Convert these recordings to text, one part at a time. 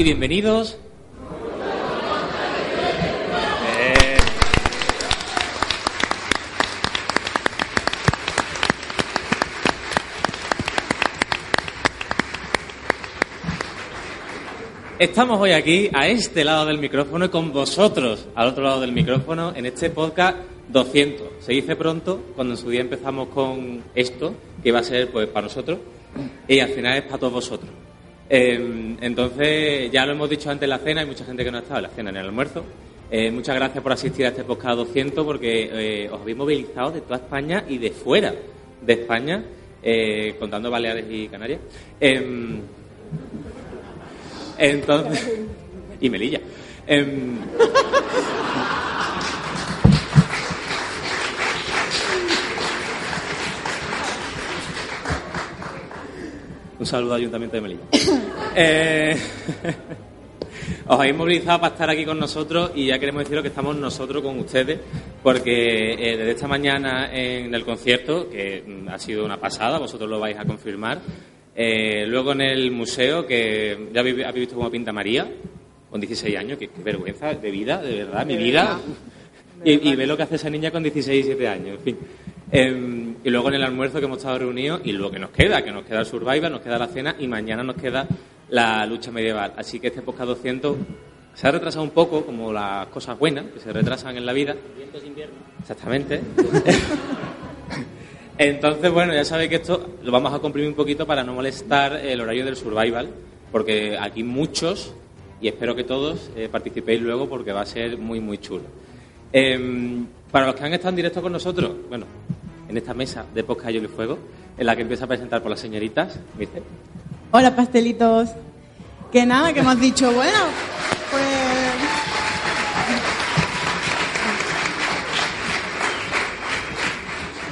Y bienvenidos. Eh, Estamos hoy aquí, a este lado del micrófono y con vosotros, al otro lado del micrófono, en este podcast 200. Se dice pronto, cuando en su día empezamos con esto, que iba a ser pues para nosotros, y al final es para todos vosotros. Eh, entonces, ya lo hemos dicho antes en la cena, hay mucha gente que no ha estado en la cena, en el almuerzo. Eh, muchas gracias por asistir a este podcast 200 porque eh, os habéis movilizado de toda España y de fuera de España, eh, contando Baleares y Canarias. Em, entonces, y Melilla. Un saludo al Ayuntamiento de Melilla. Eh, os habéis movilizado para estar aquí con nosotros y ya queremos deciros que estamos nosotros con ustedes porque eh, desde esta mañana en el concierto, que mm, ha sido una pasada, vosotros lo vais a confirmar, eh, luego en el museo, que ya habéis, habéis visto cómo pinta María, con 16 años, que, qué vergüenza de vida, de verdad, mi vida. Y, y ve lo que hace esa niña con 16 y 17 años, en fin. Em, y luego en el almuerzo que hemos estado reunidos y lo que nos queda, que nos queda el Survivor, nos queda la cena y mañana nos queda la lucha medieval. Así que este podcast 200 se ha retrasado un poco, como las cosas buenas que se retrasan en la vida. Exactamente. Entonces, bueno, ya sabéis que esto lo vamos a comprimir un poquito para no molestar el horario del Survival, porque aquí muchos, y espero que todos, eh, participéis luego porque va a ser muy, muy chulo. Em, para los que han estado en directo con nosotros, bueno, en esta mesa de Hielo y Fuego, en la que empieza a presentar por las señoritas, ¿viste? Hola, pastelitos. Que nada, que hemos dicho, bueno, pues.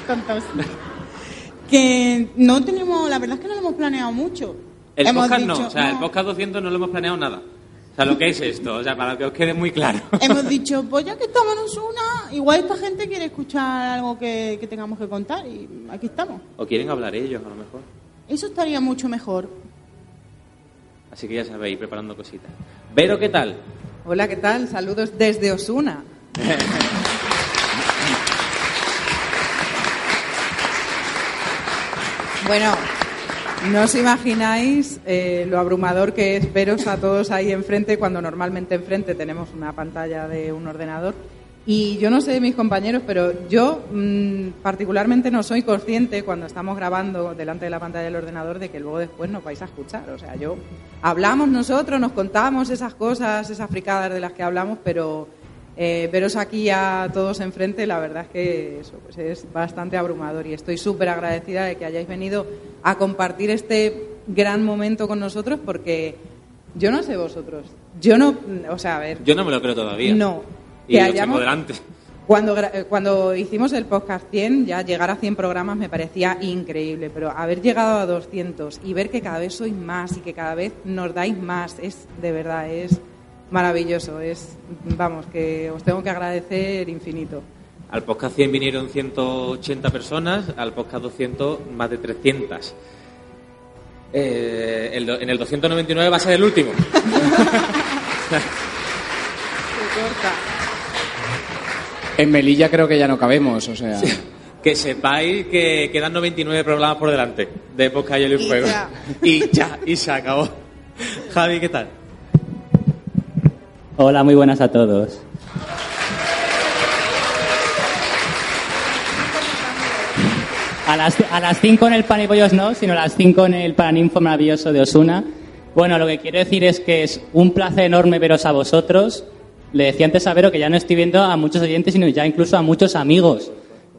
Tontos. Que no tenemos, la verdad es que no lo hemos planeado mucho. El hemos podcast no, o sea, el podcast 200 no lo hemos planeado nada. O sea, lo que es esto, o sea, para que os quede muy claro. Hemos dicho, pues ya que estamos en Osuna, igual esta gente quiere escuchar algo que, que tengamos que contar y aquí estamos. O quieren hablar ellos, a lo mejor. Eso estaría mucho mejor. Así que ya sabéis, preparando cositas. Vero, ¿qué tal? Hola, ¿qué tal? Saludos desde Osuna. Bueno, no os imagináis eh, lo abrumador que es veros a todos ahí enfrente cuando normalmente enfrente tenemos una pantalla de un ordenador. Y yo no sé mis compañeros, pero yo mm, particularmente no soy consciente cuando estamos grabando delante de la pantalla del ordenador de que luego después nos vais a escuchar. O sea, yo hablamos nosotros, nos contamos esas cosas, esas fricadas de las que hablamos, pero eh, veros aquí a todos enfrente, la verdad es que eso pues es bastante abrumador y estoy súper agradecida de que hayáis venido a compartir este gran momento con nosotros porque yo no sé vosotros, yo no, o sea, a ver, Yo no me lo creo todavía. no. Y Que lo tengo hayamos- delante. Cuando, eh, cuando hicimos el podcast 100, ya llegar a 100 programas me parecía increíble, pero haber llegado a 200 y ver que cada vez sois más y que cada vez nos dais más, es de verdad, es maravilloso. Es, vamos, que os tengo que agradecer infinito. Al podcast 100 vinieron 180 personas, al podcast 200 más de 300. Eh, el en el 299 va a ser el último. En Melilla creo que ya no cabemos, o sea. Que sepáis que quedan 99 programas por delante de podcast Hielo y Y Fuego. ya. Y ya, y se acabó. Javi, ¿qué tal? Hola, muy buenas a todos. A las, a las 5 en el pan y pollos no, sino a las 5 en el paraninfo maravilloso de Osuna. Bueno, lo que quiero decir es que es un placer enorme veros a vosotros. Le decía antes a que ya no estoy viendo a muchos oyentes, sino ya incluso a muchos amigos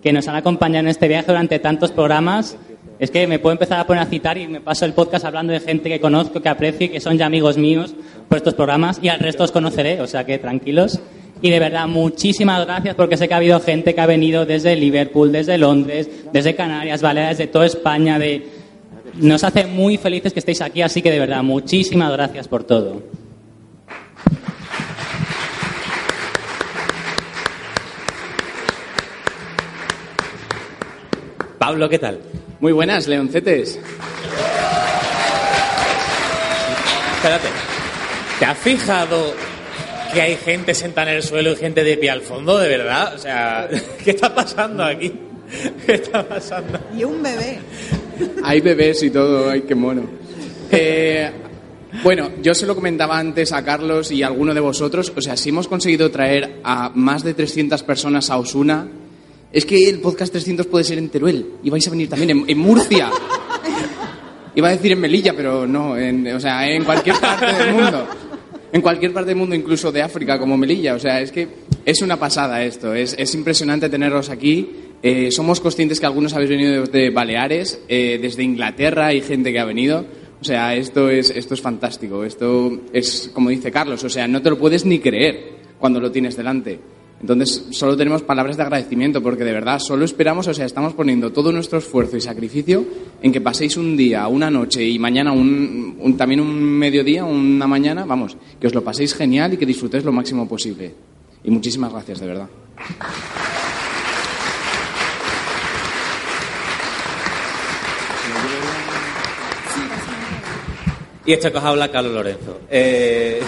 que nos han acompañado en este viaje durante tantos programas. Es que me puedo empezar a poner a citar y me paso el podcast hablando de gente que conozco, que aprecio y que son ya amigos míos por estos programas y al resto os conoceré, o sea que tranquilos. Y de verdad, muchísimas gracias porque sé que ha habido gente que ha venido desde Liverpool, desde Londres, desde Canarias, Baleares, de toda España. De... Nos hace muy felices que estéis aquí, así que de verdad, muchísimas gracias por todo. Pablo, ¿qué tal? Muy buenas, leoncetes. Espérate. ¿Te has fijado que hay gente sentada en el suelo y gente de pie al fondo, de verdad? O sea, ¿qué está pasando aquí? ¿Qué está pasando? Y un bebé. Hay bebés y todo, ay, qué mono. Eh, bueno, yo se lo comentaba antes a Carlos y a alguno de vosotros. O sea, si hemos conseguido traer a más de 300 personas a Osuna, es que el podcast 300 puede ser en Teruel. Y vais a venir también en, Murcia. Iba a decir en Melilla, pero no. En, o sea, en cualquier parte del mundo. En cualquier parte del mundo, incluso de África, como Melilla. O sea, es que es una pasada esto. Es, es impresionante tenerlos aquí. Eh, somos conscientes que algunos habéis venido desde Baleares, eh, desde Inglaterra hay gente que ha venido. O sea, esto es, esto es fantástico. Esto es, como dice Carlos, o sea, no te lo puedes ni creer cuando lo tienes delante. Entonces, solo tenemos palabras de agradecimiento porque de verdad solo esperamos, o sea, estamos poniendo todo nuestro esfuerzo y sacrificio en que paséis un día, una noche y mañana un, un- también un mediodía, una mañana, vamos, que os lo paséis genial y que disfrutéis lo máximo posible. Y muchísimas gracias, de verdad. Y esto que os habla Carlos Lorenzo. Eh,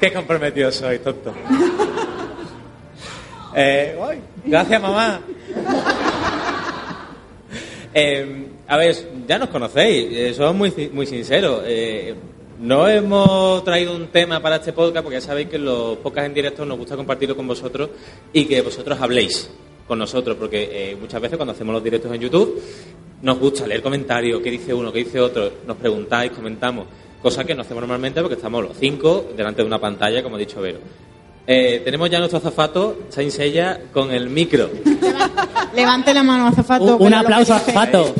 Qué comprometido soy, tonto. Eh, gracias, mamá. Eh, a ver, ya nos conocéis, eh, somos muy, muy sinceros. Eh, no hemos traído un tema para este podcast porque ya sabéis que los podcasts en directo nos gusta compartirlo con vosotros y que vosotros habléis con nosotros, porque eh, muchas veces cuando hacemos los directos en YouTube nos gusta leer comentarios, qué dice uno, qué dice otro, nos preguntáis, comentamos, cosa que no hacemos normalmente porque estamos los cinco delante de una pantalla, como ha dicho Vero. Eh, tenemos ya nuestro azafato, Saint Seiya, con el micro. Levante la mano, azafato. Un, un aplauso a dice. Fato.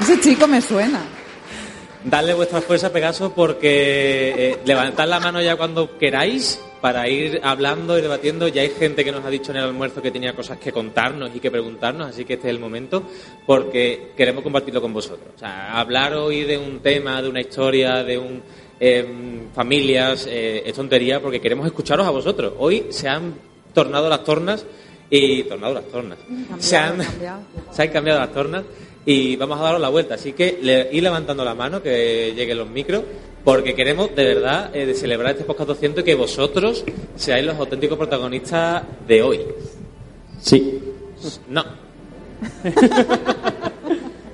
Ese chico me suena. Dadle vuestra fuerza, Pegaso, porque eh, levantad la mano ya cuando queráis para ir hablando y debatiendo. Ya hay gente que nos ha dicho en el almuerzo que tenía cosas que contarnos y que preguntarnos, así que este es el momento porque queremos compartirlo con vosotros. O sea, hablar hoy de un tema, de una historia, de un em, familias, eh, es tontería porque queremos escucharos a vosotros. Hoy se han tornado las tornas y tornado las tornas. se, han, cambiado. se han cambiado las tornas y vamos a daros la vuelta. Así que le, ir levantando la mano, que lleguen los micros, porque queremos de verdad eh, de celebrar este podcast 200 y que vosotros seáis los auténticos protagonistas de hoy. Sí. No.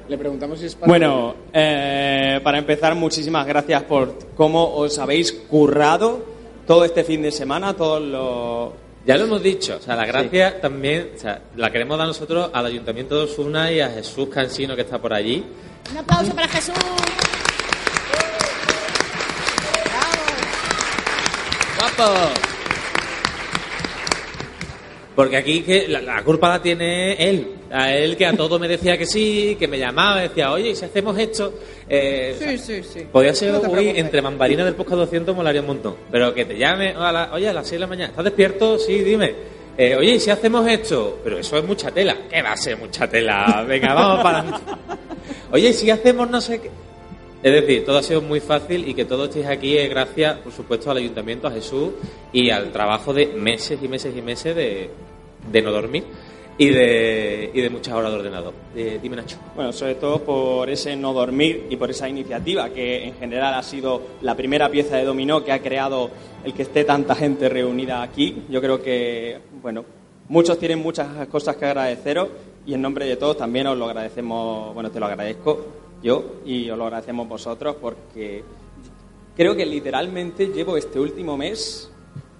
Le preguntamos si es para... Bueno, eh, para empezar, muchísimas gracias por cómo os habéis currado todo este fin de semana, todos los... Ya lo hemos dicho, o sea, la gracia también, o sea, la queremos dar nosotros al Ayuntamiento de Osuna y a Jesús Cansino que está por allí. Un aplauso para Jesús. Porque aquí que la, la culpa la tiene él. A él que a todo me decía que sí, que me llamaba, decía, oye, ¿y si hacemos esto? Eh, Sí, sí, sí. Podría ser No hoy entre bambalinas del podcast 200 molaría un montón. Pero que te llame, a la- oye, a las 6 de la mañana, ¿estás despierto? Sí, dime. Eh, oye, ¿y si hacemos esto? Pero eso es mucha tela. ¿Qué va a ser mucha tela? Venga, vamos para adelante. Oye, ¿y si hacemos no sé qué? Es decir, todo ha sido muy fácil y que todos estéis aquí es gracias, por supuesto, al Ayuntamiento, a Jesús y al trabajo de meses y meses y meses de, de no dormir y de, y de muchas horas de ordenador. Eh, dime, Nacho. Bueno, sobre todo por ese no dormir y por esa iniciativa que en general ha sido la primera pieza de dominó que ha creado el que esté tanta gente reunida aquí. Yo creo que, bueno, muchos tienen muchas cosas que agradeceros y en nombre de todos también os lo agradecemos, bueno, te lo agradezco yo y os lo agradecemos vosotros porque creo que literalmente llevo este último mes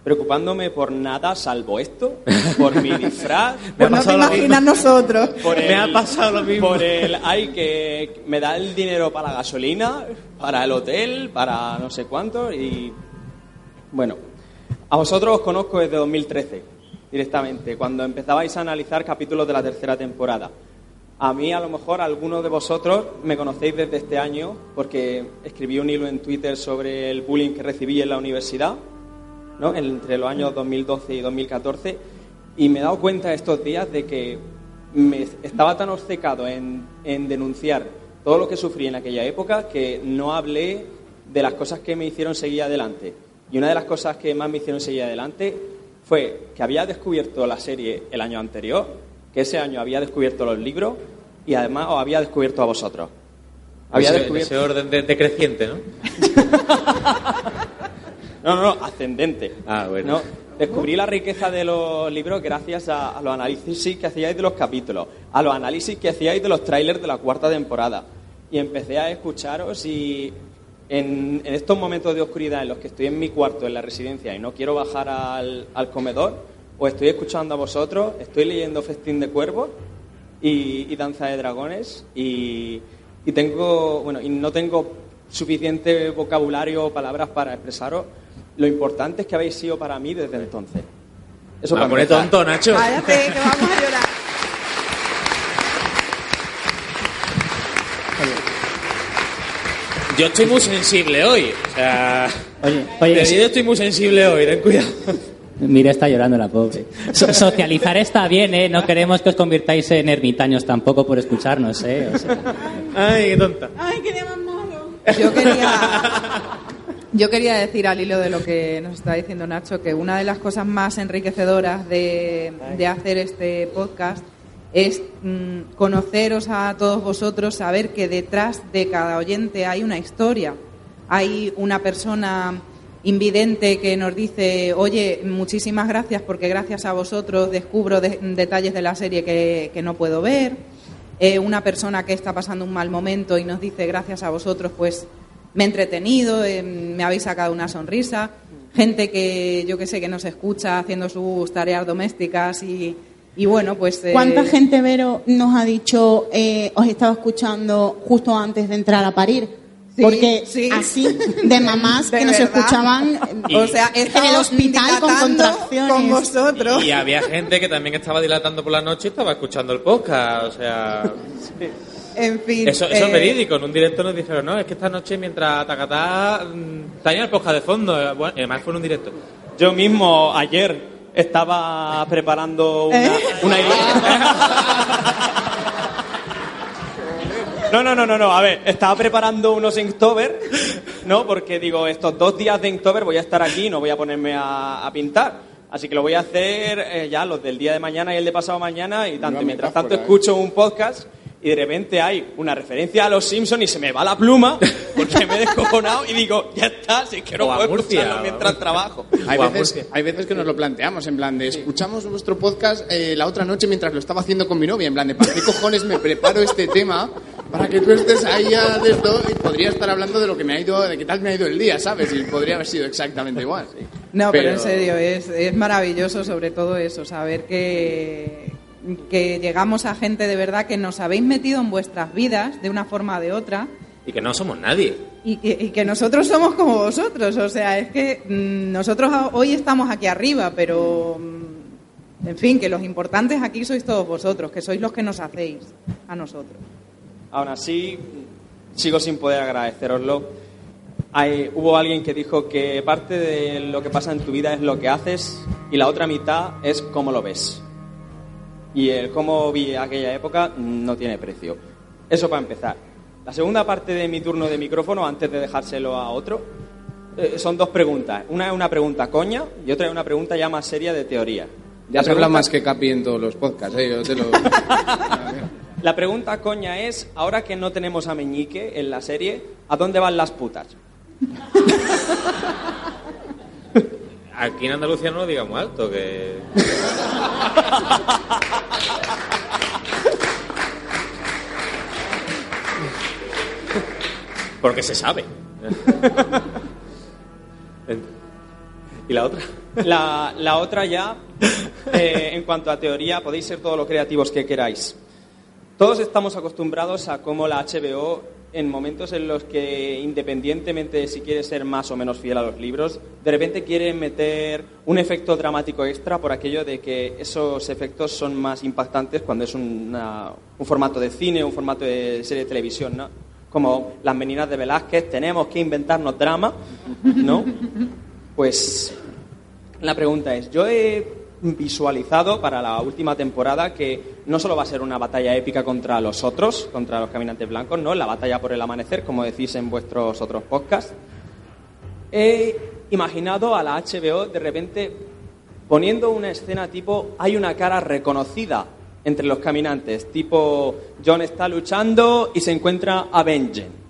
preocupándome por nada salvo esto, por mi disfraz, Me ha Pues no te imaginas nosotros. por Me ha pasado lo mismo. Por el, ay, que me da el dinero para la gasolina, para el hotel, para no sé cuánto y... Bueno, a vosotros os conozco desde 2013, directamente, cuando empezabais a analizar capítulos de la tercera temporada. A mí, a lo mejor, algunos de vosotros me conocéis desde este año porque escribí un hilo en Twitter sobre el bullying que recibí en la universidad, ¿no? entre los años 2012 y 2014, y me he dado cuenta estos días de que me estaba tan obcecado en, en denunciar todo lo que sufrí en aquella época que no hablé de las cosas que me hicieron seguir adelante. Y una de las cosas que más me hicieron seguir adelante fue que había descubierto la serie el año anterior, que ese año había descubierto los libros y además os había descubierto a vosotros. Había ese, descubierto... ese orden de- decreciente, ¿no? No, no, no, ascendente. Ah, bueno. No, descubrí la riqueza de los libros gracias a, a los análisis que hacíais de los capítulos, a los análisis que hacíais de los trailers de la cuarta temporada. Y empecé a escucharos y en, en estos momentos de oscuridad en los que estoy en mi cuarto, en la residencia, y no quiero bajar al, al comedor, os estoy escuchando a vosotros, estoy leyendo Festín de Cuervos y, y Danza de Dragones y, y tengo, bueno, y no tengo suficiente vocabulario o palabras para expresaros lo importante es que habéis sido para mí desde entonces. Eso Me para pone empezar. tonto, Nacho. Cállate, que vamos a llorar. Yo estoy muy sensible hoy. O sea, Oye, oye, de yo estoy muy sensible hoy, ten cuidado. Mira, está llorando la pobre. So- socializar está bien, ¿eh? No queremos que os convirtáis en ermitaños tampoco por escucharnos, ¿eh? O sea, Ay, qué tonta. Ay, qué día más malo. Yo quería, yo quería decir al hilo de lo que nos está diciendo Nacho que una de las cosas más enriquecedoras de, hacer este podcast es mm, conoceros a todos vosotros, saber que detrás de cada oyente hay una historia, hay una persona invidente que nos dice, oye, muchísimas gracias porque gracias a vosotros descubro de- detalles de la serie que, que no puedo ver. Eh, una persona que está pasando un mal momento y nos dice, gracias a vosotros, pues me he entretenido, eh, me habéis sacado una sonrisa. Gente que yo que sé, que nos escucha haciendo sus tareas domésticas y, y bueno, pues... eh, ¿Cuánta gente, Vero, nos ha dicho, eh, os estaba escuchando justo antes de entrar a parir? Sí, Porque sí. así, de mamás De que nos verdad. escuchaban Y- O sea, en el hospital con contracciones. con vosotros. Y había gente que también estaba dilatando por la noche y estaba escuchando el podcast. O sea, En fin. eso, eso eh, es verídico. En un directo nos dijeron, no, es que esta noche mientras Tacatá está en el podcast de fondo. Eh, Bueno, además fue en un directo. Yo mismo ayer estaba preparando una, ¿Eh? una No, no, no, no, no, a ver, estaba preparando unos Inktober, ¿no? Porque digo, estos dos días de Inktober voy a estar aquí, no voy a ponerme a, a pintar. Así que lo voy a hacer eh, ya los del día de mañana y el de pasado mañana y tanto. Mientras tanto ¿eh? escucho un podcast y de repente hay una referencia a los Simpsons y se me va la pluma porque me he descojonado y digo, ya está, si es que no O a puedo Murcia, escucharlo mientras trabajo. Hay veces, Murcia. hay veces que nos lo planteamos, en plan de, escuchamos vuestro podcast eh, la otra noche mientras lo estaba haciendo con mi novia, en plan de, ¿para qué cojones me preparo este tema para que tú estés ahí ya de esto y podría estar hablando de lo que me ha ido, de qué tal me ha ido el día, ¿sabes? Y podría haber sido exactamente igual. No, pero, en serio, es, es maravilloso sobre todo eso, saber que, que llegamos a gente de verdad que nos habéis metido en vuestras vidas de una forma o de otra Y que no somos nadie. y que, y que nosotros somos como vosotros. O sea, es que mm, nosotros hoy estamos aquí arriba, pero mm, en fin, que los importantes aquí sois todos vosotros, que sois los que nos hacéis a nosotros. Aún así, sigo sin poder agradeceroslo. Hay- hubo alguien que dijo que parte de lo que pasa en tu vida es lo que haces y la otra mitad es cómo lo ves. Y el cómo vi aquella época no tiene precio. Eso para empezar. La segunda parte de mi turno de micrófono, antes de dejárselo a otro, eh, son dos preguntas. Una es una pregunta coña y otra es una pregunta ya más seria de teoría. Ya se habla más que Capi en todos los podcasts, ¿eh? Yo te lo... La pregunta coña es, ahora que no tenemos a Meñique en la serie, ¿a dónde van las putas? Aquí en Andalucía no lo digamos alto, que... Porque se sabe. ¿Y la otra? La, la otra ya, eh, en cuanto a teoría, podéis ser todos los creativos que queráis. Todos estamos acostumbrados a cómo la HBO, en momentos en los que, independientemente de si quiere ser más o menos fiel a los libros, de repente quiere meter un efecto dramático extra por aquello de que esos efectos son más impactantes cuando es una- un formato de cine, un formato de serie de televisión, ¿no? Como las meninas de Velázquez, tenemos que inventarnos drama, ¿no? Pues la pregunta es, yo he visualizado para la última temporada que no solo va a ser una batalla épica contra los otros, contra los caminantes blancos, no, la batalla por el amanecer, como decís en vuestros otros podcasts. He imaginado a la HBO de repente poniendo una escena tipo hay una cara reconocida entre los caminantes, tipo John está luchando y se encuentra a Benjen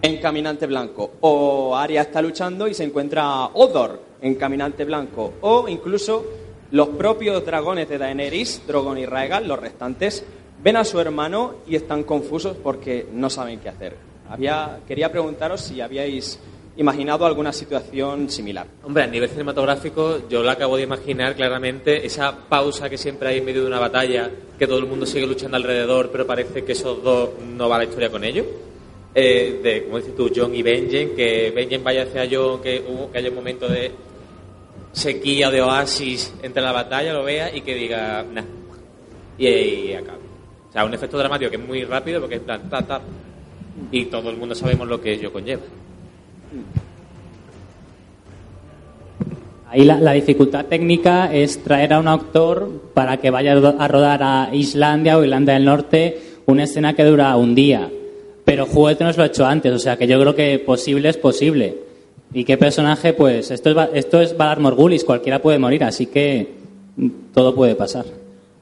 en Caminante Blanco, o Arya está luchando y se encuentra a Odor en Caminante Blanco, o incluso los propios dragones de Daenerys, Drogon y Rhaegal, los restantes, ven a su hermano y están confusos porque no saben qué hacer. Había, quería preguntaros si habíais imaginado alguna situación similar. Hombre, a nivel cinematográfico, yo lo acabo de imaginar claramente, esa pausa que siempre hay en medio de una batalla, que todo el mundo sigue luchando alrededor, pero parece que esos dos no va la historia con ellos. Eh, de, como dices tú, John y Benjen, que Benjen vaya hacia John, que, hubo- que haya un momento de sequía, de oasis entre la batalla, lo vea y que diga, nah, y acabe. O sea, un efecto dramático que es muy rápido porque es plan, y todo el mundo sabemos lo que ello conlleva. Ahí la, la dificultad técnica es traer a un actor para que vaya a rodar a Islandia o Irlanda del Norte una escena que dura un día. Pero Juego de Tronos lo ha hecho antes, o sea que yo creo que posible es posible. ¿Y qué personaje? Pues esto es, esto es Valar Morgulis, cualquiera puede morir, así que mm, todo puede pasar.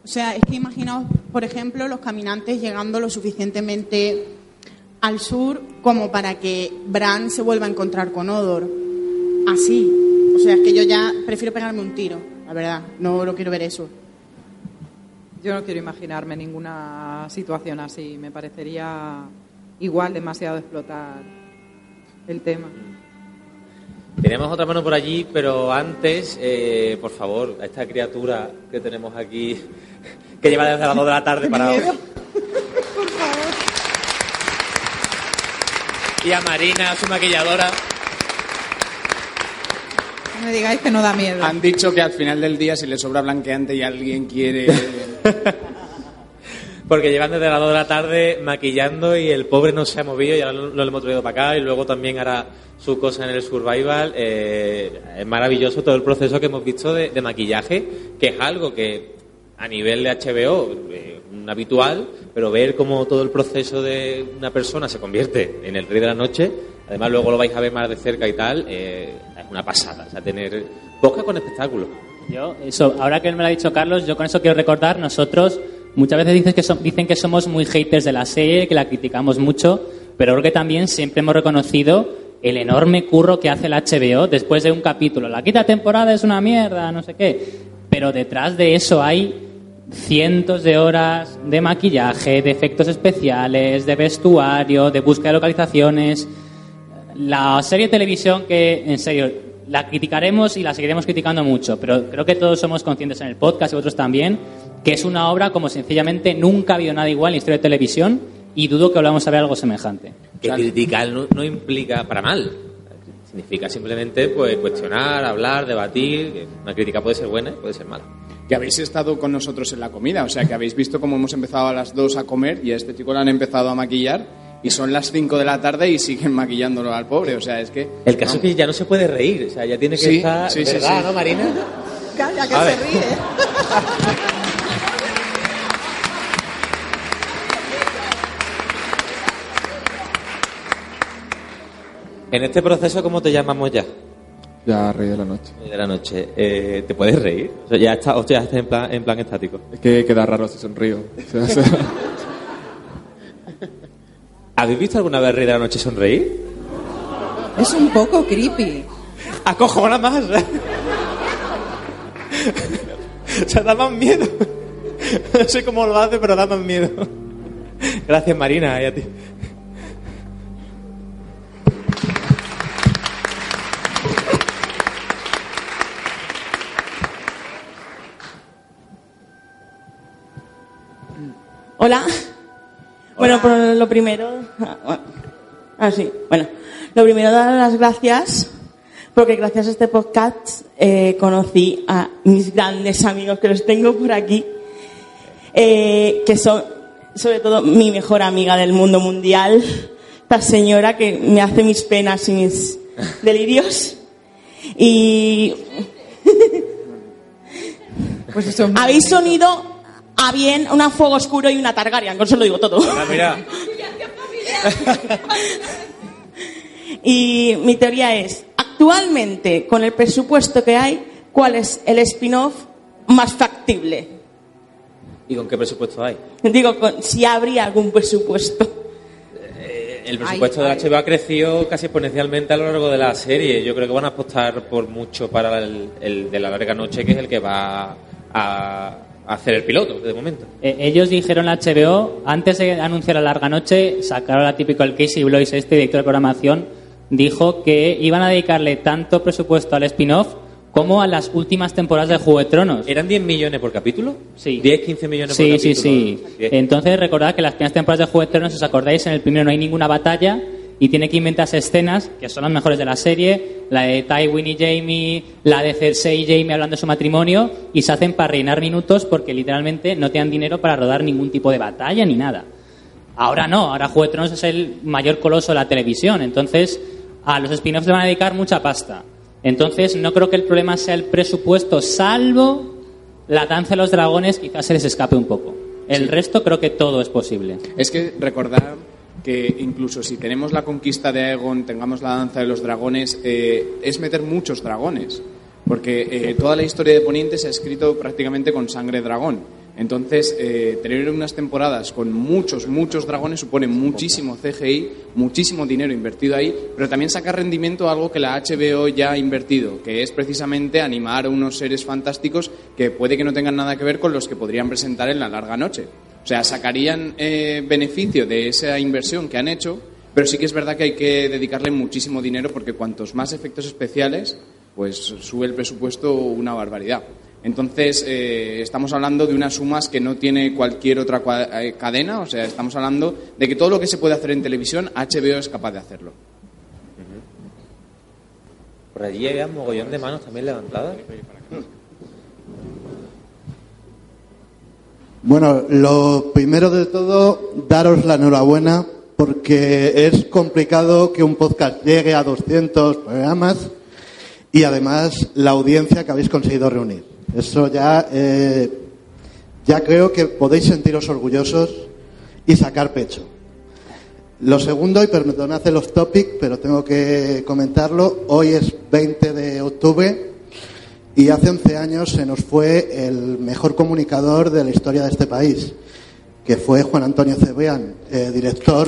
O sea, es que imaginaos, por ejemplo, los caminantes llegando lo suficientemente al sur como para que Bran se vuelva a encontrar con Odor. Así. O sea, es que yo ya prefiero pegarme un tiro, la verdad. No lo quiero ver eso. Yo no quiero imaginarme ninguna situación así. Me parecería igual demasiado explotar el tema. Tenemos otra mano por allí, pero antes, eh, por favor, a esta criatura que tenemos aquí, que lleva desde las 2 de la tarde para hoy. Y a Marina, su maquilladora. No me digáis que no da miedo. Han dicho que al final del día, si le sobra blanqueante y alguien quiere. Porque llevan desde las 2 de la tarde maquillando y el pobre no se ha movido y ahora lo, lo hemos traído para acá y luego también hará su cosa en el survival. Eh, es maravilloso todo el proceso que hemos visto de, de maquillaje, que es algo que a nivel de HBO eh, habitual, pero ver cómo todo el proceso de una persona se convierte en el rey de la noche, además luego lo vais a ver más de cerca y tal, eh, es una pasada. O sea, tener boca con espectáculo. Yo, eso, ahora que me lo ha dicho Carlos, yo con eso quiero recordar, nosotros muchas veces dices que so- dicen que somos muy haters de la serie, que la criticamos mucho, pero creo que también siempre hemos reconocido el enorme curro que hace el HBO después de un capítulo. La quinta temporada es una mierda, no sé qué. Pero detrás de eso hay cientos de horas de maquillaje, de efectos especiales, de vestuario, de búsqueda de localizaciones. La serie de televisión que, en serio, la criticaremos y la seguiremos criticando mucho, pero creo que todos somos conscientes en el podcast y otros también, que es una obra como sencillamente nunca ha habido nada igual en la historia de televisión y dudo que volvamos a ver algo semejante. Que criticar no, no implica para mal. Significa simplemente pues cuestionar, hablar, debatir. Una crítica puede ser buena y puede ser mala. que habéis estado con nosotros en la comida, o sea, que habéis visto cómo hemos empezado a las 2 a comer y a este chico le han empezado a maquillar y son las 5 de la tarde y siguen maquillándolo al pobre, o sea, es que... El caso es que ya no se puede reír, o sea, ya tiene que Sí, estar. sí, sí, ¿Verdad, sí. no, Marina? Calla, que A se ver. ríe. En este proceso, ¿cómo te llamamos ya? Ya rey de la noche. De la noche. Eh, ¿Te puedes reír? O sea, ya está, o ya estás en plan, en plan estático. Es que queda raro si sonrío. O sea, o sea, ¿Habéis visto alguna vez Rey de la Noche sonreír? Es un poco creepy. ¡Acojona más! o sea, da más miedo. No sé cómo lo hace, pero da más miedo. Gracias, Marina, y a ti. Hola. Bueno, por lo primero. ah, sí. Bueno, lo primero, dar las gracias, porque gracias a este podcast eh, conocí a mis grandes amigos que los tengo por aquí, eh, que son, sobre todo, mi mejor amiga del mundo mundial, esta señora que me hace mis penas y mis delirios. Y Pues eso. habéis unido a bien una fuego oscuro y una Targaryen, con eso lo digo todo. Ah, mira. Y mi teoría es, ¿a actualmente, con el presupuesto que hay, cuál es el spin-off más factible. ¿Y con qué presupuesto hay? Digo, con- si habría algún presupuesto. El presupuesto de HBO ha crecido casi exponencialmente a lo largo de la serie. Yo creo que van a apostar por mucho para el, el de la larga noche, que es el que va a hacer el piloto de momento. Eh, ellos dijeron a HBO, antes de anunciar la larga noche, sacaron la típico el Casey Blois, este director de programación, dijo que iban a dedicarle tanto presupuesto al spin-off como a las últimas temporadas de Juego de Tronos. ¿Eran 10 millones por capítulo? Sí. 10, 15 millones por Sí, capítulo. sí, sí. Diez. Entonces recordad que las primeras temporadas de Juego de Tronos, os acordáis, en el primero no hay ninguna batalla y tiene que inventarse escenas que son las mejores de la serie, la de Tywin y Jamie, la de Cersei y Jamie hablando de su matrimonio y se hacen para reinar minutos porque literalmente no tenían dinero para rodar ningún tipo de batalla ni nada. Ahora no, ahora Juego de Tronos es el mayor coloso de la televisión, entonces a los spin-offs le van a dedicar mucha pasta. Entonces no creo que el problema sea el presupuesto, salvo la danza de los dragones, quizás se les escape un poco. El resto creo que todo es posible. Es que recordar que incluso si tenemos la conquista de Aegon, tengamos la danza de los dragones, eh, es meter muchos dragones. Porque eh, toda la historia de Poniente se ha escrito prácticamente con sangre dragón. Entonces, eh, tener unas temporadas con muchos, muchos dragones supone muchísimo CGI, muchísimo dinero invertido ahí, pero también saca rendimiento a algo que la HBO ya ha invertido, que es precisamente animar a unos seres fantásticos que puede que no tengan nada que ver con los que podrían presentar en la larga noche. O sea, sacarían eh, beneficio de esa inversión que han hecho, pero sí que es verdad que hay que dedicarle muchísimo dinero porque cuantos más efectos especiales, pues sube el presupuesto una barbaridad. Entonces, eh, estamos hablando de unas sumas que no tiene cualquier otra cua- eh, cadena, o sea, estamos hablando de que todo lo que se puede hacer en televisión, HBO es capaz de hacerlo. Por allí había un mogollón de manos también levantadas. Bueno, lo primero de todo, daros la enhorabuena porque es complicado que un podcast llegue a 200 programas y además la audiencia que habéis conseguido reunir. Eso ya, eh, ya creo que podéis sentiros orgullosos y sacar pecho. Lo segundo, y perdonad el off topic, pero tengo que comentarlo, hoy es 20 de octubre y hace 11 años se nos fue el mejor comunicador de la historia de este país, que fue Juan Antonio Cebrián, eh, director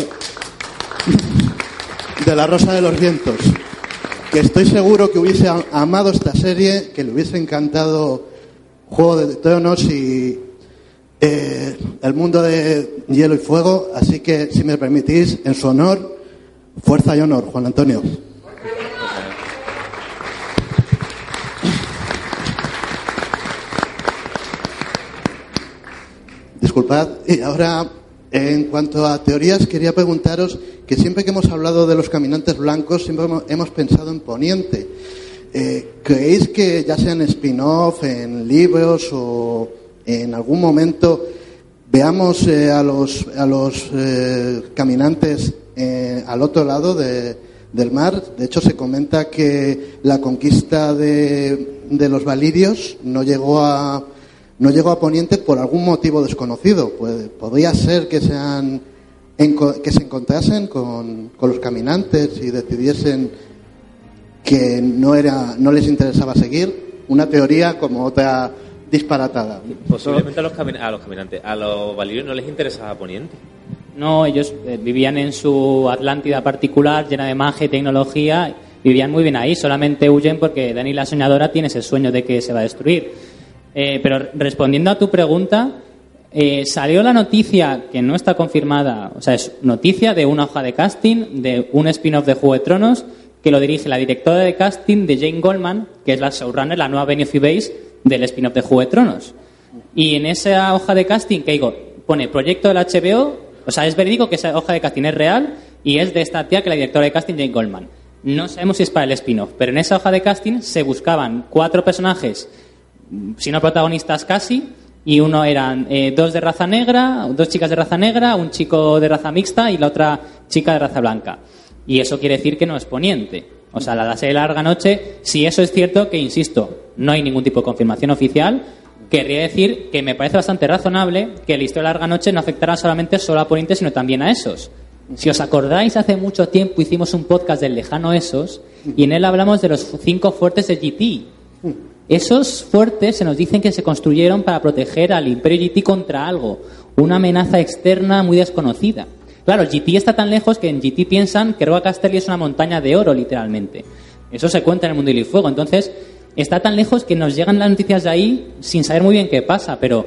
de La Rosa de los Vientos, que estoy seguro que hubiese amado esta serie, que le hubiese encantado Juego de Tronos y eh, El Mundo de Hielo y Fuego, así que si me permitís, en su honor, fuerza y honor, Juan Antonio. Disculpad. Y ahora, en cuanto a teorías, quería preguntaros que siempre que hemos hablado de los caminantes blancos, siempre hemos- pensado en Poniente. Eh, ¿Creéis que ya sea en spin-off, en libros o en algún momento veamos eh, a los, a los eh, caminantes eh, al otro lado de- del mar? De hecho, se comenta que la conquista de, de los valirios no llegó a no llegó a Poniente por algún motivo desconocido. Pues, podría ser que, sean, que se encontrasen con, con los caminantes y decidiesen que no, era, no les interesaba seguir. Una teoría como otra disparatada. Posiblemente a los, a los caminantes, a los valirios no les interesaba Poniente. No, ellos eh, vivían en su Atlántida particular, llena de magia y tecnología, vivían muy bien ahí, solamente huyen porque Dani la soñadora tiene ese sueño de que se va a destruir. Eh, pero respondiendo a tu pregunta, eh, salió la noticia que no está confirmada, o sea, es noticia de una hoja de casting de un spin-off de Juego de Tronos que lo dirige la directora de casting de Jane Goldman, que es la showrunner, la nueva Benioff Base del spin-off de Juego de Tronos. Y en esa hoja de casting, que digo, pone proyecto del HBO, o sea, es verídico que esa hoja de casting es real y es de esta tía que la directora de casting, Jane Goldman. No sabemos si es para el spin-off, pero en esa hoja de casting se buscaban cuatro personajes, si no protagonistas casi, y uno eran eh, dos de raza negra, dos chicas de raza negra, un chico de raza mixta y la otra chica de raza blanca. Y eso quiere decir que no es poniente. O sea, la, la serie Larga Noche, si eso es cierto, que insisto, no hay ningún tipo de confirmación oficial, querría decir que me parece bastante razonable que la historia de Larga Noche no afectara solamente solo a Poniente, sino también a esos. Si os acordáis, hace mucho tiempo hicimos un podcast del lejano Esos y en él hablamos de los cinco fuertes de GT. Esos fuertes se nos dicen que se construyeron para proteger al Imperio GT contra algo, una amenaza externa muy desconocida. Claro, GT está tan lejos que en GT piensan que Roa Castelli es una montaña de oro, literalmente. Eso se cuenta en el mundo del fuego. Entonces, está tan lejos que nos llegan las noticias de ahí sin saber muy bien qué pasa, pero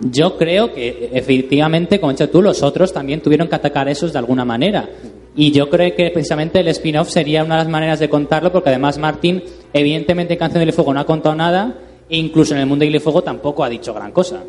yo creo que efectivamente, como has dicho tú, los otros también tuvieron que atacar esos de alguna manera. Y yo creo que precisamente el spin-off sería una de las maneras de contarlo, porque además Martín, evidentemente en Canción del Fuego no ha contado nada, e incluso en el mundo del Fuego tampoco ha dicho gran cosa.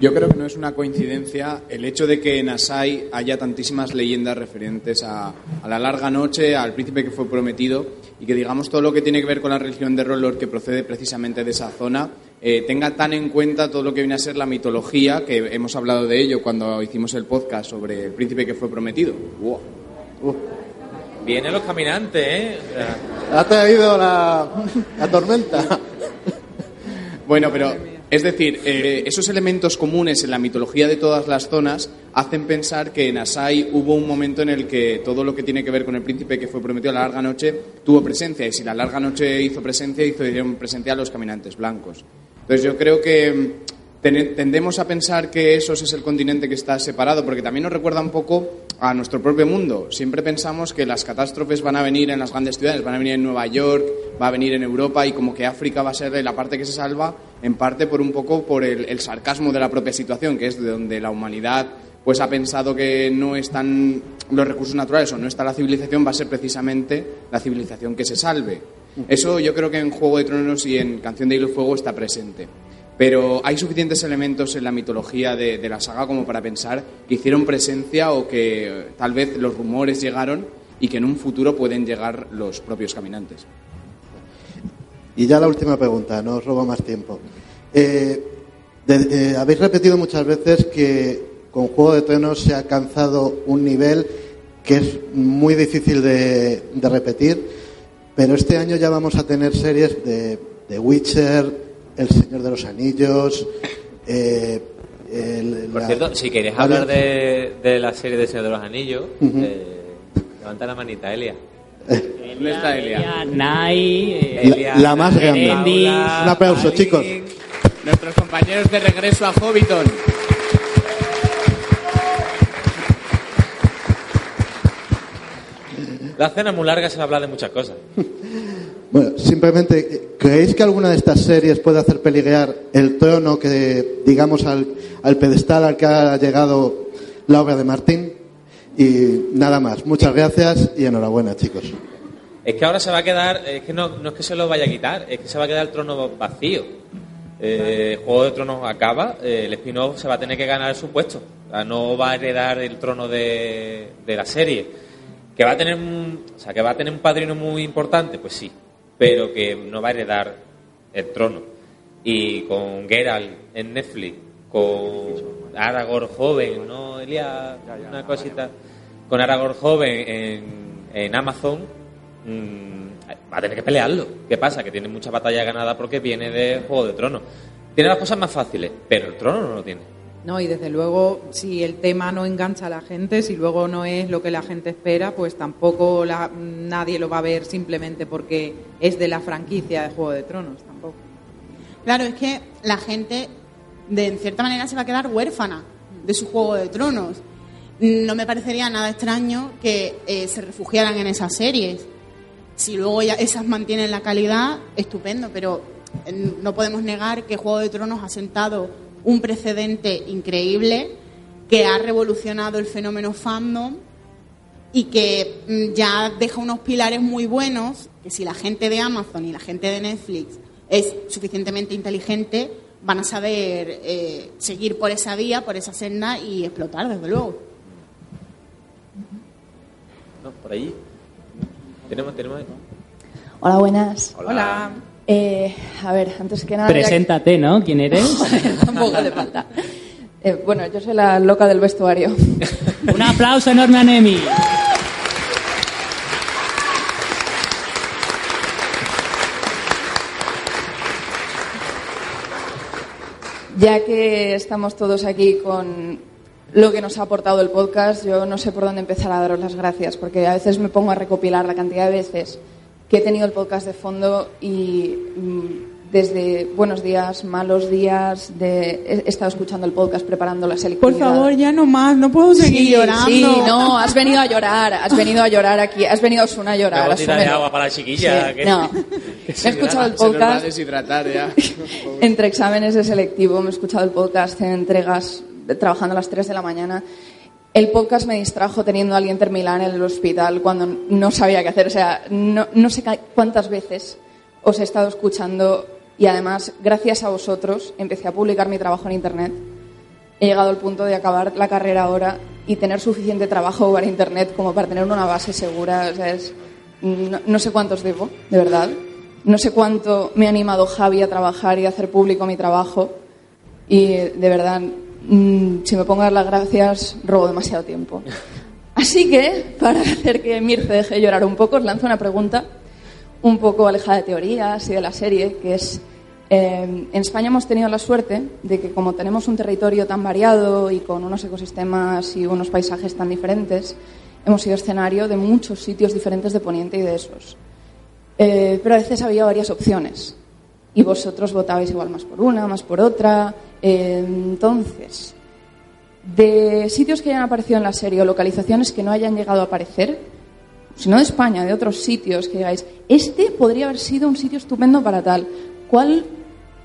Yo creo que no es una coincidencia el hecho de que en Asai haya tantísimas leyendas referentes a, a, la larga noche, al príncipe que fue prometido y que digamos todo lo que tiene que ver con la religión de Rollor que procede precisamente de esa zona eh, tenga tan en cuenta todo lo que viene a ser la mitología, que hemos hablado de ello cuando hicimos el podcast sobre el príncipe que fue prometido. Wow. Uh. Vienen los caminantes, ¿eh? Ha traído la, la tormenta. bueno, pero es decir, eh, esos elementos comunes en la mitología de todas las zonas hacen pensar que en Asai hubo un momento en el que todo lo que tiene que ver con el príncipe que fue prometido a la larga noche tuvo presencia. Y si la larga noche hizo presencia, hizo presencia a los caminantes blancos. Entonces yo creo que tendemos a pensar que esos es el continente que está separado, porque también nos recuerda un poco a nuestro propio mundo. Siempre pensamos que las catástrofes van a venir en las grandes ciudades, van a venir en Nueva York, va a venir en Europa y como que África va a ser la parte que se salva, en parte por un poco por el, el sarcasmo de la propia situación, que es de donde la humanidad pues ha pensado que no están los recursos naturales o no está la civilización, va a ser precisamente la civilización que se salve. Eso yo creo que en Juego de Tronos y en Canción de Hilo y Fuego está presente. Pero hay suficientes elementos en la mitología de, la saga como para pensar que hicieron presencia o que tal vez los rumores llegaron y que en un futuro pueden llegar los propios caminantes. Y ya la última pregunta, no os robo más tiempo. Eh, eh, habéis repetido muchas veces que con Juego de Tronos se ha alcanzado un nivel que es muy difícil de, repetir pero este año ya vamos a tener series de Witcher, El Señor de los Anillos. Eh, el, Por cierto, si queréis hablar de, de, la serie de Señor de los Anillos, uh -huh. eh, levanta la manita, Elia. ¿Dónde está Elia? Elia, Nai, eh, Elia la, la, más grande. Paula, Un aplauso, chicos. Nuestros compañeros de regreso a Hobbiton. La cena es muy larga, se va a hablar de muchas cosas. Bueno, simplemente, ¿creéis que alguna de estas series puede hacer peligrar el trono que, digamos, al, al pedestal al que ha llegado la obra de Martín? Y nada más. Muchas gracias y enhorabuena, chicos. Es que ahora se va a quedar, es que no, no es que se lo vaya a quitar, es que se va a quedar el trono vacío. Eh, Juego de Tronos acaba, eh, el spin-off se va a tener que ganar su puesto. No va a heredar el trono de, de la serie. Que va a tener un, o sea, que va a tener un padrino muy importante, pues sí, pero que no va a heredar el trono. Y con Geralt en Netflix, con Aragorn joven, ¿no, Elia? Una cosita. Con Aragorn joven en, en Amazon, mmm, va a tener que pelearlo. ¿Qué pasa? Que tiene mucha batalla ganada porque viene de Juego de Tronos. Tiene las cosas más fáciles, pero el trono no lo tiene. No, y desde luego, si el tema no engancha a la gente, si luego no es lo que la gente espera, pues tampoco la, nadie lo va a ver simplemente porque es de la franquicia de Juego de Tronos, tampoco. Claro, es que la gente, de en cierta manera, se va a quedar huérfana de su Juego de Tronos. No me parecería nada extraño que eh, se refugiaran en esas series. Si luego ya esas mantienen la calidad, estupendo, pero eh, no podemos negar que Juego de Tronos ha sentado un precedente increíble que ha revolucionado el fenómeno fandom y que mm, ya deja unos pilares muy buenos que si la gente de Amazon y la gente de Netflix es suficientemente inteligente van a saber eh, seguir por esa vía, por esa senda y explotar, desde luego. No, por ahí. Tenemos, tenemos. Hola, buenas. Hola. Hola. Eh, a ver, antes que nada. Preséntate, ¿no? ¿Quién eres? Tampoco hace falta. Eh, bueno, yo soy la loca del vestuario. Un aplauso enorme a Nemi. Ya que estamos todos aquí con lo que nos ha aportado el podcast, yo no sé por dónde empezar a daros las gracias, porque a veces me pongo a recopilar la cantidad de veces que he tenido el podcast de fondo y mm, desde buenos días, malos días, de, he estado escuchando el podcast, preparando la Por selectividad. favor, ya no más, no puedo seguir Sí, llorando. Sí, no, has venido a llorar, has venido a llorar aquí, has venido a Osuna a llorar. Una botella de asúmelo. agua para la chiquilla, Sí, que- No, que he escuchado el a podcast deshidratar ya. entre exámenes de selectivo, me he escuchado el podcast en entregas, trabajando a las 3 de la mañana. El podcast me distrajo teniendo a alguien terminar en el hospital cuando no sabía qué hacer. O sea, no, no sé cuántas veces os he estado escuchando y además, gracias a vosotros, empecé a publicar mi trabajo en Internet. He llegado al punto de acabar la carrera ahora y tener suficiente trabajo para Internet como para tener una base segura. O sea, es- no, no sé cuántos debo, de verdad. No sé cuánto me ha animado Javi a trabajar y a hacer público mi trabajo. Y de verdad, mm, si me pongo a dar las gracias, robo demasiado tiempo. Así que, para hacer que Mir se deje llorar un poco, os lanzo una pregunta un poco alejada de teorías y de la serie, que es, eh, en España hemos tenido la suerte de que como tenemos un territorio tan variado y con unos ecosistemas y unos paisajes tan diferentes, hemos sido escenario de muchos sitios diferentes de Poniente y de esos. Eh, pero a veces había varias opciones y vosotros votabais igual más por una, más por otra. Entonces, de sitios que hayan aparecido en la serie o localizaciones que no hayan llegado a aparecer, si no de España, de otros sitios, que digáis, este podría haber sido un sitio estupendo para tal. ¿Cuál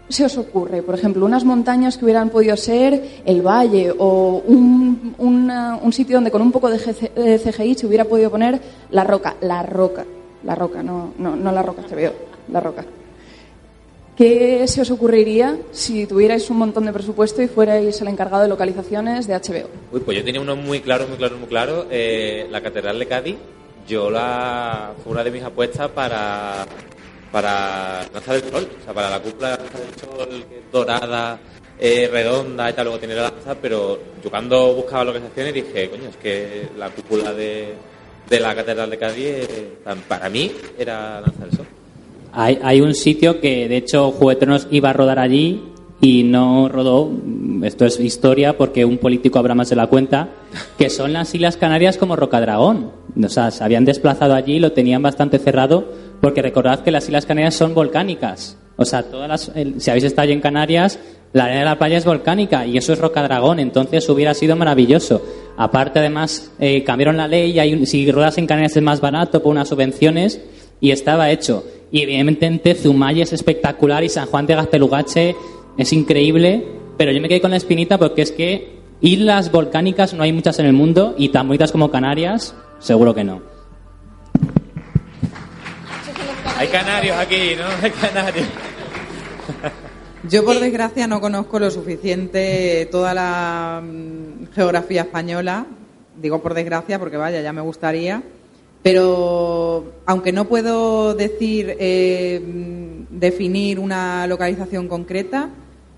se os ocurre? Por ejemplo, unas montañas que hubieran podido ser el valle o un, un sitio donde con un poco de CGI se hubiera podido poner la roca. La roca. La roca, no, no, no la roca que veo. La roca. ¿Qué se os ocurriría si tuvierais un montón de presupuesto y fuerais el encargado de localizaciones de HBO? Uy, pues yo tenía uno muy claro, muy claro, muy claro. eh, la Catedral de Cádiz, yo la fue una de mis apuestas para para Danza del Sol, o sea, para la cúpula de Danza del Sol, dorada, eh, redonda y tal, luego tiene la danza, pero yo cuando buscaba localizaciones dije, coño, es que la cúpula de, de la Catedral de Cádiz, eh, para mí, era Danza del Sol. Hay, hay un sitio que, de hecho, Tronos iba a rodar allí y no rodó. Esto es historia porque un político habrá más de la cuenta, que son las Islas Canarias como Rocadragón. O sea, se habían desplazado allí y lo tenían bastante cerrado porque recordad que las Islas Canarias son volcánicas. O sea, todas las, si habéis estado en Canarias, la arena de la playa es volcánica y eso es Rocadragón, entonces hubiera sido maravilloso. Aparte, además, eh, cambiaron la ley y hay un- si rodas en Canarias es más barato por unas subvenciones y estaba hecho. Y evidentemente Zumaya es espectacular y San Juan de Gaztelugache es increíble, pero yo me quedé con la espinita porque es que islas volcánicas no hay muchas en el mundo y tan bonitas como Canarias, seguro que no. Hay canarios aquí, ¿no? Hay canarios. Yo, por desgracia, no conozco lo suficiente toda la mm, geografía española. Digo por desgracia porque, vaya, ya me gustaría. Pero, aunque no puedo decir, eh, definir una localización concreta,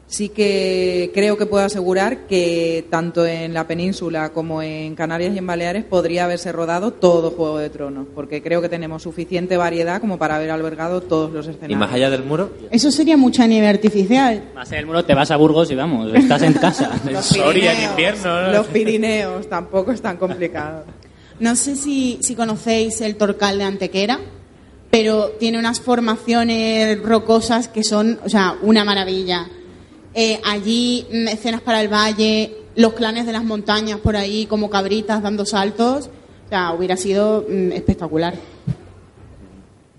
sí que creo que puedo asegurar que tanto en la península como en Canarias y en Baleares podría haberse rodado todo Juego de Tronos, porque creo que tenemos suficiente variedad como para haber albergado todos los escenarios. Y más allá del muro, Eso sería mucha nieve artificial. Más en el muro te vas a Burgos y vamos, estás en casa. Soria en invierno, ¿no? Los Pirineos tampoco es tan complicado. No sé si, si conocéis el Torcal de Antequera, pero tiene unas formaciones rocosas que son, o sea, una maravilla. Eh, allí, mm, escenas para el valle, los clanes de las montañas por ahí, como cabritas dando saltos. O sea, hubiera sido mm, espectacular.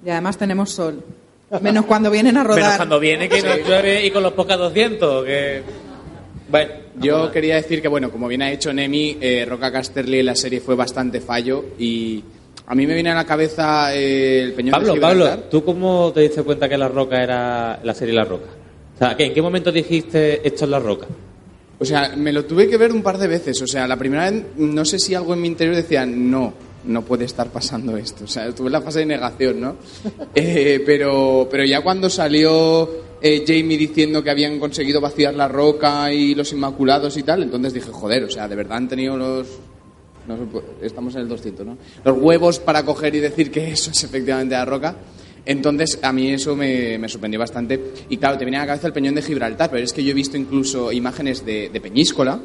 Y además tenemos sol. Menos cuando vienen a rodar. Menos cuando viene que nos llueve y con los pocas 200, que... Bueno, Yo quería decir que, bueno, como bien ha hecho Nemi, eh, Roca Casterly en la serie fue bastante fallo y a mí me viene a la cabeza eh, el Peñón Pablo, de Pablo. ¿tú cómo te diste cuenta que La Roca era la serie La Roca? O sea, ¿que ¿en qué momento dijiste esto es La Roca? O sea, me lo tuve que ver un par de veces. O sea, la primera vez no sé si algo en mi interior decía, no, no puede estar pasando esto. O sea, tuve la fase de negación, ¿no? Eh, pero, pero ya cuando salió eh, Jamie diciendo que habían conseguido vaciar la roca y los Inmaculados y tal, entonces dije, joder, o sea, de verdad han tenido los... no pues, estamos en el 200, ¿no? Los huevos para coger y decir que eso es efectivamente la roca. Entonces, a mí eso me, me sorprendió bastante. Y claro, te viene a la cabeza el peñón de Gibraltar, pero es que yo he visto incluso imágenes de, de Peñíscola,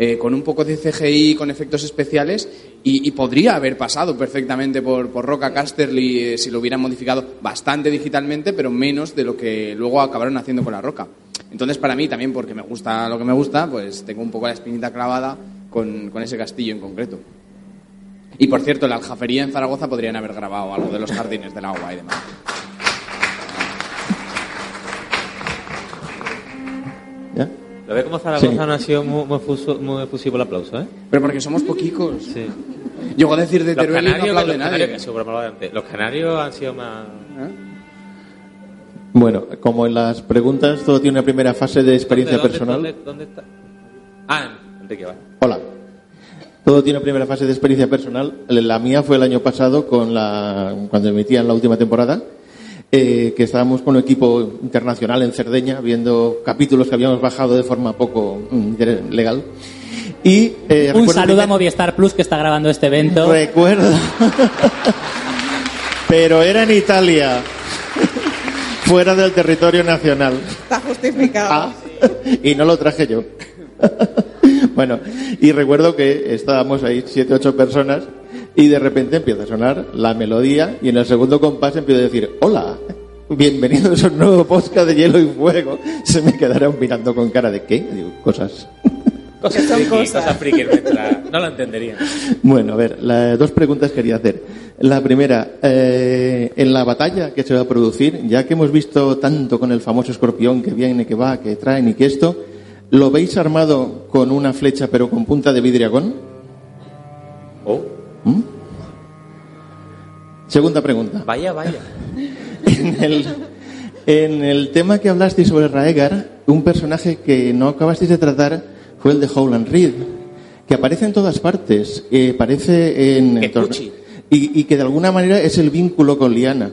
eh, con un poco de CGI, con efectos especiales, y, y podría haber pasado perfectamente por, por Roca Casterly eh, si lo hubieran modificado bastante digitalmente, pero menos de lo que luego acabaron haciendo con la Roca. Entonces, para mí también, porque me gusta lo que me gusta, pues tengo un poco la espinita clavada con, con ese castillo en concreto. Y por cierto, la aljafería en Zaragoza podrían haber grabado algo de los jardines del agua y demás. ¿Ya? Lo ve como Zaragoza Sí. no ha sido muy, muy, fuso- muy efusivo el aplauso, ¿eh? Pero porque somos poquicos. Sí. Llegó a decir de Teruel y no aplaude los nadie. canarios. Los canarios han sido más... Bueno, como en las preguntas todo tiene una primera fase de experiencia ¿Dónde- personal. ¿dónde, dónde está? Ah, Enrique, vale. Hola. Todo tiene una primera fase de experiencia personal. La mía fue el año pasado con la, cuando emitían la última temporada, eh, que estábamos con un equipo internacional en Cerdeña viendo capítulos que habíamos bajado de forma poco mm, legal. Y eh, Un recuerdo saludo que- a Movistar Plus que está grabando este evento. Recuerdo. Pero era en Italia, fuera del territorio nacional. Está justificado. Ah, y no lo traje yo. bueno, y recuerdo que estábamos ahí siete, ocho personas y de repente empieza a sonar la melodía y en el segundo compás empiezo a decir, hola, bienvenidos a un nuevo podcast de Hielo y Fuego. Se me quedaron mirando con cara de ¿qué? Digo, cosas. Cosas friki, cosas. cosas friki No lo entenderían. Bueno, a ver, la- dos preguntas quería hacer. La primera, eh, en la batalla que se va a producir, ya que hemos visto tanto con el famoso escorpión que viene, que va, que traen y que esto, ¿lo veis armado con una flecha pero con punta de vidriagón? Oh, ¿Mm? Segunda pregunta. vaya, vaya. En el, en el tema que hablasteis sobre Raegar, un personaje que no acabasteis de tratar fue el de Howland Reed, que aparece en todas partes. eh, aparece en. Y, y que de alguna manera es el vínculo con Liana.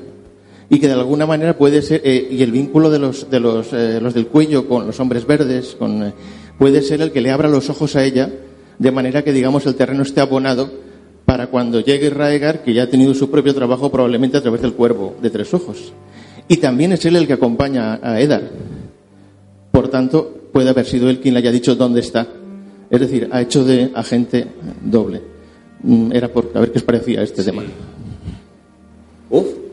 Y que de alguna manera puede ser. eh, y el vínculo de los, de los, eh, los del cuello con los hombres verdes, con, eh, puede ser el que le abra los ojos a ella, de manera que, digamos, el terreno esté abonado para cuando llegue Raegar, que ya ha tenido su propio trabajo probablemente a través del cuervo de tres ojos. Y también es él el que acompaña a Eddar. Por tanto, puede haber sido él quien le haya dicho dónde está. Es decir, ha hecho de agente doble. Mm, Era por a ver qué os parecía este tema. Uf.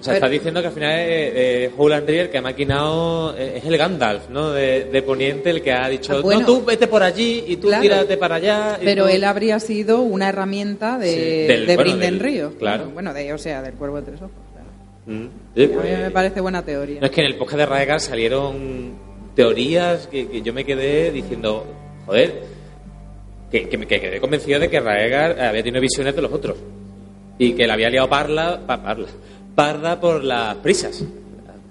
O sea, Pero- está diciendo que al final eh, Howland Reed que ha maquinado, eh, es el Gandalf, ¿no? De, de Poniente, el que ha dicho, Ah, bueno. no, tú vete por allí y tú Claro. tírate para allá. y Pero tú- él habría sido una herramienta de, Sí, del- de bueno, Brinden del- Río. claro. Bueno, de, o sea, del cuervo de tres ojos. claro. Mm. Sí, A mí me parece buena teoría. No es que en el podcast de Raegar salieron teorías que, que yo me quedé diciendo, joder, que, que me que quedé convencido de que Raegar había tenido visiones de los otros y que le había liado parla, pa- parla, parda por las prisas,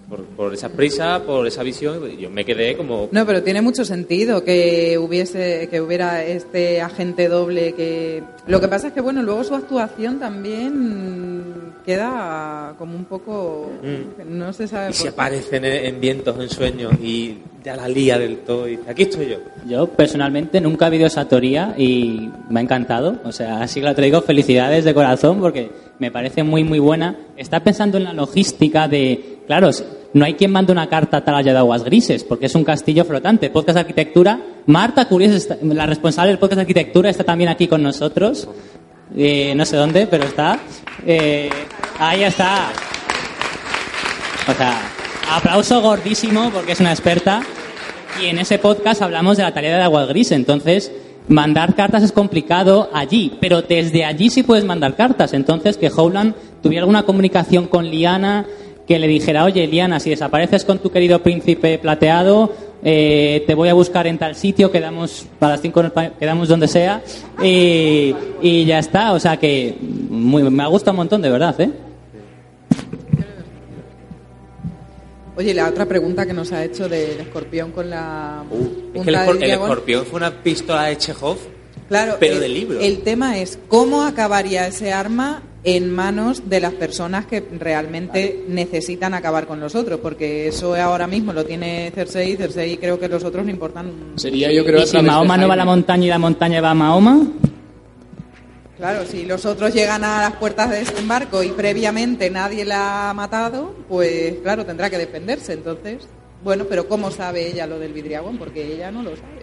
por, por esas prisas, por esa visión. Yo me quedé como, No, pero tiene mucho sentido que hubiese que hubiera este agente doble que lo que pasa es que bueno, luego su actuación también queda como un poco no se sabe Mm. y qué. aparecen en, en vientos, en sueños y ya la lía del todo y dice, aquí estoy yo. Yo personalmente nunca he visto esa teoría y me ha encantado. O sea, así que lo traigo felicidades de corazón porque me parece muy muy buena. Está pensando en la logística de, claro, no hay quien mande una carta a Talaya de Aguas Grises porque es un castillo flotante. Podcast de Arquitectura. Marta Curies, la responsable del podcast de Arquitectura, está también aquí con nosotros. Eh, no sé dónde, pero está. Eh, ahí está. O sea, aplauso gordísimo porque es una experta. Y en ese podcast hablamos de la tarea de agua gris. Entonces, mandar cartas es complicado allí, pero desde allí sí puedes mandar cartas. Entonces, que Howland tuviera alguna comunicación con Liana, que le dijera, oye, Liana, si desapareces con tu querido príncipe plateado, eh, te voy a buscar en tal sitio, quedamos para las cinco, en el pa- quedamos donde sea, y, y ya está. O sea que muy- me ha gustado un montón, de verdad, ¿eh? Oye, la otra pregunta que nos ha hecho del escorpión con la Uh, es que el, escor- escorpión fue una pistola de Chekhov, Claro, pero el, de libro. El tema es cómo acabaría ese arma en manos de las personas que realmente necesitan acabar con los otros, porque eso ahora mismo lo tiene Cersei, Cersei creo que los otros le importan. Sería, yo creo, Y si Mahoma no va a la montaña y la montaña va a Mahoma, Claro, si los otros llegan a las puertas de desembarco y previamente nadie la ha matado, pues claro, tendrá que defenderse. Entonces, bueno, pero ¿cómo sabe ella lo del vidriagón? Porque ella no lo sabe.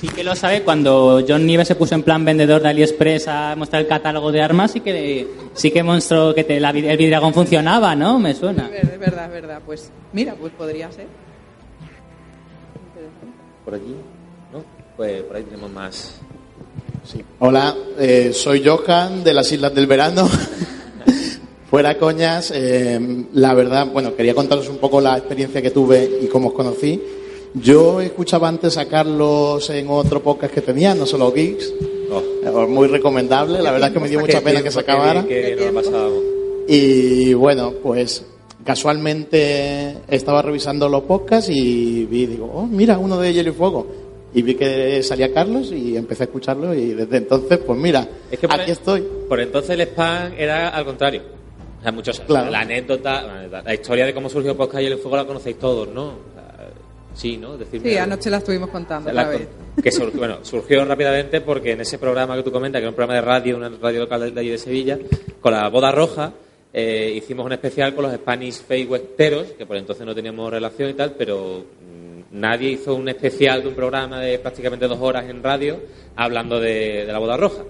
Sí que lo sabe cuando John Nieves se puso en plan vendedor de AliExpress a mostrar el catálogo de armas y que sí que mostró que te- la el vidragón funcionaba, ¿no? Me suena. Es verdad, es verdad. Pues mira, pues podría ser. Por aquí, ¿no? Pues por ahí tenemos más. Hola, eh, soy Johan de las Islas del Verano. Fuera coñas, eh, la verdad, bueno, quería contaros un poco la experiencia que tuve y cómo os conocí. Yo escuchaba antes a Carlos en otro podcast que tenía, no solo Geeks. Eh, Muy recomendable, la verdad es que me dio mucha pena que se acabara. Que, que. Y bueno, pues casualmente estaba revisando los podcasts y vi, digo, oh, mira, uno de Hielo y Fuego. Y vi que salía Carlos y empecé a escucharlo y desde entonces, pues mira, Es que aquí estoy. por entonces el spam era al contrario. O sea, muchos, Claro. la, anécdota, la anécdota- la historia de cómo surgió Podcast y el Fuego la conocéis todos, ¿no? Sí, ¿no? Decirme Sí, algo. anoche la estuvimos contando La con- vez. que surgió, bueno, surgió rápidamente porque en ese programa que tú comentas, que era un programa de radio, una radio local de, allí de Sevilla, con la boda roja, eh, hicimos un especial con los Spanish Westeros, que por entonces no teníamos relación y tal, pero mm, nadie hizo un especial de un programa de prácticamente dos horas en radio hablando de, de la boda roja.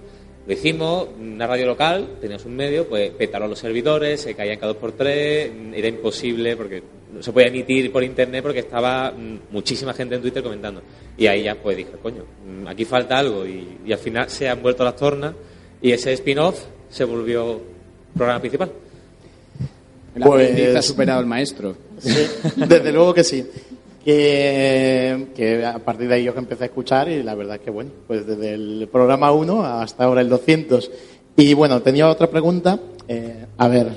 Lo hicimos, una radio local, teníamos un medio, pues petaron los servidores, se caían cada dos por tres, era imposible porque no se podía emitir por internet porque estaba mm, muchísima gente en Twitter comentando. Y ahí ya pues dije, coño, mm, aquí falta algo. Y, y al final se han vuelto las tornas y ese spin-off se volvió programa principal. El aprendiz ha superado al maestro. Sí, desde luego que sí. Que, que a partir de ahí yo que empecé a escuchar y la verdad es que bueno, pues desde el programa 1 hasta ahora el 200. Y bueno, tenía otra pregunta. Eh, a ver,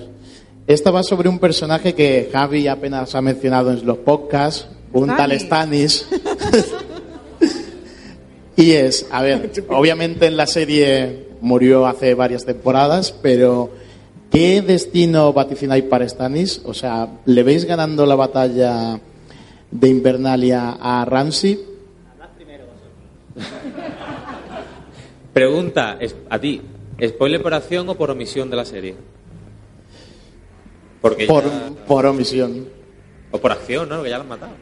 esta va sobre un personaje que Javi apenas ha mencionado en los podcasts, un tal Stanis. y es, a ver, obviamente en la serie murió hace varias temporadas, pero ¿qué destino vaticináis para Stanis? O sea, ¿le veis ganando la batalla de Invernalia a Ramsey? Pregunta a ti, ¿spoiler por acción o por omisión de la serie? Porque Por, ya- por omisión. O por acción, ¿no? Que ya lo han matado.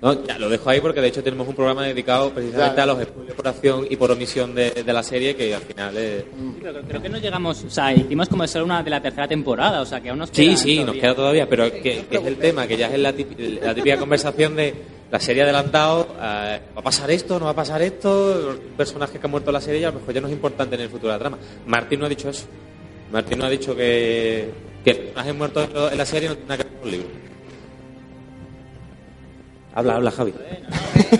No, ya lo dejo ahí porque de hecho tenemos un programa dedicado precisamente a los spoilers por acción y por omisión de, de la serie que al final es... Sí, pero creo que no llegamos, o sea, hicimos como solo una de la tercera temporada, o sea, que aún nos Sí, queda sí, nos todavía. queda todavía, pero que, que es el tema, que ya es la típica, la típica conversación de la serie adelantado, eh, ¿va a pasar esto? ¿No va a pasar esto? Los personajes que han muerto en la serie ya a lo mejor ya no es importante en el futuro de la trama. Martín no ha dicho eso. Martín no ha dicho que, que el personaje muerto en la serie no tiene nada que ver con el libro. Habla, habla, Javi.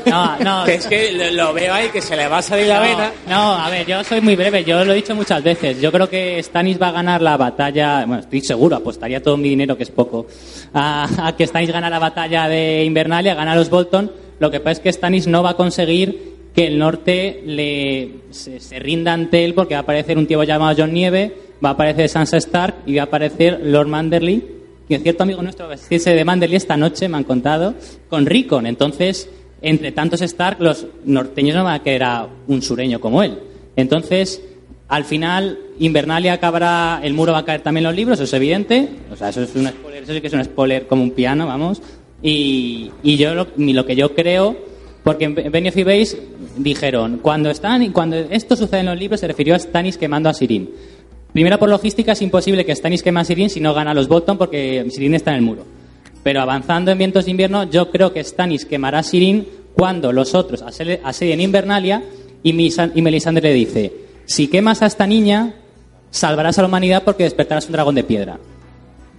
No, no. Que es que lo, lo veo ahí, que se le va a salir la No, vena. No, a ver, yo soy muy breve, yo lo he dicho muchas veces. Yo creo que Stanis va a ganar la batalla, bueno, estoy seguro, apostaría todo mi dinero, que es poco, a, a que Stanis gana la batalla de Invernalia, gana a los Bolton. Lo que pasa es que Stanis no va a conseguir que el norte le, se, rinda ante él porque va a aparecer un tío llamado John Nieve, va a aparecer Sansa Stark y va a aparecer Lord Manderly, que cierto amigo nuestro va a vestirse de Manderly esta noche, me han contado, con Rickon. Entonces, entre tantos Stark, los norteños no van a querer a un sureño como él. Entonces, al final, Invernalia acabará, el muro va a caer también en los libros, eso es evidente. O sea, eso es un spoiler, eso sí que es un spoiler como un piano, vamos. Y, y yo lo, lo que yo creo, porque en Benioff y Weiss dijeron, cuando, están, cuando esto sucede en los libros se refirió a Stannis quemando a Sirin. Primero, por logística, es imposible que Stannis queme a Sirin si no gana los Bolton porque Sirin está en el muro. Pero avanzando en vientos de invierno, yo creo que Stannis quemará a Sirin cuando los otros asedien Invernalia y, Melisandre le dice, si quemas a esta niña, salvarás a la humanidad porque despertarás un dragón de piedra.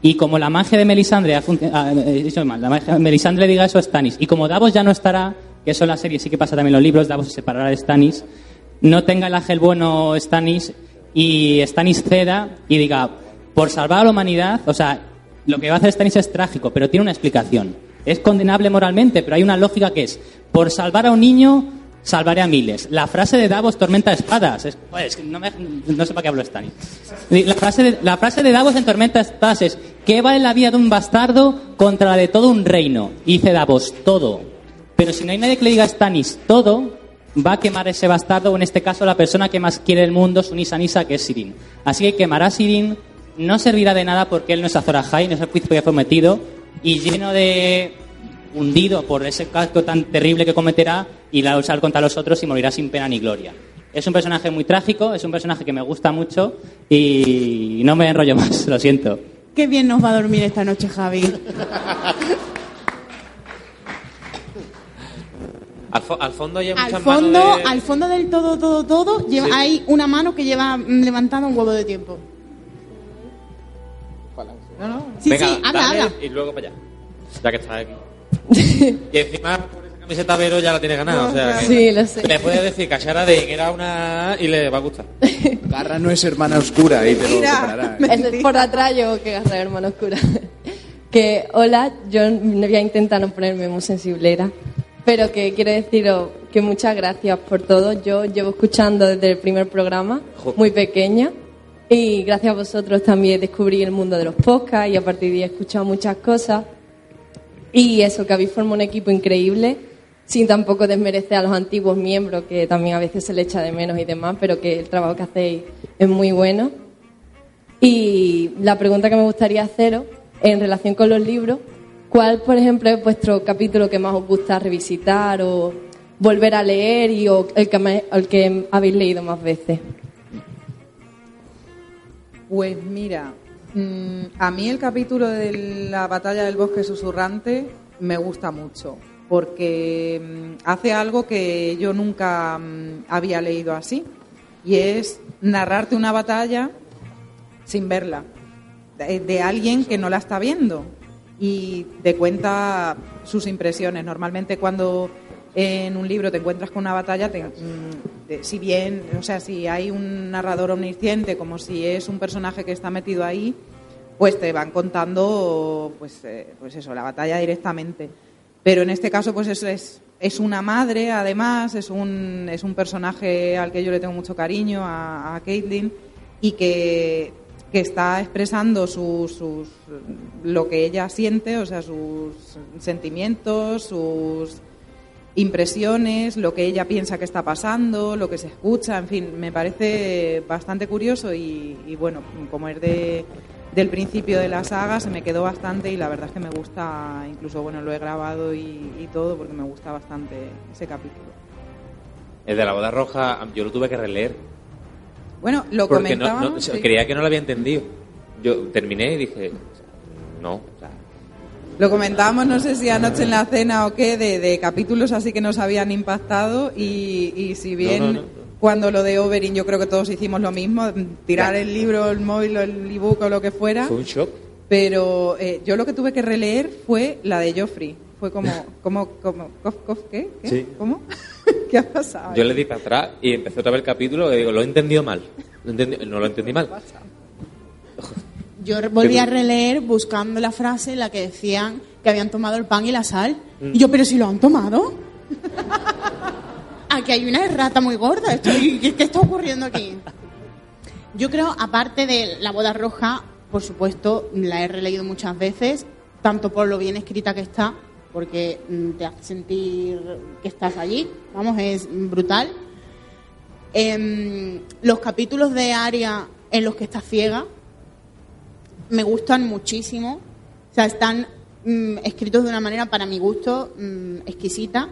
Y como la magia de Melisandre ha de Melisandre diga eso a Stannis, y como Davos ya no estará, que eso en la serie sí que pasa también en los libros, Davos se separará de Stannis, no tenga el ángel bueno Stannis y Stannis ceda y diga, por salvar a la humanidad, o sea, lo que va a hacer Stannis es trágico, pero tiene una explicación. Es condenable moralmente, pero hay una lógica que es, por salvar a un niño, salvaré a miles. La frase de Davos, tormenta espadas, es, no, me- no sé para qué hablo Stannis. La frase, de, la frase de Davos en Tormenta Espadas es, ¿qué vale la vida de un bastardo contra la de todo un reino? Y dice Davos, todo. Pero si no hay nadie que le diga a Stannis todo, va a quemar ese bastardo, o en este caso la persona que más quiere el mundo, su Nisa Nisa, que es Sirin. Así que quemará a Sirin, no servirá de nada porque él no es Azor Ahai, no es el príncipe que fue metido, y lleno de hundido por ese acto tan terrible que cometerá va a usar contra los otros y morirá sin pena ni gloria. Es un personaje muy trágico, es un personaje que me gusta mucho y no me enrollo más, lo siento. Qué bien nos va a dormir esta noche, Javi. Al, fo- al fondo hay Al fondo, manos de- al fondo del todo, todo, todo, lleva- Sí. hay una mano que lleva mm, levantada un huevo de tiempo. No, no. Sí, Venga, sí, habla, dale habla. y luego para allá. Ya que estás aquí. y encima por esa camiseta Vero ya la tiene ganada. o sea, que Sí, lo sé. Le puedes decir que Ashara de era una y le va a gustar. Garra no es hermana oscura y te lo separará. ¿eh? Por atrás yo que agarrar hermano oscura. que hola, yo no voy a intentar no ponerme muy sensiblera, pero que quiero deciros que muchas gracias por todo. Yo llevo escuchando desde el primer programa, muy pequeña, y gracias a vosotros también descubrí el mundo de los podcasts y a partir de ahí he escuchado muchas cosas. Y eso, que habéis formado un equipo increíble, sin tampoco desmerecer a los antiguos miembros, que también a veces se le echa de menos y demás, pero que el trabajo que hacéis es muy bueno. Y la pregunta que me gustaría haceros, en relación con los libros, ¿cuál, por ejemplo, es vuestro capítulo que más os gusta revisitar o volver a leer y o el que, el que habéis leído más veces? Pues mira, mm, a mí el capítulo de la batalla del bosque susurrante me gusta mucho, porque mm, hace algo que yo nunca mm, había leído así, y es narrarte una batalla sin verla, de alguien que no la está viendo, y te cuenta sus impresiones. Normalmente cuando en un libro te encuentras con una batalla, te- mm, si bien, o sea, si hay un narrador omnisciente, como si es un personaje que está metido ahí, pues te van contando, pues, eh, pues eso, la batalla directamente. Pero en este caso, pues es, es, es una madre, además, es un, es un personaje al que yo le tengo mucho cariño, a, a Caitlin, y que, que está expresando sus, sus, lo que ella siente, o sea, sus sentimientos, sus impresiones, lo que ella piensa que está pasando, lo que se escucha, en fin, me parece bastante curioso y, bueno, como es de, del principio de la saga, se me quedó bastante y la verdad es que me gusta, incluso bueno, lo he grabado y, y todo porque me gusta bastante ese capítulo. El de la boda roja, yo lo tuve que releer. Bueno, lo porque comentábamos. no, sí. creía que no lo había entendido. Yo terminé y dije, no. o sea, Lo comentábamos, no sé si anoche en la cena o qué, de, de capítulos así que nos habían impactado y, y si bien No, no, no. cuando lo de Oberyn yo creo que todos hicimos lo mismo, tirar el libro, el móvil, el ebook o lo que fuera, fue un shock. pero eh, yo lo que tuve que releer fue la de Joffrey. Fue como, como, como, cof, cof, ¿qué? ¿Qué? Sí. ¿Cómo? ¿Qué ha pasado? Yo le di para atrás y empecé otra vez el capítulo y digo, lo he entendido mal. Lo he entendi- no lo entendí mal. Yo volví a releer buscando la frase en la que decían que habían tomado el pan y la sal. Mm. Y yo, pero si lo han tomado. Aquí hay una errata muy gorda. Esto- ¿y ¿Qué, qué está ocurriendo aquí? Yo creo, aparte de La boda roja, por supuesto, la he releído muchas veces, tanto por lo bien escrita que está, porque mm, te hace sentir que estás allí. Vamos, es brutal. Em, los capítulos de Aria en los que está ciega me gustan muchísimo. O sea, están mm, escritos de una manera, para mi gusto, mm, exquisita.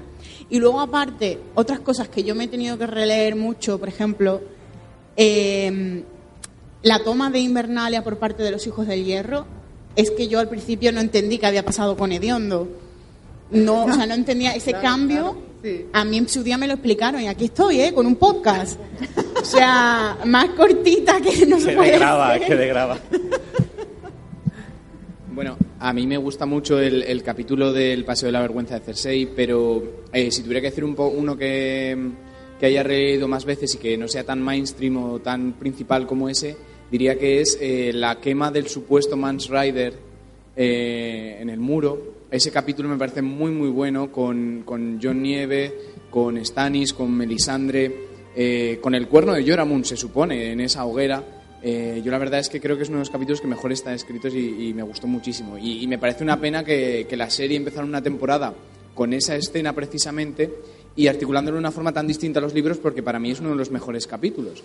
Y luego, aparte, otras cosas que yo me he tenido que releer mucho, por ejemplo, em, la toma de Invernalia por parte de los hijos del hierro, es que yo al principio no entendí qué había pasado con Hediondo. No, o sea, no entendía ese Claro, cambio. claro, sí. A mí en su día me lo explicaron y aquí estoy, ¿eh? Con un podcast. O sea, más cortita que no se puede de graba, hacer. que de graba. Bueno, a mí me gusta mucho el, el capítulo del Paseo de la Vergüenza de Cersei, pero eh, si tuviera que decir un po- uno que, que haya leído más veces y que no sea tan mainstream o tan principal como ese, diría que es eh, la quema del supuesto Mans Rider eh, en el muro. Ese capítulo me parece muy, muy bueno con, con John Nieve, con Stannis, con Melisandre, eh, con el cuerno de Yoramun, se supone, en esa hoguera. Eh, yo la verdad es que creo que es uno de los capítulos que mejor están escritos y, me gustó muchísimo. Y, y me parece una pena que, que la serie empezara una temporada con esa escena precisamente y articulándolo de una forma tan distinta a los libros porque para mí es uno de los mejores capítulos.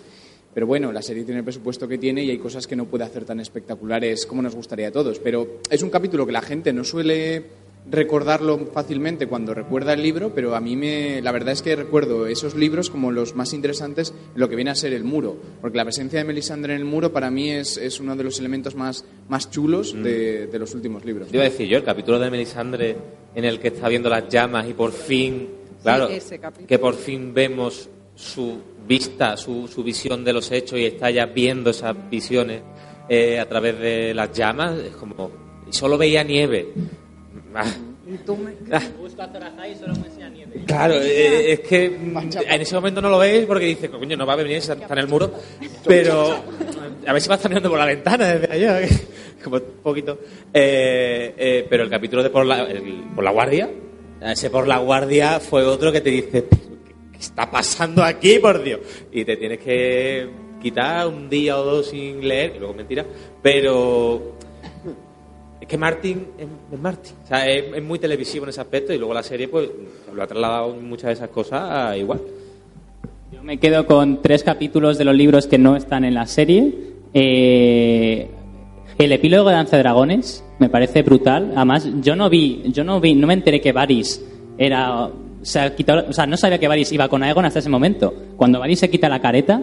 Pero bueno, la serie tiene el presupuesto que tiene y hay cosas que no puede hacer tan espectaculares como nos gustaría a todos. Pero es un capítulo que la gente no suele recordarlo fácilmente cuando recuerda el libro, pero a mí me, la verdad es que recuerdo esos libros como los más interesantes en lo que viene a ser el muro, porque la presencia de Melisandre en el muro para mí es, es uno de los elementos más, más chulos de, de los últimos libros. Te iba a decir yo, el capítulo de Melisandre en el que está viendo las llamas y por fin, claro, que por fin vemos su vista, su, su visión de los hechos y está ya viendo esas visiones eh, a través de las llamas, es como, y solo veía nieve. Ah, ah, Claro, eh, es que en ese momento no lo veis porque dice, coño, no va a venir, está en el muro, pero a ver si va a estar mirando por la ventana desde allá, como un poquito. Eh, eh, pero el capítulo de por la, el- por la guardia, ese por la guardia fue otro que te dice, ¿qué está pasando aquí, por Dios? Y te tienes que quitar un día o dos sin leer, y luego mentira, pero es que Martin es, Martin. O sea, es, es muy televisivo en ese aspecto y luego la serie pues lo ha trasladado muchas de esas cosas a igual. Yo me quedo con tres capítulos de los libros que no están en la serie. Eh, el epílogo de Danza de Dragones me parece brutal. Además, yo no vi, yo no vi, no me enteré que Varys era, se o sea, no sabía que Varys iba con Aegon hasta ese momento. Cuando Varys se quita la careta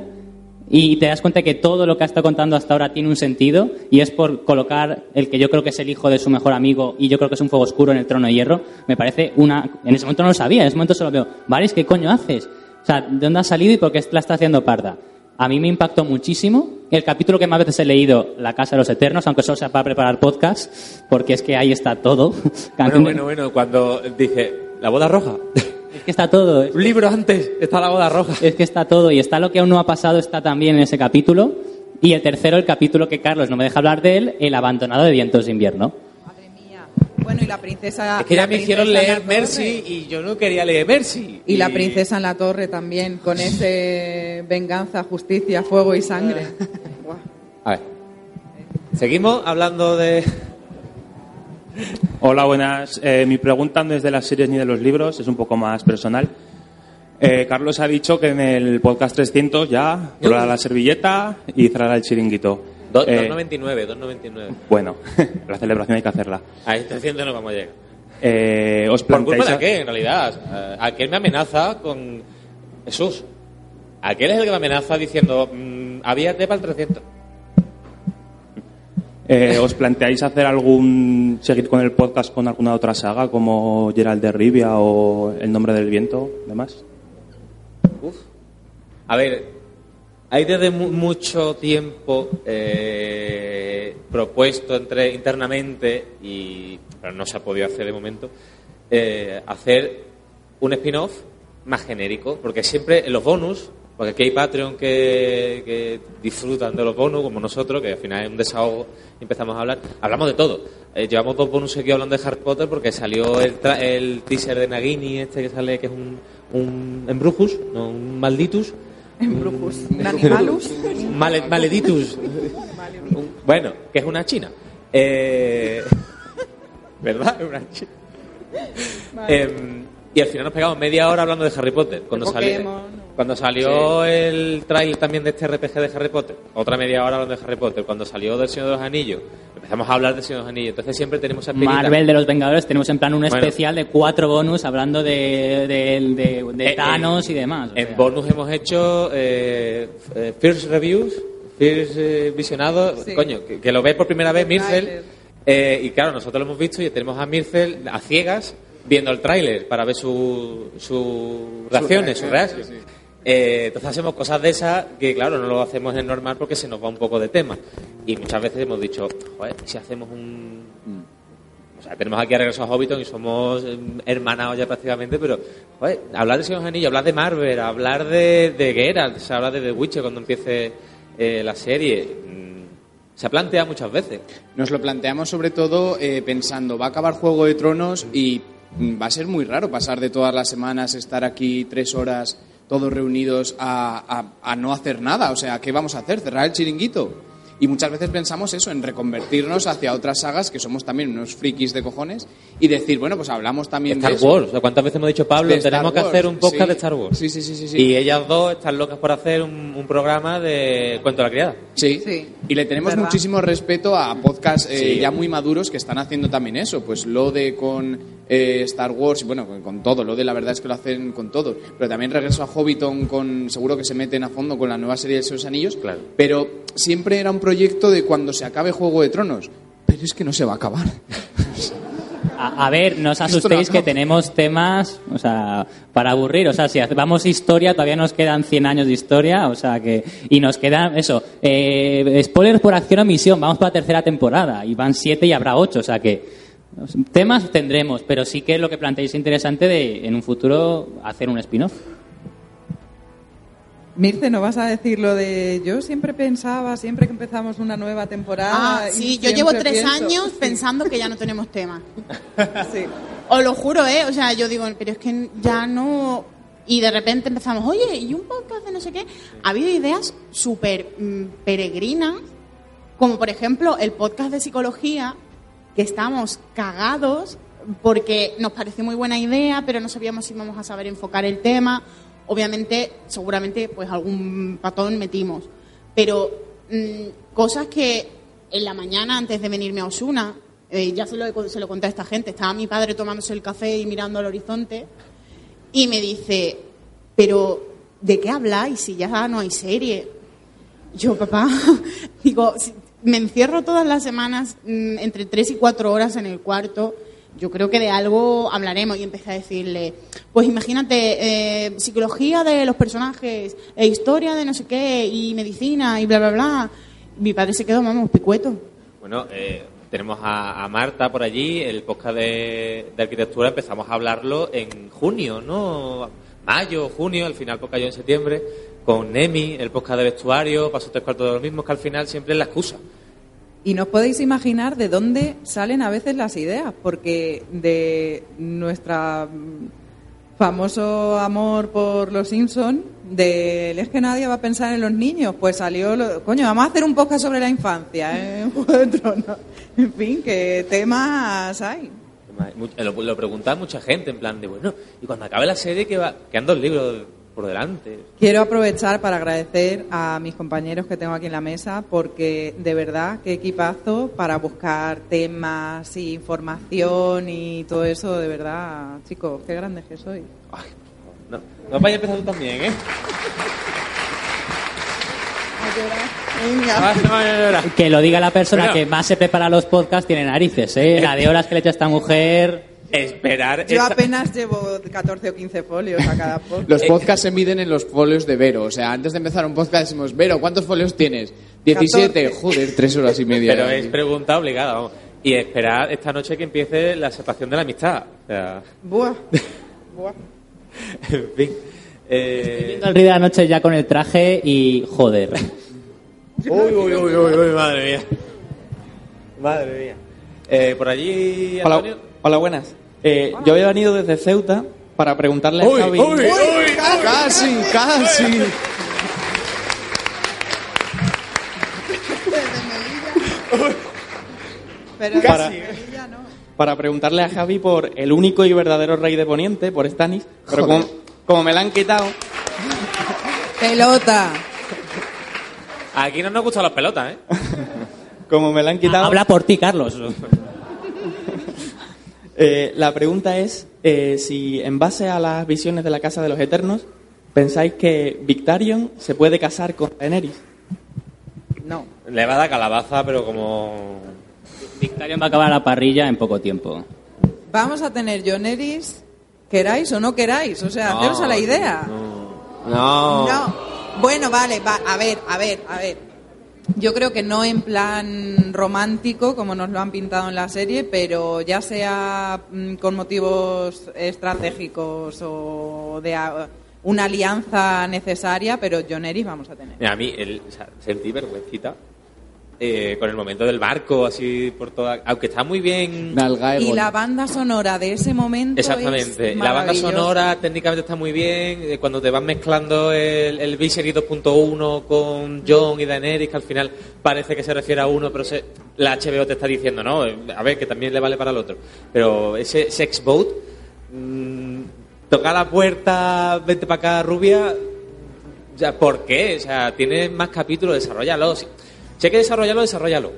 y te das cuenta que todo lo que ha estado contando hasta ahora tiene un sentido y es por colocar el que yo creo que es el hijo de su mejor amigo y yo creo que es un fuego oscuro en el trono de hierro, me parece una... En ese momento no lo sabía, en ese momento solo veo, Varys, ¿qué coño haces? O sea, ¿de dónde has salido y por qué la está haciendo parda? A mí me impactó muchísimo. El capítulo que más veces he leído, La Casa de los Eternos, aunque solo sea para preparar podcast, porque es que ahí está todo. Bueno, bueno, bueno, cuando dice la boda roja. Es que está todo. Es, Un libro antes está la boda roja. es que está todo. Y está lo que aún no ha pasado, está también en ese capítulo. Y el tercero, el capítulo que Carlos no me deja hablar de él, El abandonado de vientos de invierno. Bueno, y la princesa. Es que ya me hicieron leer Mercy y yo no quería leer Mercy. Y la princesa en la torre también, con ese venganza, justicia, fuego y sangre. A ver. Seguimos hablando de... Hola, buenas. Eh, mi pregunta no es de las series ni de los libros, es un poco más personal. Eh, Carlos ha dicho que en el podcast 300 ya probará la servilleta y cerrará el chiringuito. Do- Eh, 2.99, 2.99. bueno, la celebración hay que hacerla. Ahí 300 no vamos a llegar. Eh, ¿Os ¿Por culpa de a- qué, en realidad? Eh, aquel me amenaza con... Jesús. Aquel es el que me amenaza diciendo, mm, avíate para el 300. Eh, ¿Os planteáis hacer algún. seguir con el podcast con alguna otra saga como Gerald de Rivia o El nombre del viento, demás? Uf. A ver, hay desde mu- mucho tiempo eh, propuesto entre internamente y pero no se ha podido hacer de momento eh, hacer un spin-off más genérico, porque siempre en los bonus, porque aquí hay Patreon que, que disfrutan de los bonus, como nosotros, que al final es un desahogo y empezamos a hablar, hablamos de todo. Eh, llevamos dos bonus aquí hablando de Harry Potter porque salió el, tra- el teaser de Nagini, este que sale, que es un, un Embrujus, no, un Malditus. Embrujus. ¿Un animalus? Male- maleditus. Bueno, que es una china. Eh, ¿Verdad? Es una china. Em, y al final nos pegamos media hora hablando de Harry Potter. Cuando, salió, cuando salió el trailer también de este RPG de Harry Potter, otra media hora hablando de Harry Potter. Cuando salió del Señor de los Anillos, empezamos a hablar del Señor de los Anillos. Entonces siempre tenemos esa. Marvel de los Vengadores tenemos en plan un Bueno. especial de cuatro bonus hablando de, de, de- de Eh, Thanos y demás. o En sea. bonus hemos hecho eh, eh, First Reviews, First eh, Visionado, Sí. coño, que, que lo ve por primera vez Mircel. Eh, y claro, nosotros lo hemos visto y tenemos a Mircel a ciegas viendo el tráiler para ver su, sus reacciones, sus reacciones. Eh, entonces hacemos cosas de esas que, claro, no lo hacemos en normal porque se nos va un poco de tema. Y muchas veces hemos dicho, joder, si hacemos un... O sea, tenemos aquí a Regreso a Hobbiton y somos eh, hermanados ya prácticamente, pero, joder, hablar de Señor Anillos, hablar de Marvel, hablar de, de Geralt, se habla de The Witcher cuando empiece eh, la serie, mm, se ha planteado muchas veces. Nos lo planteamos sobre todo eh, pensando, va a acabar Juego de Tronos y mm, va a ser muy raro pasar de todas las semanas, estar aquí tres horas todos reunidos a, a- a no hacer nada. O sea, ¿qué vamos a hacer? ¿Cerrar el chiringuito? Y muchas veces pensamos eso, en reconvertirnos hacia otras sagas, que somos también unos frikis de cojones, y decir, bueno, pues hablamos también Star de eso. Wars. ¿Cuántas veces hemos dicho, Pablo, Star tenemos que hacer un podcast sí. de Star Wars? Sí, sí, sí, sí, sí. Y ellas dos están locas por hacer un, un programa de Cuento de la Criada. Sí. y le tenemos ¿Verdad? muchísimo respeto a podcasts eh, Sí. ya muy maduros que están haciendo también eso. Pues lo de con eh, Star Wars, y bueno, con, con todo. Lo de la verdad es que lo hacen con todo. Pero también regreso a Hobbiton con. Seguro que se meten a fondo con la nueva serie de Seus Anillos. Claro. Pero siempre era un proyecto de cuando se acabe Juego de Tronos. Pero es que no se va a acabar. A, a ver, no os asustéis que tenemos temas, o sea, para aburrir. O sea, si vamos historia, todavía nos quedan 100 años de historia, o sea que... Y nos quedan, eso, eh, spoilers por acción o misión, vamos para la tercera temporada, y van 7 y habrá 8, o sea que... Temas tendremos, pero sí que lo que planteáis es interesante de, en un futuro, hacer un spin-off. Mirce, ¿no vas a decir lo de yo siempre pensaba, siempre que empezamos una nueva temporada? Ah, sí, yo llevo tres pienso- años pensando que ya no tenemos tema. Sí. Os lo juro, ¿eh? O sea, yo digo, pero es que ya no... Y de repente empezamos, oye, ¿y un podcast de no sé qué? Ha habido ideas súper mm, peregrinas, como por ejemplo el podcast de psicología, que estamos cagados porque nos pareció muy buena idea, pero no sabíamos si íbamos a saber enfocar el tema. Obviamente, seguramente, pues algún patón metimos. Pero mm, cosas que en la mañana, antes de venirme a Osuna, eh, ya se lo, se lo conté a esta gente, estaba mi padre tomándose el café y mirando al horizonte, y me dice, pero ¿de qué habláis si ya no hay serie? Yo, papá, digo, me encierro todas las semanas mm, entre tres y cuatro horas en el cuarto. Yo creo que de algo hablaremos. Y empecé a decirle, pues imagínate, eh, psicología de los personajes, e historia de no sé qué, y medicina, y bla, bla, bla. Mi padre se quedó, vamos, picueto. Bueno, eh, tenemos a, a Marta por allí, el podcast de, arquitectura empezamos a hablarlo en junio, ¿no? Mayo, junio, al final podcast yo en septiembre, con Nemi, el podcast de vestuario, pasó tres cuartos de lo mismo, que al final siempre es la excusa. Y no os podéis imaginar de dónde salen a veces las ideas, porque de nuestra mm, famoso amor por los Simpson, del es que nadie va a pensar en los niños, pues salió, lo- coño, vamos a hacer un podcast sobre la infancia, ¿eh? En de fin, qué temas hay. Mu- Lo, lo preguntaba mucha gente, en plan de, bueno, y cuando acabe la serie, que va, quedan dos libros por delante. Quiero aprovechar para agradecer a mis compañeros que tengo aquí en la mesa porque de verdad qué equipazo para buscar temas y información y todo eso, de verdad, chicos, qué grandes que sois. No, no vayas a empezar tú también, ¿eh? Ah. Que lo diga la persona Bueno. que más se prepara los podcasts, tiene narices, ¿eh? La de horas que le echa esta mujer... Esperar. Yo apenas llevo 14 o 15 folios a cada podcast. Los podcasts se miden en los folios de Vero. O sea, antes de empezar un podcast decimos, Vero, ¿cuántos folios tienes? 17. Joder, tres horas y media. Pero es pregunta obligada, vamos. Y esperar esta noche que empiece la separación de la amistad. O sea, Buah. Buah. en fin. Eh... Viendo el Rey de la Noche ya con el traje y... Joder. Uy, uy, uy, uy, uy, madre mía. Madre mía. Eh, por allí, hola, buenas. Eh, yo había venido desde Ceuta para preguntarle a Uy, Javi. uy, uy, casi, casi. Pero Para- para preguntarle a Javi por el único y verdadero rey de Poniente, por Stanis. Pero como, como me la han quitado, Pelota. Aquí no nos gustan las pelotas, ¿eh? como me la han quitado, Habla por ti, Carlos. Eh, la pregunta es eh, si en base a las visiones de la Casa de los Eternos pensáis que Victarion se puede casar con Daenerys. No. Le va a dar calabaza, pero como... Victorian va a acabar la parrilla en poco tiempo. Vamos a tener Joneris, queráis o no queráis. O sea, No, haceros a la idea. No. No. Bueno, vale, va, a ver, a ver, a ver. Yo creo que no en plan romántico, como nos lo han pintado en la serie, pero ya sea mm, con motivos estratégicos o de una alianza necesaria, pero Joneris vamos a tener. A mí sentí vergüencita eh, con el momento del barco, así por toda. Aunque está muy bien. Y la banda sonora de ese momento. Exactamente. es La banda sonora técnicamente está muy bien. eh, Cuando te van mezclando el, el Viserys 2.1 con John y Daenerys, que al final parece que se refiere a uno, pero se- la HBO te está diciendo, no, a ver, que también le vale para el otro. Pero ese Sex Boat, mm, toca la puerta, vente para acá, rubia. O sea, ¿por qué? O sea, tiene más capítulos, desarrollalo. Si, hay que desarrollarlo, desarrollalo.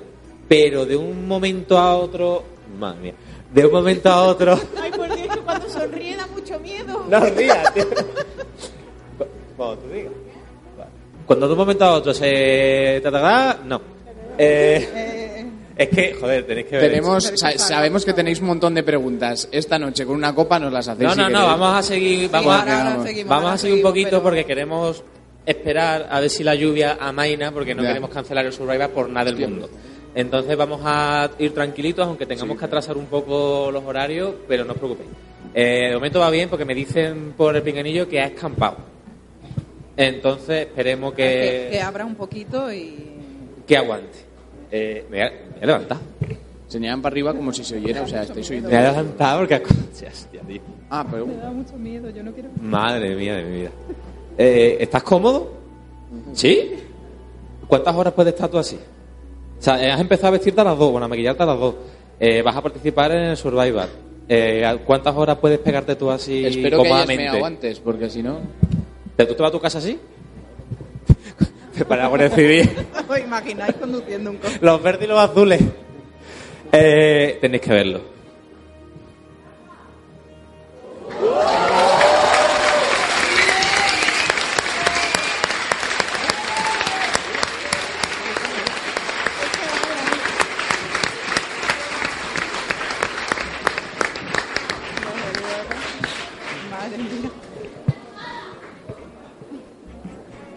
Pero de un momento a otro. Madre mía. De un momento a otro. Ay, por Dios, que cuando sonríe da mucho miedo. No rías, tío. Cuando tú digas. Cuando de un momento a otro se. ¿Te atará? No. Eh, es que, joder, tenéis que ver. Tenemos, sa- sabemos que tenéis un montón de preguntas. Esta noche con una copa nos las hacéis. No, si no, no, queréis. vamos a seguir, vamos, a, ahora seguimos, vamos a seguir un poquito pero- porque queremos esperar a ver si la lluvia amaina porque no Ya. queremos cancelar el Survivor por nada del mundo. Entonces vamos a ir tranquilitos, aunque tengamos que atrasar un poco los horarios, pero no os preocupéis. Eh, de momento va bien porque me dicen por el pinganillo que ha escampado. Entonces esperemos Que, que que, abra un poquito y. que aguante. Eh, me, voy a, me voy a levantar. Señalan para arriba como si se oyera, o sea, estáis oyendo. Me voy a levantar porque... Hostia, tío. Ah, pero... Me da mucho miedo, yo no quiero. Madre mía de mi vida. Eh, ¿Estás cómodo? ¿Sí? ¿Cuántas horas puedes estar tú así? O sea, eh, has empezado a vestirte a las dos, bueno, a maquillarte a las dos. Eh, vas a participar en el Survivor. Eh, ¿a ¿Cuántas horas puedes pegarte tú así Espero que hayas cómodamente? antes, porque si no... ¿Pero ¿Tú te vas a tu casa así? Para recibir ¿Os imagináis conduciendo un coche? los verdes y los azules. Eh, tenéis que verlo.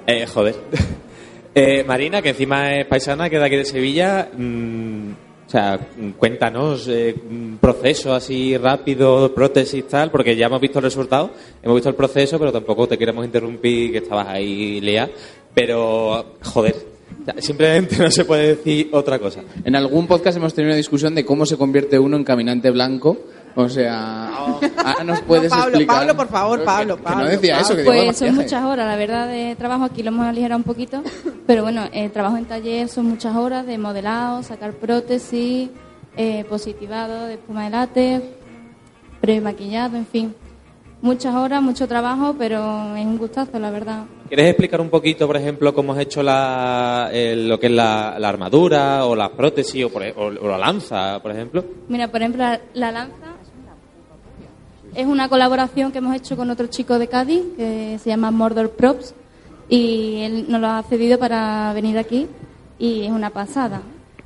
Eh, joder. Eh, Marina, que encima es paisana, que de aquí de Sevilla. mm, o sea, cuéntanos, eh, un proceso así rápido, prótesis tal, porque ya hemos visto el resultado, hemos visto el proceso, pero tampoco te queremos interrumpir, que estabas ahí, Lea. Pero, joder, simplemente no se puede decir otra cosa. En algún podcast hemos tenido una discusión de cómo se convierte uno en caminante blanco. O sea, ahora nos puedes No, Pablo, explicar. Pablo, por favor, Que- Pablo, que no decía eso, que Pues son muchas horas, la verdad, de trabajo. Aquí lo hemos aligerado un poquito. Pero bueno, el trabajo en taller son muchas horas de modelado, sacar prótesis, eh, positivado de espuma de látex, premaquillado, en fin. Muchas horas, mucho trabajo, pero es un gustazo, la verdad. ¿Quieres explicar un poquito, por ejemplo, cómo has hecho la, el- lo que es la, la armadura o la prótesis o, por e- o- o la lanza, por ejemplo? Mira, por ejemplo, la, la lanza es una colaboración que hemos hecho con otro chico de Cádiz que se llama Mordor Props y él nos lo ha cedido para venir aquí y es una pasada.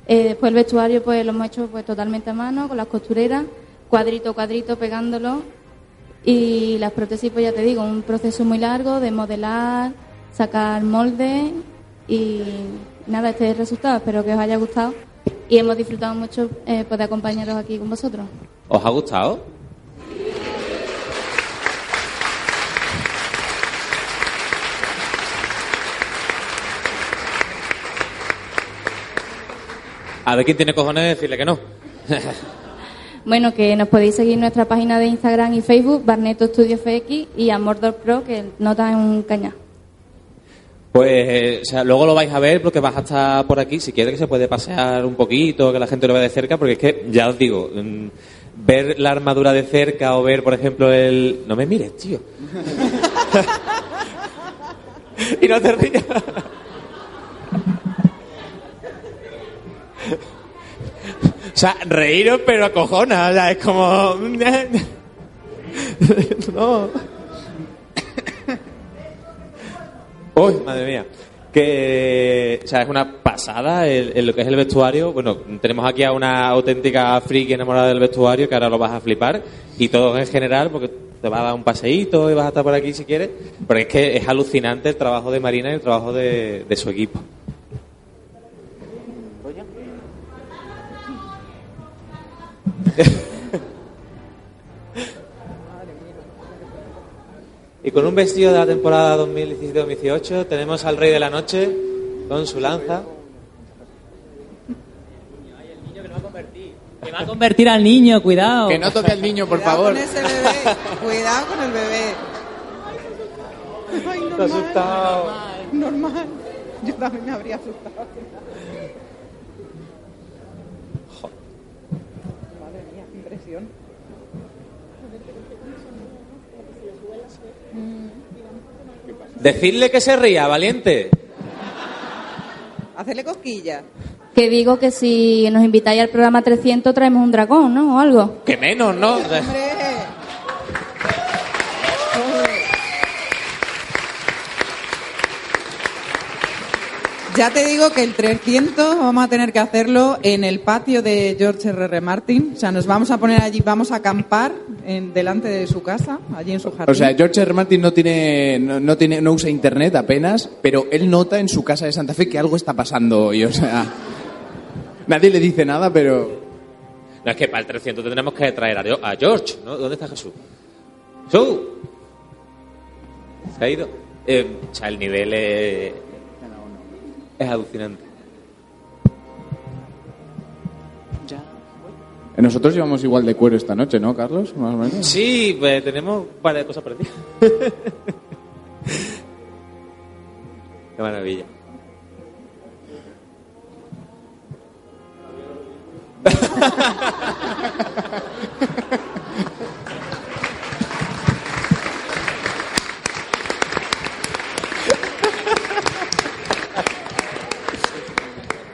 Eh, después el vestuario pues lo hemos hecho pues totalmente a mano con las costureras, cuadrito a cuadrito pegándolo y las prótesis pues ya te digo, un proceso muy largo de modelar, sacar moldes y nada, este es el resultado, espero que os haya gustado y hemos disfrutado mucho eh, poder acompañaros aquí con vosotros. ¿Os ha gustado? A ver quién tiene cojones de decirle que no. Bueno, que nos podéis seguir en nuestra página de Instagram y Facebook, Barneto Studio FX y a Mordor Pro, que nota en un caña. Pues, eh, o sea, luego lo vais a ver porque vas a estar por aquí. Si quiere que se puede pasear un poquito, que la gente lo vea de cerca, porque es que, ya os digo, mm, ver la armadura de cerca o ver, por ejemplo, el... No me mires, tío. y no te rías. O sea, reíros pero acojona, o sea, es como... no. Uy, madre mía. Que, o sea, es una pasada el- lo que es el vestuario. Bueno, tenemos aquí a una auténtica friki enamorada del vestuario que ahora lo vas a flipar. Y todo en general, porque te vas a dar un paseíto y vas a estar por aquí si quieres. Porque es que es alucinante el trabajo de Marina y el trabajo de, de su equipo. y con un vestido de la temporada 2017-2018 tenemos al Rey de la Noche con su lanza. Que va a convertir al niño, cuidado. Que no toque al niño, por cuidado favor. Con ese bebé. Cuidado con el bebé. Ay, normal. Está asustado. Normal. normal. Yo también me habría asustado. Decidle que se ría, valiente. Hacerle cosquillas. Que digo que si nos invitáis al programa 300 traemos un dragón, ¿no? O algo. Que menos, ¿no? Hombre. Ya te digo que el 300 vamos a tener que hacerlo en el patio de George R.R. Martin. O sea, nos vamos a poner allí, vamos a acampar en, delante de su casa, allí en su jardín. O sea, George R. R. Martin no tiene, no, no tiene, no usa internet apenas, pero él nota en su casa de Santa Fe que algo está pasando hoy. O sea, nadie le dice nada, pero No, es que para el 300 tendremos que traer a, George, ¿no? ¿Dónde está Jesús? ¡Jesús! ¿Se ha ido? Eh, o sea, el nivel es, es alucinante. nosotros llevamos igual de cuero esta noche, ¿no, Carlos? Más o menos. Sí, pues tenemos de cosas parecidas. Qué maravilla.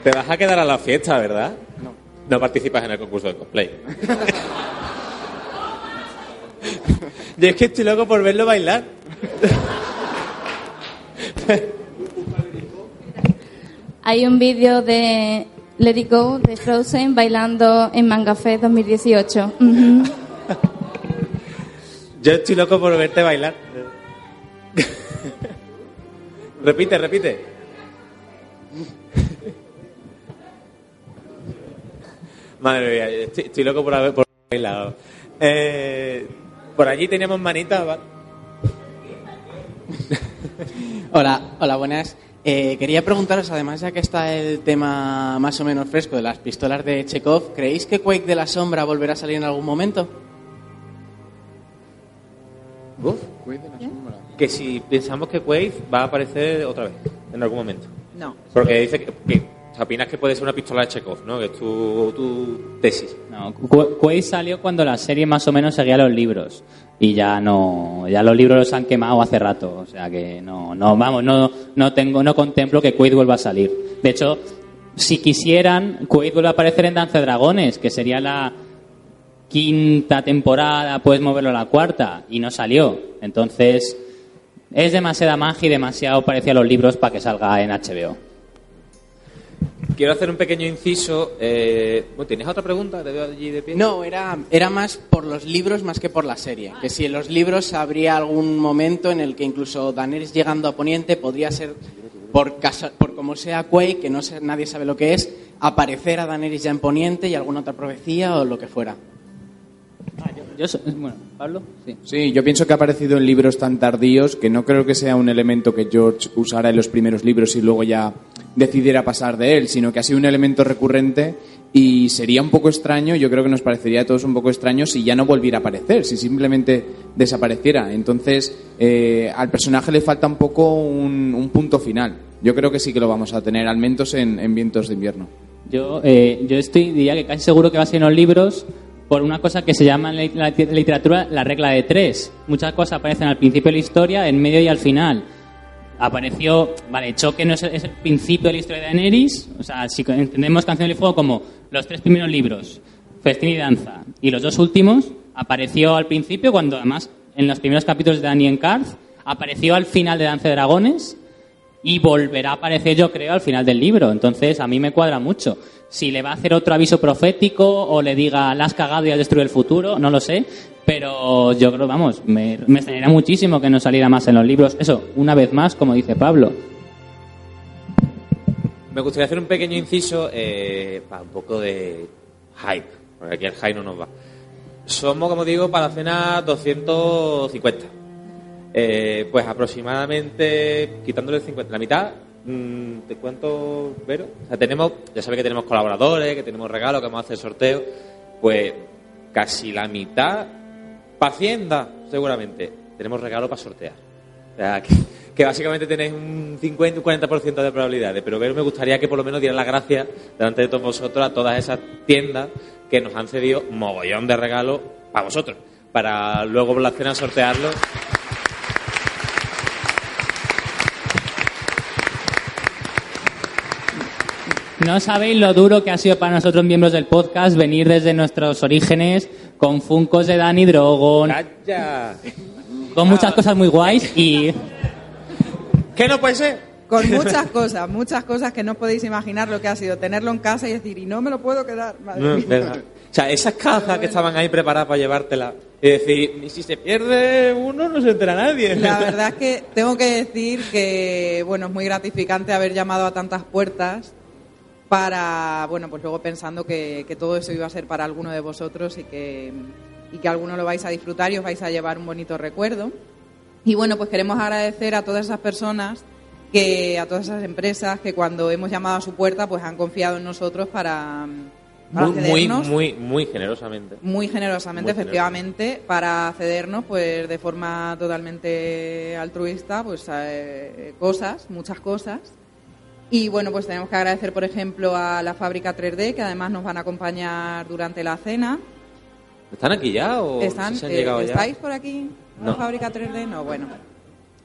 Te vas a quedar a la fiesta, ¿verdad? No. No participas en el concurso de cosplay. Yo es que estoy loco por verlo bailar. Hay un vídeo de Let It Go de Frozen bailando en Manga Fest 2018. Ujú. Yo estoy loco por verte bailar. repite, repite. Madre mía, estoy, estoy loco por haber por bailado. Eh, por allí teníamos manitas. Hola, hola, buenas. Eh, quería preguntaros, además ya que está el tema más o menos fresco de las pistolas de Chekhov, ¿creéis que Quake de la Sombra volverá a salir en algún momento? Uf, que si pensamos que Quake va a aparecer otra vez, en algún momento. No. Porque dice que, que o sea, opinas que puede ser una pistola de Chekhov, ¿no? Que es tu, tu tesis. No, salió cuando la serie más o menos seguía los libros y ya no, ya los libros los han quemado hace rato, o sea que no, no, vamos, no, no tengo, no contemplo que Quake vuelva a salir. De hecho, si quisieran, Quake vuelve a aparecer en Danza de Dragones, que sería la quinta temporada, puedes moverlo a la cuarta y no salió. Entonces, es demasiada magia y demasiado parecido a los libros para que salga en HBO. Quiero hacer un pequeño inciso. Eh, ¿Tienes otra pregunta? Te allí de pie. No, era, era más por los libros más que por la serie. Que si en los libros habría algún momento en el que incluso Daenerys llegando a Poniente podría ser, por, casa- por como sea Quake, que no sé- nadie sabe lo que es, aparecer a Daenerys ya en Poniente y alguna otra profecía o lo que fuera. Yo bueno, Pablo, sí. Sí, yo pienso que ha aparecido en libros tan tardíos que no creo que sea un elemento que George usara en los primeros libros y luego ya decidiera pasar de él, sino que ha sido un elemento recurrente y sería un poco extraño, yo creo que nos parecería a todos un poco extraño si ya no volviera a aparecer, si simplemente desapareciera. Entonces, eh, al personaje le falta un poco un, un punto final. Yo creo que sí que lo vamos a tener, al menos en, en Vientos de Invierno. Yo, eh, yo estoy, diría que casi seguro que va a ser en los libros por una cosa que se llama en la lit- literatura la regla de tres. Muchas cosas aparecen al principio de la historia, en medio y al final. Apareció, vale, Choque no es el, es el principio de la historia de Daenerys, o sea, si entendemos Canción del Fuego como los tres primeros libros, Festín y Danza, y los dos últimos, apareció al principio cuando además en los primeros capítulos de Dani en Karth, apareció al final de Danza de Dragones, y volverá a aparecer, yo creo, al final del libro. Entonces, a mí me cuadra mucho. Si le va a hacer otro aviso profético o le diga, la has cagado y has destruido el futuro, no lo sé. Pero yo creo, vamos, me, me muchísimo que no saliera más en los libros. Eso, una vez más, como dice Pablo. Me gustaría hacer un pequeño inciso eh, para un poco de hype, porque aquí el hype no nos va. Somos, como digo, para la cena 250. Eh, pues aproximadamente, quitándole el 50, la mitad, mm, ¿de cuánto, Vero? O sea, tenemos, ya sabéis que tenemos colaboradores, que tenemos regalos, que vamos a hacer sorteos. pues casi la mitad para Hacienda, seguramente. Tenemos regalo para sortear. O sea, que, que básicamente tenéis un 50, un 40% de probabilidades. Pero ver, me gustaría que por lo menos dieran las gracias delante de todos vosotros a todas esas tiendas que nos han cedido mogollón de regalos para vosotros. Para luego la cena sortearlos. No sabéis lo duro que ha sido para nosotros miembros del podcast venir desde nuestros orígenes con funcos de Danny Drogon, ¡Calla! con muchas cosas muy guays y ¿Qué no puede ser? Con muchas cosas, muchas cosas que no podéis imaginar lo que ha sido tenerlo en casa y decir, y no me lo puedo quedar. Madre No, mía. verdad. O sea, esas cajas que estaban ahí preparadas para llevártela y decir, "Y si se pierde uno, no se entera nadie. La verdad es que tengo que decir que, bueno, es muy gratificante haber llamado a tantas puertas para, bueno, pues luego pensando que, que todo eso iba a ser para alguno de vosotros y que, y que alguno lo vais a disfrutar y os vais a llevar un bonito recuerdo. Y bueno, pues queremos agradecer a todas esas personas que a todas esas empresas que cuando hemos llamado a su puerta pues han confiado en nosotros para, para Muy, muy, cedernos muy, muy generosamente. muy generosamente, Muy efectivamente, para cedernos, pues de forma totalmente altruista, pues eh, cosas, muchas cosas. Y bueno, pues tenemos que agradecer, por ejemplo, a la fábrica 3D, que además nos van a acompañar durante la cena. ¿Están aquí ya o ¿Están, se han eh, llegado ya? ¿Estáis por aquí? ¿La No. fábrica 3D? No, bueno.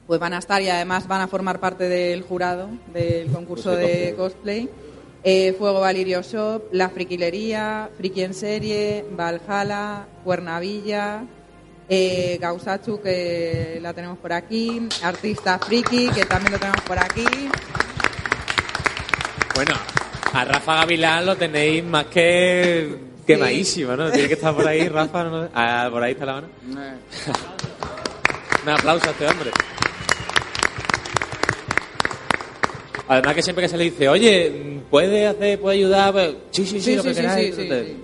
Pues van a estar y además van a formar parte del jurado del concurso Pues de de cosplay. Eh, Fuego Valirio Shop, La Friquilería, Friki en Serie, Valhalla, Cuernavilla, eh, Gausachu, que la tenemos por aquí, Artista Friki, que también lo tenemos por aquí. Bueno, a Rafa Gavilán lo tenéis más que quemadísimo, ¿no? Tiene que estar por ahí, Rafa. ¿no? Ah, por ahí está la mano. Un aplauso a este hombre. Además que siempre que se le dice, oye, ¿puede hacer, puede ayudar? Pues, sí, sí, sí, lo que queráis. sí, sí.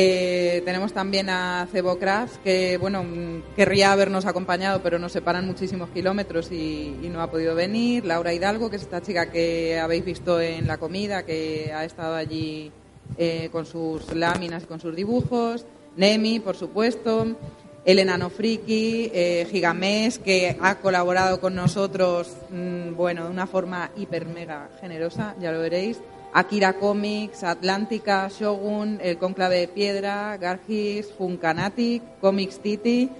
Eh, tenemos también a Cebocraft, que bueno, mm, querría habernos acompañado, pero nos separan muchísimos kilómetros y, no ha podido venir. Laura Hidalgo, que es esta chica que habéis visto en la comida, que ha estado allí eh, con sus láminas con sus dibujos. Nemi, por supuesto. El enano friki, eh, Gigamés, que ha colaborado con nosotros, mm, bueno, de una forma hiper mega generosa, ya lo veréis. Akira Comics, Atlántica, Shogun, El Conclave de Piedra, Gargis, Funkanatic, Comics Titi.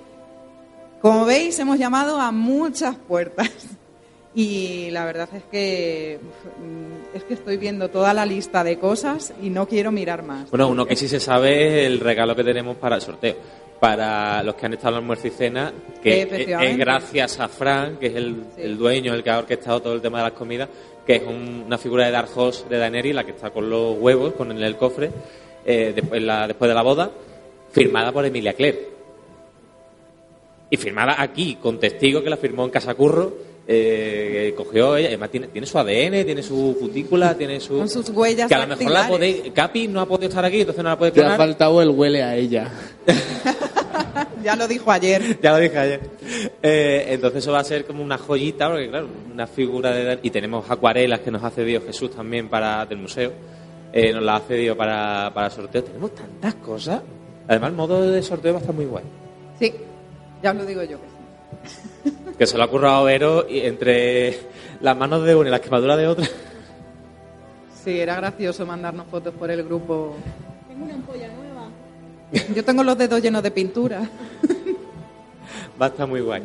Como veis, hemos llamado a muchas puertas. Y la verdad es que mm, es que estoy viendo toda la lista de cosas y no quiero mirar más. Bueno, uno que sí se sabe es el regalo que tenemos para el sorteo. Para los que han estado en almuerzo y cena, que es, gracias a Fran, que es el, el dueño, el que ha orquestado todo el tema de las comidas, que es un- una figura de Dark Horse de Daenerys, la que está con los huevos, con el, el cofre, eh, después, la, después de la boda, firmada por Emilia Claire. Y firmada aquí, con testigo que la firmó en Casa Curro, eh, cogió ella, además tiene, tiene su ADN, tiene su cutícula, tiene su... Con sus huellas Que a lo mejor la podéis... Capi no ha podido estar aquí, entonces no la puede Te ha clonar. faltado el huele a ella. Ya lo dijo ayer. ya lo dije ayer. Eh, entonces eso va a ser como una joyita, porque claro, una figura de... Y tenemos acuarelas que nos ha cedido Jesús también para del museo. Eh, nos las ha cedido para, para sorteo. Tenemos tantas cosas. Además el modo de sorteo va a estar muy guay. Sí, ya os lo digo yo que sí. Que se lo ha currado Vero y entre las manos de una y las quemaduras de otra. Sí, era gracioso mandarnos fotos por el grupo. Tengo una ampolla nueva. Yo tengo los dedos llenos de pintura. Va a estar muy guay.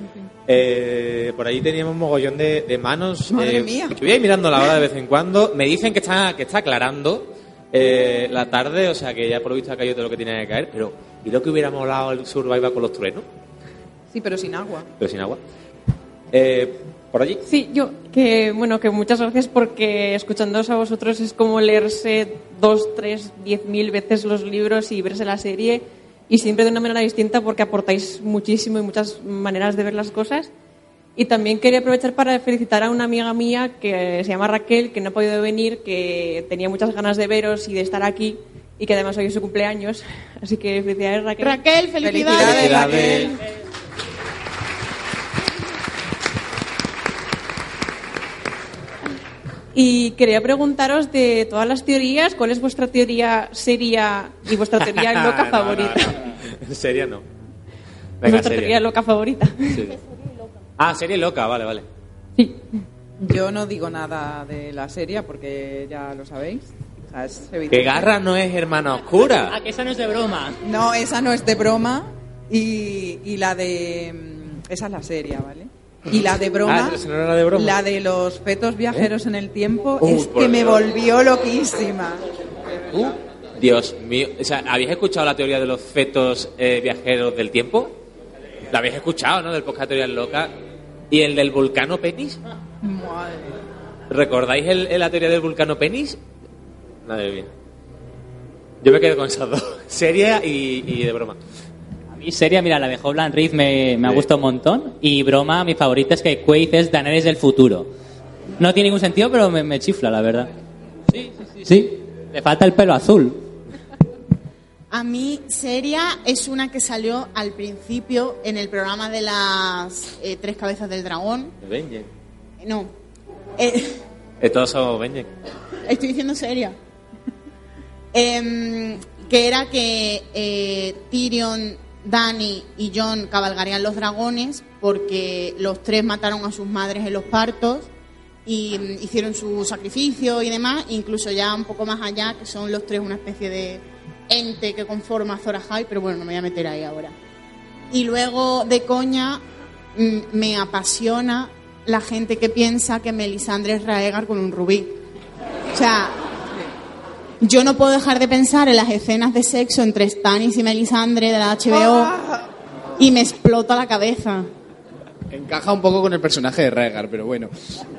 Eh, por ahí teníamos un mogollón de, de manos. Madre eh, mía. que voy a ir mirando la hora de vez en cuando. Me dicen que está, que está aclarando eh, la tarde, o sea que ya por lo visto ha caído todo lo que tenía que caer. Pero, ¿y lo que hubiera molado el Survivor con los truenos? Sí, pero sin agua. Pero sin agua. Eh, ¿Por allí? Sí, yo, que bueno, que muchas gracias porque escuchándoos a vosotros es como leerse dos, tres, diez mil veces los libros y verse la serie y siempre de una manera distinta porque aportáis muchísimo y muchas maneras de ver las cosas. Y también quería aprovechar para felicitar a una amiga mía que se llama Raquel, que no ha podido venir, que tenía muchas ganas de veros y de estar aquí y que además hoy es su cumpleaños. Así que felicidades Raquel. Raquel, felicidades. Felicidades. Y quería preguntaros de todas las teorías, ¿cuál es vuestra teoría seria y vuestra teoría loca No, no, favorita? no. Serio, no. Venga, Vuestra teoría loca favorita. Sí. Ah, serie loca, vale, vale. Yo no digo nada de la serie porque ya lo sabéis. O sea, es Que. Garra no es hermana oscura. Ah, que esa no es de broma. No, esa no es de broma. Y, y la de. mm, Esa es la serie, ¿vale? Y la de broma. Ah, no era de broma. La de los fetos viajeros en el tiempo Uh, es que me Dios. volvió loquísima. Uh, Dios mío. O sea, ¿habéis escuchado la teoría de los fetos eh, viajeros del tiempo? La habéis escuchado, ¿no? Del podcast Teorías Locas. ¿Y el del vulcano penis? Madre. ¿Recordáis el, el- la teoría del vulcano penis? Madre mía. Yo me quedo con esas dos. Seria y, y de broma. Mí seria, mira, la de Howland Reed me, me ha gustado un montón. Y broma, mi favorita es que Quaid es Daenerys del futuro. No tiene ningún sentido, pero me, me chifla, la verdad. Sí, sí, sí. Sí, le falta el pelo azul. A mí, Seria es una que salió al principio en el programa de las eh, tres cabezas del dragón. Benjen. No, Eh, Eh, todos somos Benjen. estoy diciendo Seria. Em, que era que eh, Tyrion, Dany y Jon cabalgarían los dragones porque los tres mataron a sus madres en los partos y mm, hicieron su sacrificio y demás, incluso ya un poco más allá, que son los tres una especie de ente que conforma Azor Ahai, pero bueno, no me voy a meter ahí ahora. Y luego, de coña, mm, me apasiona la gente que piensa que Melisandre es Raegar con un rubí. O sea, yo no puedo dejar de pensar en las escenas de sexo entre Stannis y Melisandre de la HBO y me explota la cabeza. Encaja un poco con el personaje de Rhaegar, pero bueno.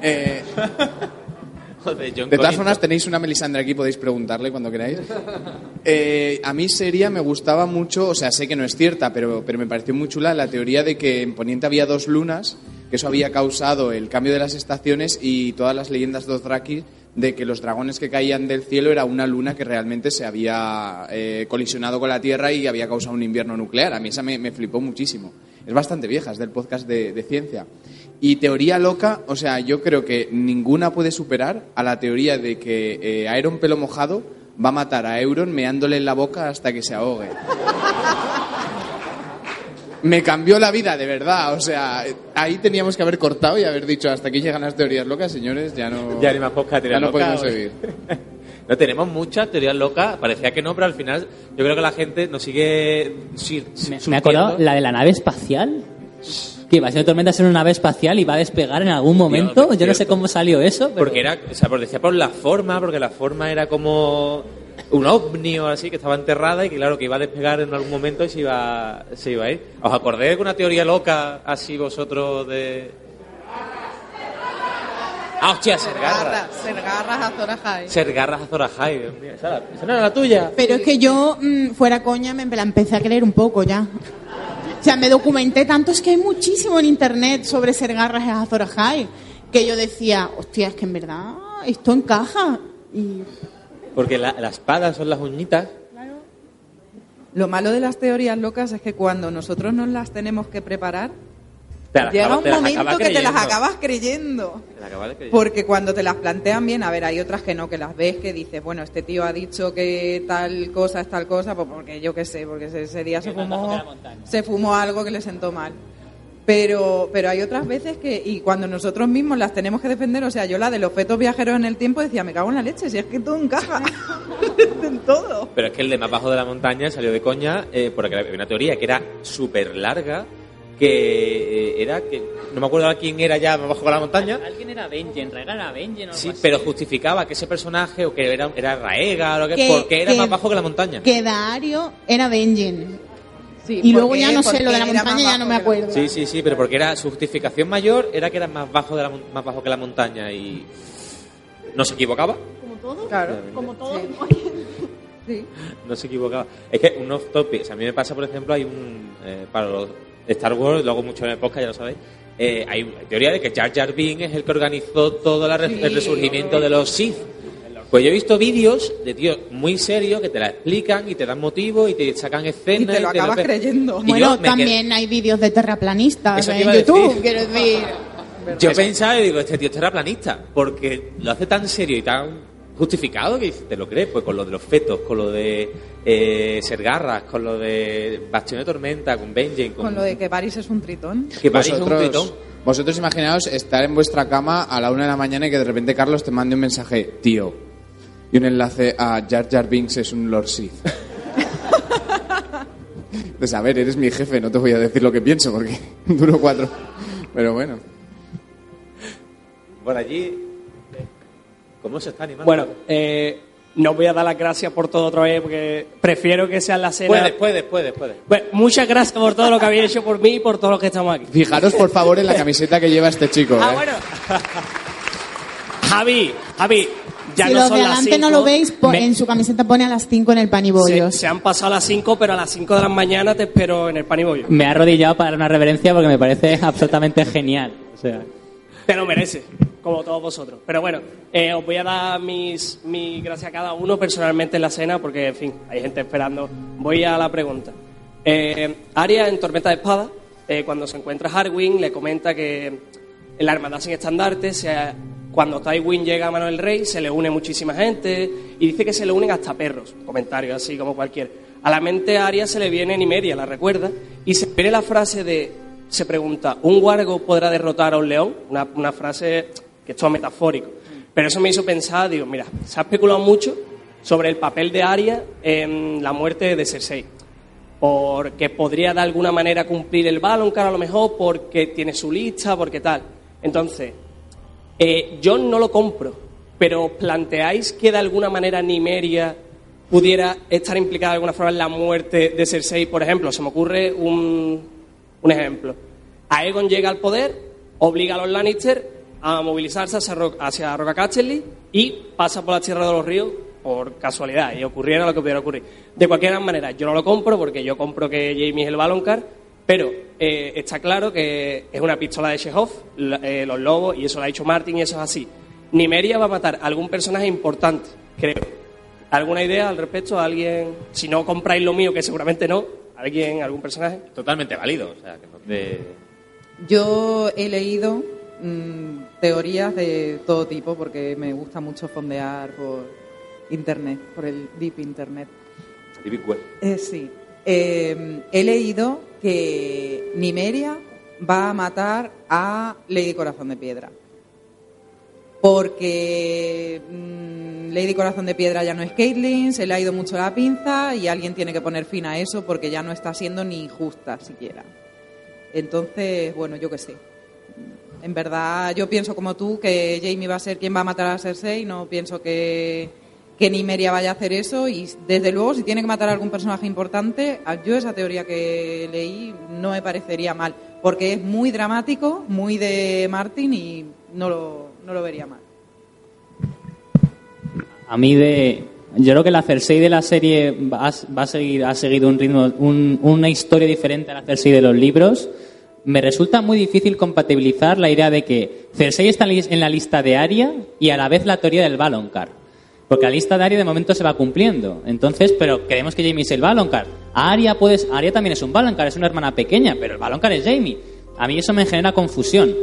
Eh, Joder, John de todas formas, tenéis una Melisandre aquí, podéis preguntarle cuando queráis. Eh, a mí sería, me gustaba mucho, o sea, sé que no es cierta, pero, pero me pareció muy chula la teoría de que en Poniente había dos lunas, que eso había causado el cambio de las estaciones y todas las leyendas Dothraki de que los dragones que caían del cielo era una luna que realmente se había eh, colisionado con la Tierra y había causado un invierno nuclear. A mí esa me, flipó muchísimo. Es bastante vieja, es del podcast de, de ciencia. Y teoría loca, o sea, yo creo que ninguna puede superar a la teoría de que eh, Aeron Pelo Mojado va a matar a Euron meándole en la boca hasta que se ahogue. Me cambió la vida, de verdad. O sea, ahí teníamos que haber cortado y haber dicho hasta aquí llegan las teorías locas, señores, ya no... Ya ni más podcast ya no podemos seguir. No tenemos muchas teorías locas, parecía que no, pero al final yo creo que la gente nos sigue sur- Me he acordado la de la nave espacial. Que va a ser tormenta ser una nave espacial y va a despegar en algún momento. Yo no sé cómo salió eso. Pero... Porque era, o sea, por- decía por la forma, porque la forma era como un ovni o así que estaba enterrada y que claro que iba a despegar en algún momento y se iba, se iba a ir. ¿Os acordáis de alguna teoría loca así vosotros de...? Ah, hostia, Sergarra. Sergarras a Azor Ahai. Sergarra Azor Ahai, Dios mío. Esa, esa no era la tuya. Pero es que yo, mm, fuera coña, me la empecé a creer un poco ya. O sea, me documenté tanto, es que hay muchísimo en internet sobre ser garras a Azor Ahai, que yo decía, hostia, es que en verdad esto encaja. Y Porque la, la espada son las uñitas. Lo malo de las teorías locas es que cuando nosotros nos las tenemos que preparar, llega un momento que te las acabas creyendo. Te las acabas creyendo. Porque cuando te las plantean bien, a ver, hay otras que no, que las ves, que dices, bueno, este tío ha dicho que tal cosa es tal cosa, pues porque yo qué sé, porque ese, ese día se fumó, se fumó algo que le sentó mal. Pero, pero hay otras veces que, y cuando nosotros mismos las tenemos que defender, o sea, yo la de los fetos viajeros en el tiempo decía, me cago en la leche, si es que todo encaja en todo. Pero es que el de más bajo de la montaña salió de coña eh, porque había una teoría que era súper larga que eh, era que no me acuerdo quién era ya más bajo de la montaña Alguien era Benjen, Raegar era Benjen o algo sí así. pero justificaba que ese personaje o que era, era Raega o lo que, Que- porque era que- más bajo que la montaña que Dario era Benjen. Sí, y luego ya no sé, lo de la montaña ya no me acuerdo. sí sí sí pero porque era su justificación mayor era que era más bajo de la, más bajo que la montaña y no se equivocaba Como todo. Claro. Como todo. Sí. no se equivocaba. Es que un off topic, o sea, a mí me pasa, por ejemplo, hay un. eh, para los Star Wars, lo hago mucho en el podcast, ya lo sabéis. eh, hay una teoría de que Jar Jar Binks es el que organizó todo la re- Sí. el resurgimiento de los Sith. Pues yo he visto vídeos de tíos muy serios que te la explican y te dan motivos y te sacan escenas. Y te lo acabas creyendo. Y Bueno, también hay vídeos de terraplanistas en YouTube, decir. quiero decir. Yo pensaba y digo, este tío era planista, porque lo hace tan serio y tan justificado que te lo crees, pues con lo de los fetos, con lo de eh, Sergarras, con lo de Bastión de Tormenta, con Benjen, con, Con lo de que París es un tritón. que París es un tritón. vosotros imaginaos estar en vuestra cama a la una de la mañana y que de repente Carlos te mande un mensaje, tío, y un enlace a Jar Jar Binks es un Lord Sith. Pues a ver, eres mi jefe, no te voy a decir lo que pienso porque duro cuatro. Pero bueno. Por allí, ¿cómo se está animando? Bueno, eh, no voy a dar las gracias por todo otra vez porque prefiero que sea la cena. puedes, puedes, puedes, puedes. Bueno, muchas gracias por todo lo que habéis hecho por mí y por todos los que estamos aquí. Fijaros por favor en la camiseta que lleva este chico. Ah, ¿eh? bueno. Javi, Javi, ya si no los son de las adelante no lo veis, Me- en su camiseta pone a las 5 en el pan y se, bollos. se han pasado las 5, pero a las 5 de la mañana te espero en el pan y bollo. Me he arrodillado para dar una reverencia porque me parece absolutamente genial. O sea, Te lo mereces, como todos vosotros. Pero bueno, eh, os voy a dar mis, mis gracias a cada uno personalmente en la cena, porque, en fin, hay gente esperando. Voy a la pregunta. Eh, Arya, en Tormenta de Espada, eh, cuando se encuentra Harwin, le comenta que la Hermandad sin estandarte, se- cuando Tywin llega a mano del rey, se le une muchísima gente, y dice que se le unen hasta perros. Comentario así como cualquier. A la mente a Arya se le viene Nimeria, la recuerda, y se viene la frase de se pregunta, ¿un guargo podrá derrotar a un león? Una, frase que es todo metafórico. Pero eso me hizo pensar, digo, mira, se ha especulado mucho sobre el papel de Arya en la muerte de Cersei. Porque podría de alguna manera cumplir el Valonqar a lo mejor, porque tiene su lista, porque tal. Entonces, eh, yo no lo compro, pero ¿planteáis que de alguna manera Nimeria pudiera estar implicada de alguna forma en la muerte de Cersei? Por ejemplo, se me ocurre un, un ejemplo. Aegon llega al poder, obliga a los Lannister a movilizarse hacia, Ro- hacia Roca Casterly y pasa por la Tierra de los Ríos por casualidad y ocurriera lo que pudiera ocurrir. De cualquier manera, yo no lo compro porque yo compro que Jamie es el Baloncar, pero eh, está claro que es una pistola de Chekhov, la- eh, los lobos, y eso lo ha dicho Martin y eso es así. Nimeria va a matar a algún personaje importante, creo. ¿Alguna idea al respecto? ¿Alguien, si no compráis lo mío, que seguramente no, alguien, algún personaje? Totalmente válido, o sea, que no te... Yo he leído mm, teorías de todo tipo porque me gusta mucho fondear por internet, por el deep internet. Deep Web. Eh, sí. Eh, he leído que Nimeria va a matar a Lady Corazón de Piedra. Porque mm, Lady Corazón de Piedra ya no es Caitlyn, se le ha ido mucho la pinza y alguien tiene que poner fin a eso porque ya no está siendo ni justa siquiera. Entonces, bueno, yo qué sé. En verdad, yo pienso como tú que Jamie va a ser quien va a matar a Cersei, no pienso que, que Nimeria vaya a hacer eso y desde luego si tiene que matar a algún personaje importante, yo esa teoría que leí no me parecería mal, porque es muy dramático, muy de Martin y no lo, no lo vería mal. a mí de... Yo creo que la Cersei de la serie va va a seguir, ha seguido un ritmo, un- una historia diferente a la Cersei de los libros. Me resulta muy difícil compatibilizar la idea de que Cersei está en la lista de Arya y a la vez la teoría del Valonqar. Porque la lista de Arya de momento se va cumpliendo. Entonces, pero creemos que Jamie es el Valonqar. A Arya, puedes, Arya también es un Valonqar, es una hermana pequeña, pero el Valonqar es Jamie. A mí eso me genera confusión.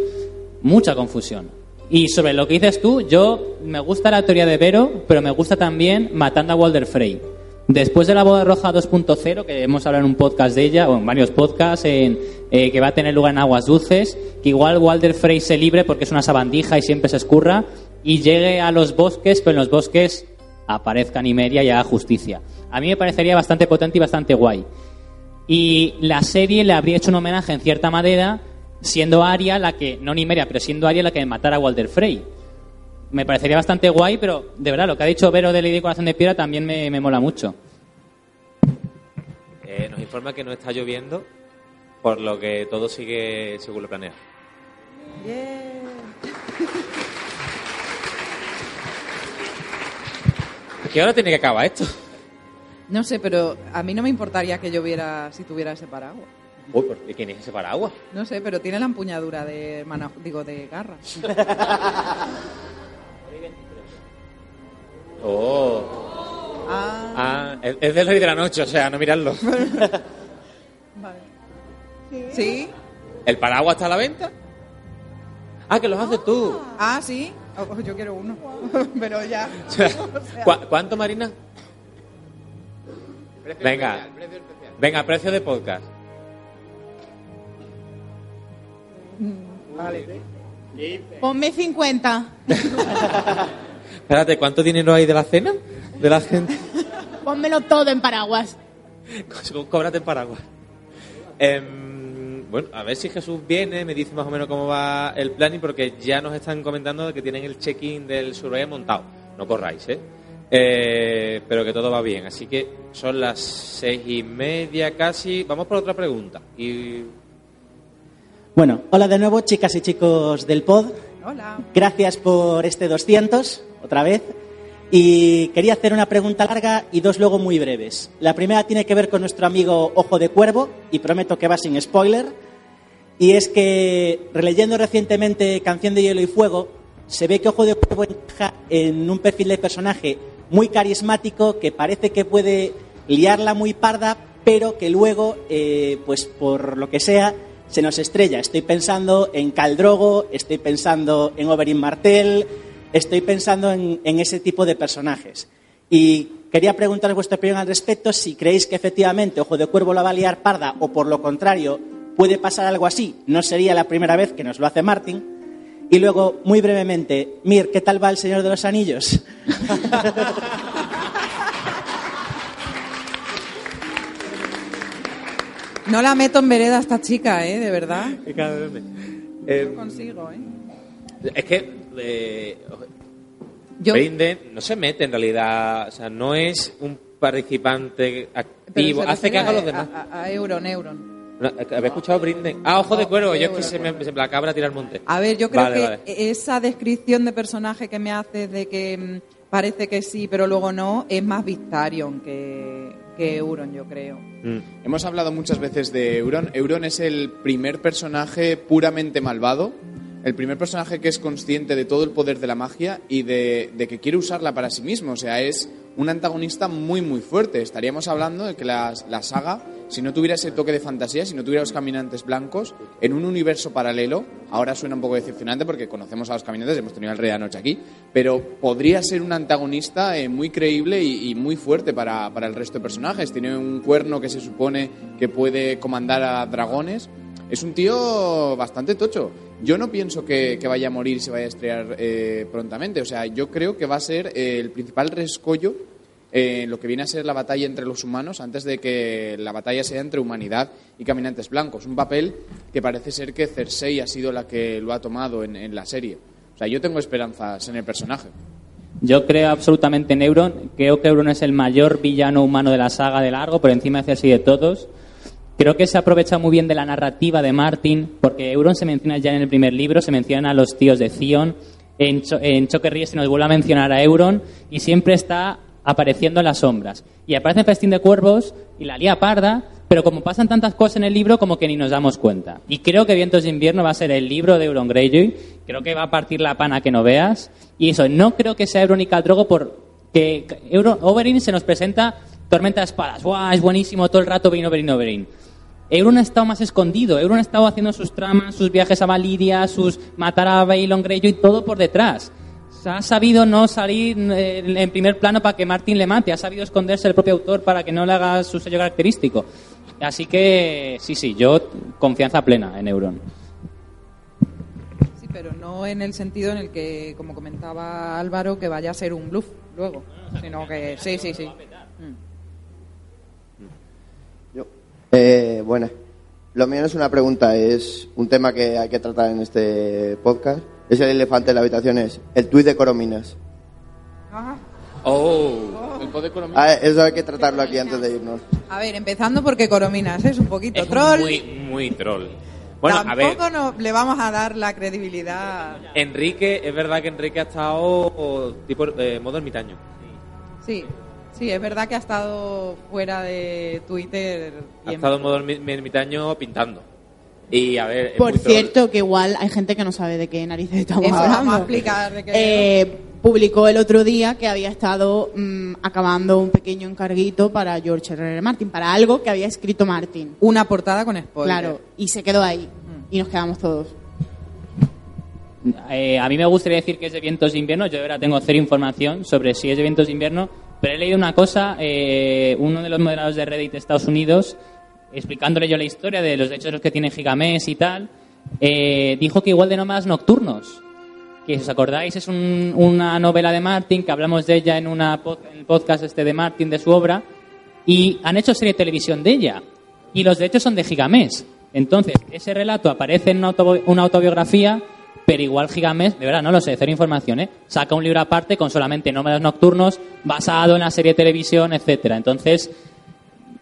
Mucha confusión. Y sobre lo que dices tú, yo me gusta la teoría de Vero, pero me gusta también matando a Walder Frey. Después de la boda roja 2.0, que hemos hablado en un podcast de ella, o en varios podcasts, en, eh, que va a tener lugar en aguas dulces, que igual Walder Frey se libre porque es una sabandija y siempre se escurra, y llegue a los bosques, pero en los bosques aparezca Nimeria y haga justicia. A mí me parecería bastante potente y bastante guay. Y la serie le habría hecho un homenaje en cierta manera, siendo Arya la que, no Nimeria, pero siendo Arya la que matara a Walder Frey. Me parecería bastante guay, pero de verdad, lo que ha dicho Vero de Lady Corazón de Piedra también me, me mola mucho. Eh, nos informa que no está lloviendo, por lo que todo sigue según lo planeado. ¿Qué hora tiene que acabar esto? No sé, pero a mí no me importaría que lloviera si tuviera ese paraguas. Uy, ¿por qué? ¿quién es ese paraguas? No sé, pero tiene la empuñadura de mana- digo de garra. Oh. Ah. Ah, es, es del rey de la noche, o sea, no mirarlo. Sí. ¿El paraguas está a la venta? Ah, que los haces tú. Ah, sí. Oh, yo quiero uno. Pero ya. O sea, O sea, ¿cu- ¿Cuánto, Marina? Venga. Venga, precio de podcast. Vale. Ponme 50. Espérate, ¿cuánto dinero hay de la cena? De la gente. Pónmelo todo en paraguas. Cóbrate en paraguas. Em, bueno, a ver si Jesús viene, me dice más o menos cómo va el planning, porque ya nos están comentando de que tienen el check-in del Survey montado. No corráis, ¿eh? Eh, Pero que todo va bien. Así que son las seis y media casi. Vamos por otra pregunta. Y Bueno, hola de nuevo, chicas y chicos del pod. Hola. Gracias por este 200, otra vez. Y quería hacer una pregunta larga y dos luego muy breves. La primera tiene que ver con nuestro amigo Ojo de Cuervo, y prometo que va sin spoiler. Y es que, releyendo recientemente Canción de Hielo y Fuego, se ve que Ojo de Cuervo encaja en un perfil de personaje muy carismático que parece que puede liarla muy parda, pero que luego, eh, pues por lo que sea, se nos estrella. Estoy pensando en Caldrogo, estoy pensando en Oberyn Martell, estoy pensando en, en ese tipo de personajes. Y quería preguntaros vuestra opinión al respecto, si creéis que efectivamente Ojo de Cuervo la va a liar parda o por lo contrario puede pasar algo así. No sería la primera vez que nos lo hace Martin. Y luego, muy brevemente, Mir, ¿qué tal va el Señor de los Anillos? No la meto en vereda esta chica, ¿eh? De verdad. No consigo, ¿eh? Es que eh, Yo- Brinden no se mete en realidad, o sea, no es un participante activo, hace que refiere haga los demás. A, a Euron, Euron. No, ¿Había escuchado Brinden? Ah, ojo de cuero, yo es que se me, se me la cabra tira al monte. A ver, yo creo Vale, que vale. esa descripción de personaje que me hace de que mm, parece que sí, pero luego no, es más Victarion que, que Euron, yo creo. Mm. Hemos hablado muchas veces de Euron. Euron es el primer personaje puramente malvado, el primer personaje que es consciente de todo el poder de la magia y de, que quiere usarla para sí mismo. O sea, es un antagonista muy, muy fuerte. Estaríamos hablando de que la, la saga, si no tuviera ese toque de fantasía, si no tuviera los caminantes blancos, en un universo paralelo, ahora suena un poco decepcionante porque conocemos a los caminantes, hemos tenido al Rey de la Noche aquí, pero podría ser un antagonista eh, muy creíble y, y muy fuerte para, para el resto de personajes. Tiene un cuerno que se supone que puede comandar a dragones. Es un tío bastante tocho. Yo no pienso que, vaya a morir y se vaya a estrellar eh, prontamente. O sea, yo creo que va a ser eh, el principal rescollo en lo que viene a ser la batalla entre los humanos antes de que la batalla sea entre humanidad y caminantes blancos. Un papel que parece ser que Cersei ha sido la que lo ha tomado en, en la serie. O sea, yo tengo esperanzas en el personaje. Yo creo absolutamente en Euron. Creo que Euron es el mayor villano humano de la saga de largo, por encima de Cersei de todos. Creo que se aprovecha muy bien de la narrativa de Martin, porque Euron se menciona ya en el primer libro, se menciona a los tíos de Zion. En, Cho en se nos vuelve a mencionar a Euron y siempre está apareciendo en las sombras. Y aparece en Festín de Cuervos y la lía parda, pero como pasan tantas cosas en el libro, como que ni nos damos cuenta. Y creo que Vientos de Invierno va a ser el libro de Euron Greyjoy. Creo que va a partir la pana que no veas. Y eso, no creo que sea Euron y Caldrogo porque Euron, Oberyn se nos presenta Tormenta de Espadas. ¡Guau! Es buenísimo todo el rato Oberyn, Oberyn, Oberyn. Euron ha estado más escondido. Euron ha estado haciendo sus tramas, sus viajes a Valiria, sus matar a Baelon Greyjoy, todo por detrás. Ha sabido no salir eh, en primer plano para que Martin le mate. Ha sabido esconderse el propio autor para que no le haga su sello característico. Así que, sí, sí, yo confianza plena en Euron. Sí, pero no en el sentido en el que, como comentaba Álvaro, que vaya a ser un bluff luego, sino que sí, sí, sí. Mm. Eh, bueno, lo mío no es una pregunta, es un tema que hay que tratar en este podcast. Es el elefante en la habitación, es el tuit de Corominas. Oh, el poder Ah, eso hay que tratarlo aquí antes de irnos. A ver, empezando porque Corominas es un poquito Es troll. muy, muy troll. Bueno, a ver, Tampoco no- le vamos a dar la credibilidad. Enrique, es verdad que Enrique ha estado tipo eh, modo ermitaño. Sí, sí, es verdad que ha estado fuera de Twitter. Ha estado en modo ermi- ermitaño pintando. Y a ver, Por muy troll. cierto, que igual hay gente que no sabe de qué narices estamos Eso, hablando. vamos a explicar de qué- Eh, publicó el otro día que había estado mm, acabando un pequeño encarguito para George R. R. Martin, para algo que había escrito Martin. Una portada con spoiler. Claro, y se quedó ahí. Y nos quedamos todos. Eh, a mí me gustaría decir que es de vientos de invierno. Yo ahora tengo cero información sobre si es de vientos de invierno, pero he leído una cosa. eh, uno de los moderadores de Reddit de Estados Unidos, explicándole yo la historia de los derechos que tiene Gigamés y tal, eh, dijo que igual de nómadas nocturnos. Que si os acordáis es un- una novela de Martin que hablamos de ella en, una en el podcast este de Martin de su obra y han hecho serie de televisión de ella y los derechos son de Gigamés. Entonces, ese relato aparece en una, autobi- una autobiografía, pero igual Gigamés, de verdad, no lo sé, cero información, ¿eh? Saca un libro aparte con solamente nómadas nocturnos basado en la serie de televisión, etcétera. Entonces,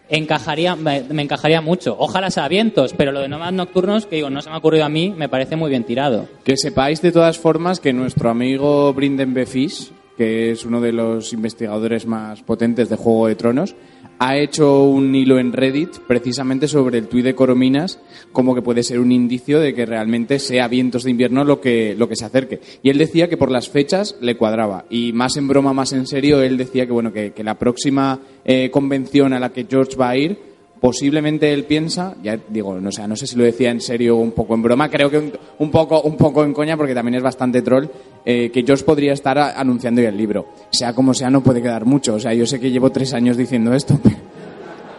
encajaría, me, encajaría mucho. Ojalá sea vientos, pero lo de nómadas nocturnos, que digo, no se me ha ocurrido a mí, me parece muy bien tirado. Que sepáis de todas formas que nuestro amigo Brinden Befish, que es uno de los investigadores más potentes de Juego de Tronos, ha hecho un hilo en Reddit precisamente sobre el tuit de Corominas, como que puede ser un indicio de que realmente sea vientos de invierno lo que, lo que se acerque. Y él decía que por las fechas le cuadraba. Y más en broma, más en serio, él decía que bueno, que, que la próxima eh, convención a la que George va a ir posiblemente él piensa, ya digo, no, sé, no sé si lo decía en serio o un poco en broma, creo que un, un poco, un poco en coña porque también es bastante troll, eh, que George podría estar a- anunciando ya el libro. Sea como sea, no puede quedar mucho. O sea, yo sé que llevo tres años diciendo esto, pero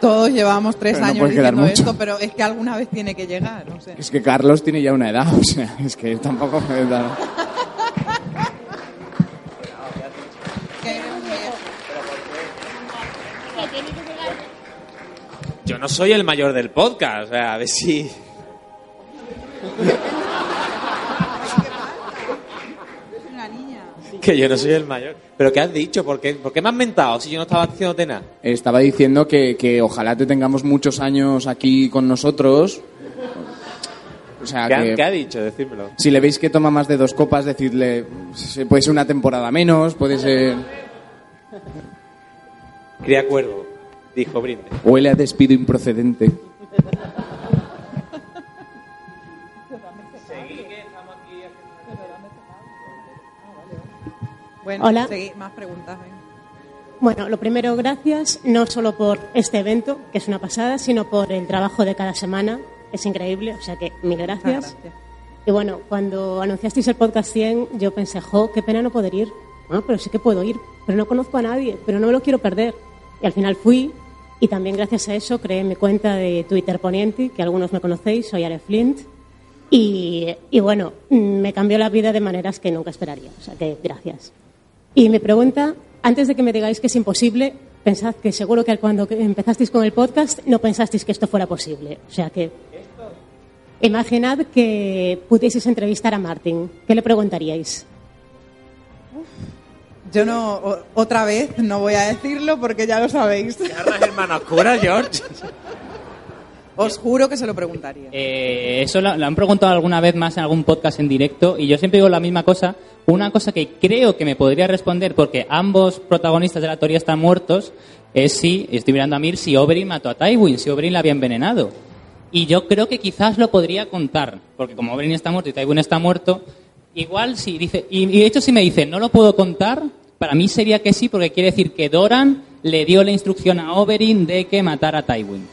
Todos llevamos tres Pero no años puede quedar diciendo mucho. esto, pero es que alguna vez tiene que llegar. No sé. es que Carlos tiene ya una edad, o sea, es que tampoco Yo no soy el mayor del podcast, o sea, a ver si... Que yo no soy el mayor. ¿Pero qué has dicho? ¿Por qué, ¿Por qué me has mentado si yo no estaba diciéndote nada? Estaba diciendo que, que ojalá te tengamos muchos años aquí con nosotros. O sea, ¿Qué, ha- que qué ha dicho? Decídmelo. si le veis que toma más de dos copas, decidle, puede ser una temporada menos, puede ser... Cría cuervo, dijo Brinde. Huele a despido improcedente. Bueno, Hola. seguí- más preguntas. Bueno, lo primero, gracias, no solo por este evento, que es una pasada, sino por el trabajo de cada semana. Es increíble, o sea que mil gracias. Y bueno, cuando anunciasteis el podcast 100, yo pensé, jo, qué pena no poder ir. Bueno, pero sí que puedo ir, pero no conozco a nadie, pero no me lo quiero perder. Y al final fui, y también gracias a eso creé mi cuenta de Twitter Poniente, que algunos me conocéis, soy Ale Flint. Y, y bueno, me cambió la vida de maneras que nunca esperaría. O sea que gracias. Y mi pregunta, antes de que me digáis que es imposible, pensad que seguro que cuando empezasteis con el podcast no pensasteis que esto fuera posible. O sea que imaginad que pudieseis entrevistar a Martin. ¿Qué le preguntaríais? Yo no, o- otra vez no voy a decirlo porque ya lo sabéis. hermana oscura, George? Os juro que se lo preguntaría. Eh, eso lo, lo han preguntado alguna vez más en algún podcast en directo y yo siempre digo la misma cosa. Una cosa que creo que me podría responder, porque ambos protagonistas de la teoría están muertos, es si, estoy mirando a Mir, si Oberyn mató a Tywin, si Oberyn la había envenenado. Y yo creo que quizás lo podría contar, porque como Oberyn está muerto y Tywin está muerto, igual si dice, y, y de hecho si me dice no lo puedo contar, para mí sería que sí, porque quiere decir que Doran le dio la instrucción a Oberyn de que matara a Tywin.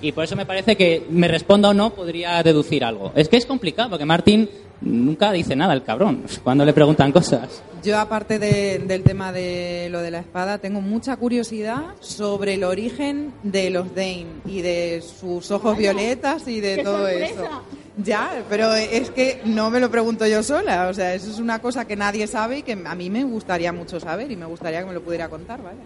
Y por eso me parece que me responda o no podría deducir algo. Es que es complicado, porque Martín nunca dice nada, el cabrón, cuando le preguntan cosas. Yo, aparte de- del tema de lo de la espada, tengo mucha curiosidad sobre el origen de los Dane y de sus ojos violetas y de ¡Qué todo sorpresa! eso. Ya, pero es que no me lo pregunto yo sola. O sea, eso es una cosa que nadie sabe y que a mí me gustaría mucho saber y me gustaría que me lo pudiera contar, ¿vale?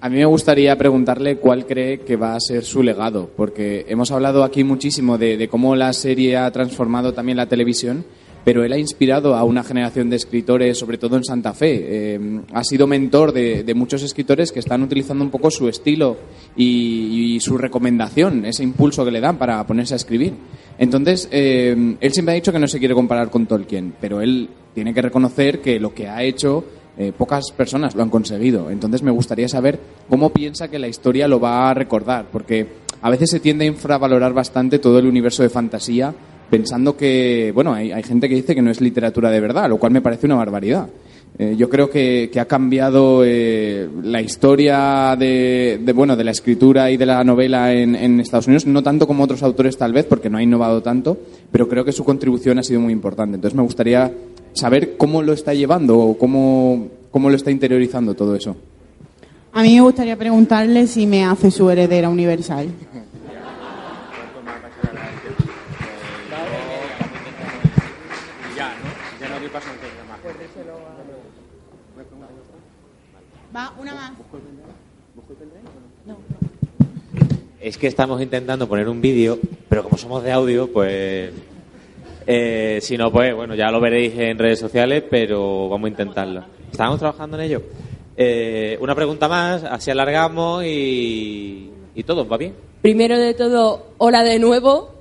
A mí me gustaría preguntarle cuál cree que va a ser su legado, porque hemos hablado aquí muchísimo de, de cómo la serie ha transformado también la televisión, pero él ha inspirado a una generación de escritores, sobre todo en Santa Fe. Eh, ha sido mentor de, muchos escritores que están utilizando un poco su estilo y, y su recomendación, ese impulso que le dan para ponerse a escribir. Entonces, eh, él siempre ha dicho que no se quiere comparar con Tolkien, pero él tiene que reconocer que lo que ha hecho eh, pocas personas lo han conseguido. Entonces me gustaría saber cómo piensa que la historia lo va a recordar, porque a veces se tiende a infravalorar bastante todo el universo de fantasía, pensando que, bueno, hay, hay gente que dice que no es literatura de verdad, lo cual me parece una barbaridad. Eh, yo creo que, que ha cambiado eh, la historia de, de, bueno, de la escritura y de la novela en, en Estados Unidos, no tanto como otros autores tal vez, porque no ha innovado tanto, pero creo que su contribución ha sido muy importante. Entonces me gustaría saber cómo lo está llevando o cómo, cómo lo está interiorizando todo eso. A mí me gustaría preguntarle si me hace su heredera universal. Va, una más. Es que estamos intentando poner un vídeo, pero como somos de audio, pues. eh, si no, pues bueno, ya lo veréis en redes sociales, pero vamos a intentarlo. Estamos trabajando en ello. Eh, una pregunta más, así alargamos y, y todo, ¿va bien? Primero de todo, hola de nuevo.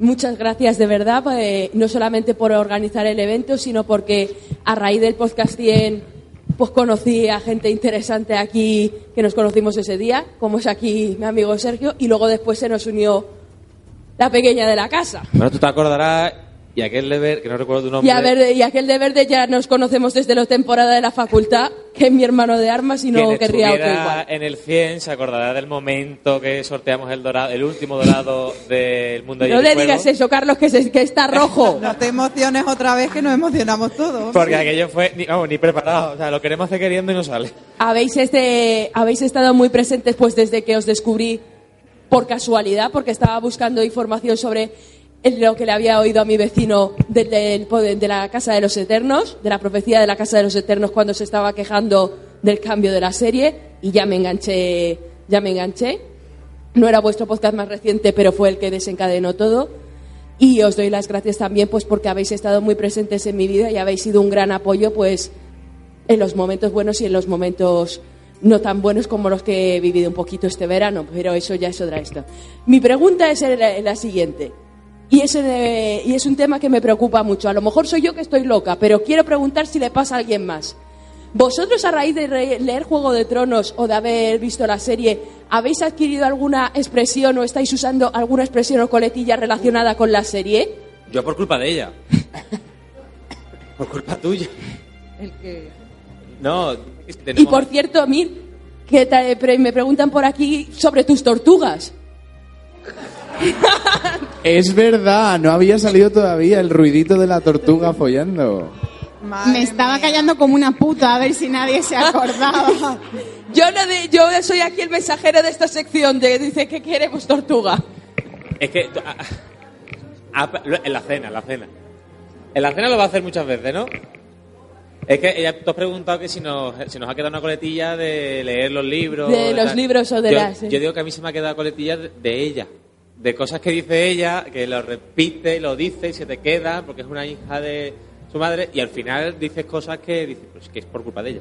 Muchas gracias de verdad, eh, no solamente por organizar el evento, sino porque a raíz del podcast 100 pues conocí a gente interesante aquí que nos conocimos ese día, como es aquí mi amigo Sergio, y luego después se nos unió la pequeña de la casa. Bueno, tú te acordarás, y aquel deber, que no recuerdo tu nombre. Y, a verde, y aquel de verde ya nos conocemos desde la temporada de la facultad, que es mi hermano de armas y no Quien querría otro igual. en el 100 se acordará del momento que sorteamos el dorado, el último dorado del mundo de No le digas eso, Carlos, que, se- que está rojo. No te emociones otra vez que nos emocionamos todos. Porque aquello fue, ni, vamos, ni preparado. O sea, lo queremos hacer queriendo y no sale. Habéis, este, habéis estado muy presentes pues desde que os descubrí por casualidad, porque estaba buscando información sobre lo que le había oído a mi vecino del poder- de, la Casa de los Eternos, de la profecía de la Casa de los Eternos cuando se estaba quejando del cambio de la serie y ya me enganché, ya me enganché. No era vuestro podcast más reciente, pero fue el que desencadenó todo. Y os doy las gracias también pues porque habéis estado muy presentes en mi vida y habéis sido un gran apoyo pues en los momentos buenos y en los momentos no tan buenos como los que he vivido un poquito este verano, pero eso ya es otra esto. Mi pregunta es la siguiente. Y es, eh, y es un tema que me preocupa mucho. A lo mejor soy yo que estoy loca, pero quiero preguntar si le pasa a alguien más. ¿Vosotros a raíz de re- leer Juego de Tronos o de haber visto la serie, habéis adquirido alguna expresión o estáis usando alguna expresión o coletilla relacionada con la serie? Yo por culpa de ella. por culpa tuya. El que... No, Y tenemos- por cierto, a mí, que pre- me preguntan por aquí sobre tus tortugas. Es verdad, no había salido todavía el ruidito de la tortuga follando. Me estaba callando como una puta a ver si nadie se acordaba. Yo, no de- yo soy aquí el mensajero de esta sección de dice que queremos tortuga. Es que. en la cena, en la cena. En la cena lo va a hacer muchas veces, ¿no? Es que ella, tú has preguntado que si nos, si nos ha quedado una coletilla de leer los libros. De los tal. libros o de yo, las- Yo digo que a mí se me ha quedado coletilla de, de ella. De cosas que dice ella, que lo repite, lo dice y se te queda porque es una hija de su madre y al final dices cosas que dices, pues que es por culpa de ella.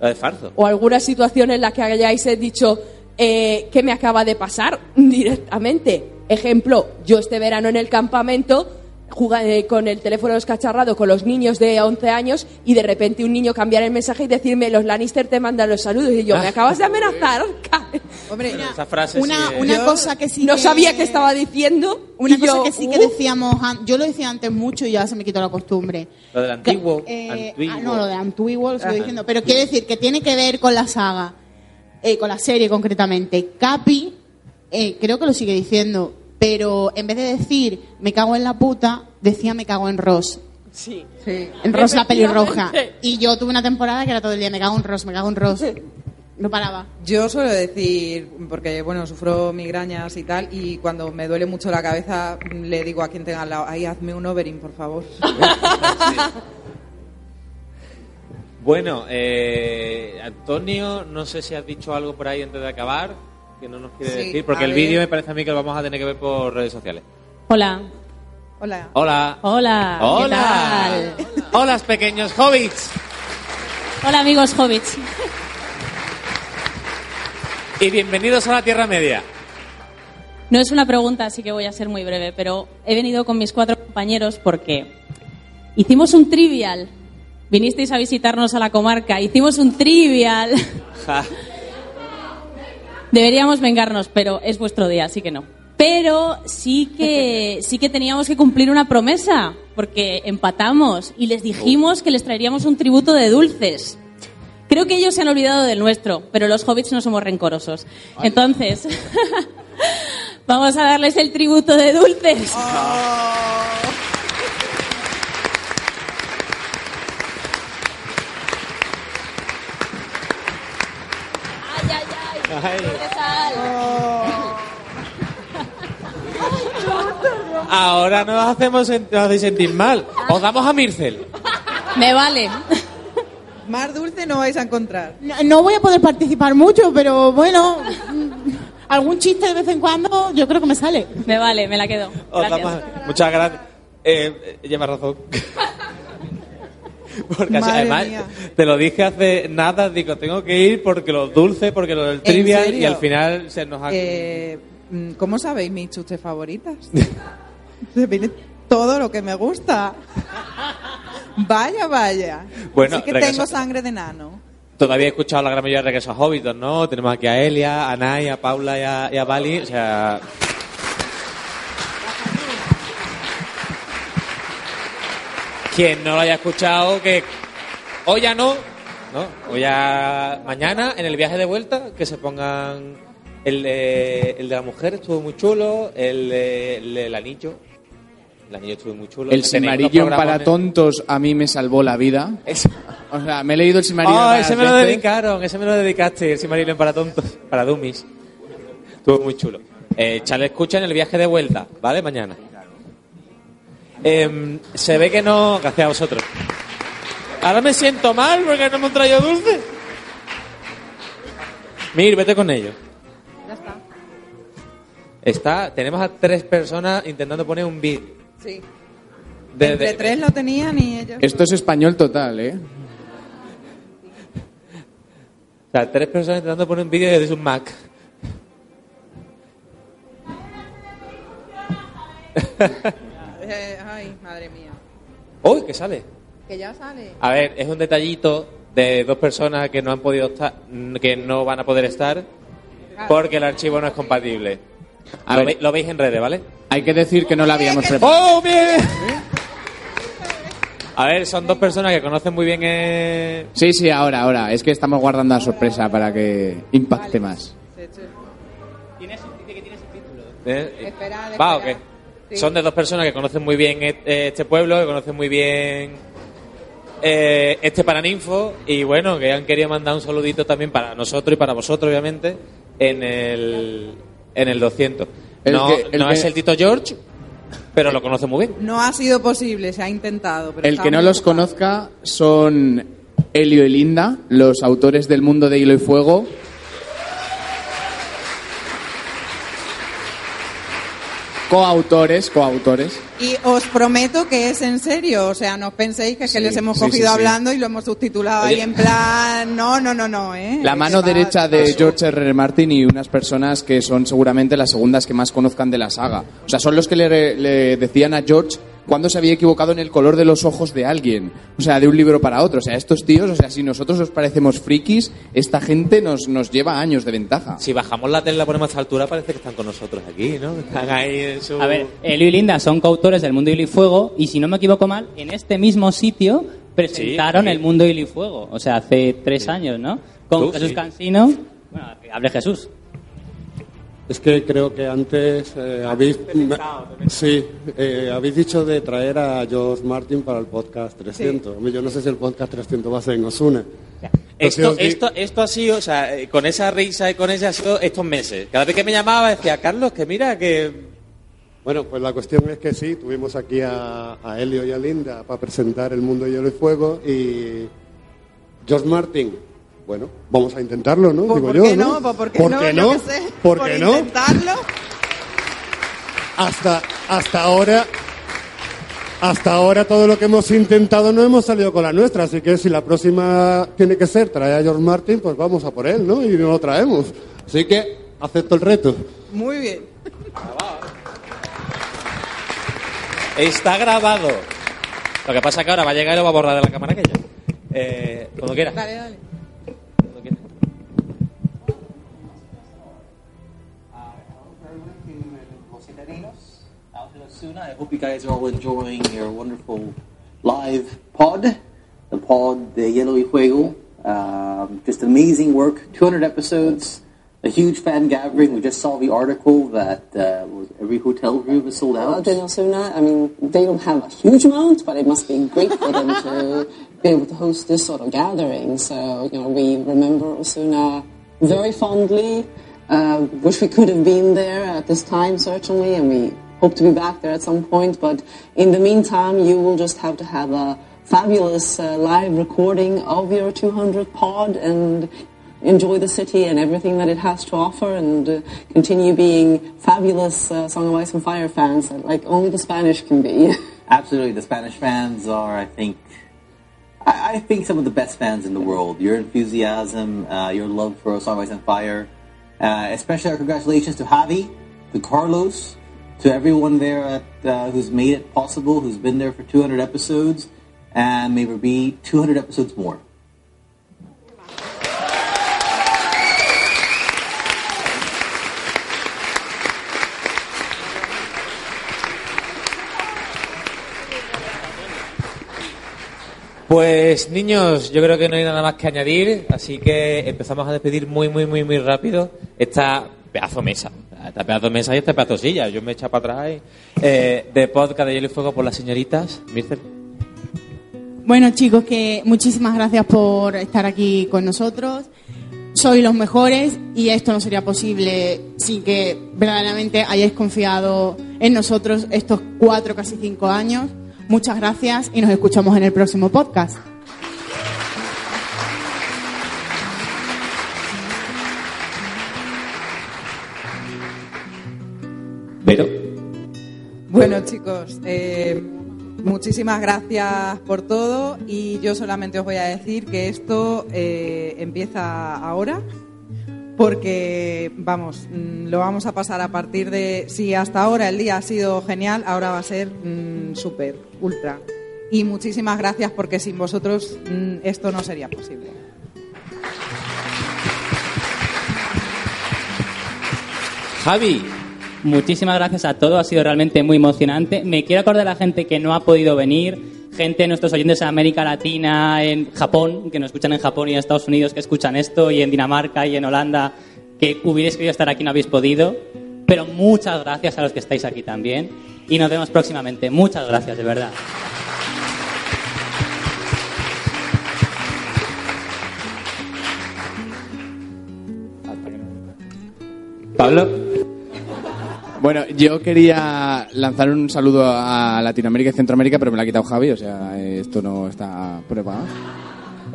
Lo de farzo. O alguna situación en la que hayáis dicho eh, que me acaba de pasar directamente. Ejemplo, yo este verano en el campamento jugué con el teléfono descacharrado con los niños de 11 años y de repente un niño cambiar el mensaje y decirme los Lannister te mandan los saludos y yo, ¿me acabas de amenazar? Hombre, Esa frase una, sí una cosa que sí no que- sabía qué estaba diciendo. Una cosa yo, que sí que "Uh". decíamos, yo lo decía antes mucho y ya se me quitó la costumbre. Lo del antiguo. Eh, antiguo. ah, no, lo de antiguo lo sigo Ajá. diciendo, pero quiero decir que tiene que ver con la saga, eh, con la serie concretamente. Capi, eh, creo que lo sigue diciendo, pero en vez de decir me cago en la puta, decía me cago en Ross. Sí. En Ross la pelirroja. Y yo tuve una temporada que era todo el día me cago en Ross, me cago en Ross. No paraba. Yo suelo decir, porque bueno, sufro migrañas y tal, y cuando me duele mucho la cabeza, le digo a quien tenga al lado, ay, hazme un overing, por favor. Bueno, eh, Antonio, no sé si has dicho algo por ahí antes de acabar, que no nos quiere Sí, decir, porque el vídeo me parece a mí que lo vamos a tener que ver por redes sociales. Hola. Hola. Hola. Hola. ¿qué Hola. tal? Hola, pequeños hobbits. Hola, amigos hobbits. Y bienvenidos a la Tierra Media. No es una pregunta, así que voy a ser muy breve, pero he venido con mis cuatro compañeros porque hicimos un trivial. Vinisteis a visitarnos a la comarca, hicimos un trivial. Deberíamos vengarnos, pero es vuestro día, así que no. Pero sí que, sí que teníamos que cumplir una promesa, porque empatamos y les dijimos que les traeríamos un tributo de dulces. Creo que ellos se han olvidado del nuestro, pero los hobbits no somos rencorosos. Entonces, vamos a darles el tributo de dulces. Ahora nos hacemos nos hacéis sentir mal. Os damos a Mircel. Me vale. Más dulce no vais a encontrar. No, no voy a poder participar mucho, pero bueno, algún chiste de vez en cuando yo creo que me sale. Me vale, me la quedo. Os damos- Muchas gracias. Eh, eh, lleva razón. Porque Madre además, mía. te lo dije hace nada, digo, tengo que ir porque los dulces, porque lo del trivial, y al final se nos ha... Eh, mm, ¿Cómo sabéis mis chuches favoritas? Se viene todo lo que me gusta. Vaya, vaya. Bueno, sí que regreso- tengo sangre de nano. Todavía he escuchado la gran mayoría de regresos Hobbiton, ¿no? Tenemos aquí a Elia, a Nay, a Paula y a, y a Bali, o sea... Quien no lo haya escuchado, que hoy ya no, ¿no? Hoy ya mañana, en el viaje de vuelta, que se pongan el de, el de la mujer, estuvo muy chulo, el, el del anillo, el anillo estuvo muy chulo. El Tenéis unos Silmarillion para tontos a mí me salvó la vida. O sea, me he leído el Silmarillion varias ese me lo veces. dedicaron, ese me lo dedicaste, el Silmarillion para tontos, para dummies. Estuvo muy chulo. Eh, echadle escucha en el viaje de vuelta, ¿vale? Mañana. Em, se ve que no... Gracias a vosotros. Ahora me siento mal porque no me han traído dulce. Mir, vete con ellos. Ya está. Está, tenemos a tres personas intentando poner un beat. Sí. De- Entre de- tres lo tenían y ellos. Esto es español total, ¿eh? O sea, tres personas intentando poner un vídeo desde un Mac. Eh, ay, madre mía. ¡Uy, que sale! Que ya sale. A ver, es un detallito de dos personas que no han podido estar, que no van a poder estar porque el archivo no es compatible. A lo, ver. ve- lo veis en redes, ¿vale? Hay que decir que no la habíamos preparado. ¡Oh, bien! A ver, son dos personas que conocen muy bien eh, Sí, sí, ahora, ahora. Es que estamos guardando la sorpresa para que impacte más. ¿eh? Espera, ¿Va o qué? Sí. Son de dos personas que conocen muy bien eh, este pueblo, que conocen muy bien eh, este Paraninfo y bueno, que han querido mandar un saludito también para nosotros y para vosotros, obviamente, en el, en el 200. El no que- el no que- es el Tito George, pero lo conoce muy bien. No ha sido posible, se ha intentado. Pero El que no los ocupado. conozca son Helio y Linda, los autores del mundo de Hilo y Fuego. Coautores, coautores. Y os prometo que es en serio, o sea, no os penséis que, es que Sí, les hemos cogido sí, sí. hablando y lo hemos subtitulado Oye. ahí en plan, no, no, no, no, ¿eh? La mano derecha de George R. R. Martin y unas personas que son seguramente las segundas que más conozcan de la saga. O sea, son los que le, le decían a George cuando se había equivocado en el color de los ojos de alguien. O sea, de un libro para otro. O sea, estos tíos, o sea, si nosotros os parecemos frikis, esta gente nos, nos lleva años de ventaja. Si bajamos la tele y la ponemos a esta altura, parece que están con nosotros aquí, ¿no? Están ahí en su... A ver, Elio y Linda son coautores del Mundo Hilo y Fuego y si no me equivoco mal, en este mismo sitio presentaron Sí, sí. el Mundo Hilo y Fuego, o sea, hace tres años, ¿no? Con Tú, Jesús sí. Cansino. Bueno, hable Jesús. Es que creo que antes eh, habéis, sí, eh, habéis dicho de traer a George Martin para el podcast 300. Yo no sé si el podcast 300 va a ser en Osuna. Esto, esto, esto ha sido, o sea, eh, con esa risa y con ese ha sido estos meses. Cada vez que me llamaba decía, Carlos, que mira, que... Bueno, pues la cuestión es que sí, tuvimos aquí a, a Helio y a Linda para presentar El Mundo de Hielo y Fuego y George Martin. Bueno, vamos a intentarlo, ¿no? Pues, Digo ¿Por yo, qué ¿no? no? Pues, ¿Por qué ¿Por no? qué no? qué sé. ¿Por Por qué no? intentarlo. hasta hasta ahora hasta ahora todo lo que hemos intentado no hemos salido con la nuestra así que si la próxima tiene que ser traer a George Martin pues vamos a por él no y no lo traemos así que acepto el reto Muy bien. Está grabado. Lo que pasa es que ahora va a llegar y lo va a borrar de la cámara aquella. Eh, cuando quiera. Dale, dale. Out Osuna. I hope you guys are all enjoying your wonderful live pod, the pod de Hielo y Fuego. Um, just amazing work, 200 episodes, a huge fan gathering. We just saw the article that uh, every hotel room is sold out. In Osuna, I mean, they don't have a huge amount, but it must be great for them to be able to host this sort of gathering. So, you know, we remember Osuna very fondly. Uh, wish we could have been there at this time, certainly, and we hope to be back there at some point. But in the meantime, you will just have to have a fabulous uh, live recording of your 200 pod and enjoy the city and everything that it has to offer and uh, continue being fabulous uh, Song of Ice and Fire fans like only the Spanish can be. Absolutely, the Spanish fans are, I think, I, I think some of the best fans in the world. Your enthusiasm, uh, your love for Song of Ice and Fire, uh, especially our congratulations to Javi, to Carlos, to everyone there at, uh, who's made it possible, who's been there for 200 episodes, and may there be 200 episodes more. Pues niños, yo creo que no hay nada más que añadir, así que empezamos a despedir muy, muy, muy, muy rápido esta pedazo mesa, esta pedazo mesa y esta pedazo silla. Yo me he echado para atrás y, eh, de podcast de Hielo y Fuego por las señoritas. Mircer. Bueno, chicos, que muchísimas gracias por estar aquí con nosotros. Sois los mejores y esto no sería posible sin que verdaderamente hayáis confiado en nosotros estos cuatro, casi cinco años. Muchas gracias y nos escuchamos en el próximo podcast. Pero. Bueno, chicos, eh, muchísimas gracias por todo y yo solamente os voy a decir que esto eh, empieza ahora porque, vamos, mm, lo vamos a pasar a partir de... Si hasta ahora el día ha sido genial, ahora va a ser mm, súper, ultra. Y muchísimas gracias porque sin vosotros mm, esto no sería posible. Javi. Muchísimas gracias a todos, ha sido realmente muy emocionante. Me quiero acordar a la gente que no ha podido venir, gente, nuestros oyentes en América Latina, en Japón, que nos escuchan en Japón y en Estados Unidos, que escuchan esto, y en Dinamarca y en Holanda, que hubierais querido estar aquí y no habéis podido. Pero muchas gracias a los que estáis aquí también. Y nos vemos próximamente. Muchas gracias, de verdad. Pablo. Bueno, yo quería lanzar un saludo a Latinoamérica y Centroamérica, pero me lo ha quitado Javi, o sea, esto no está preparado.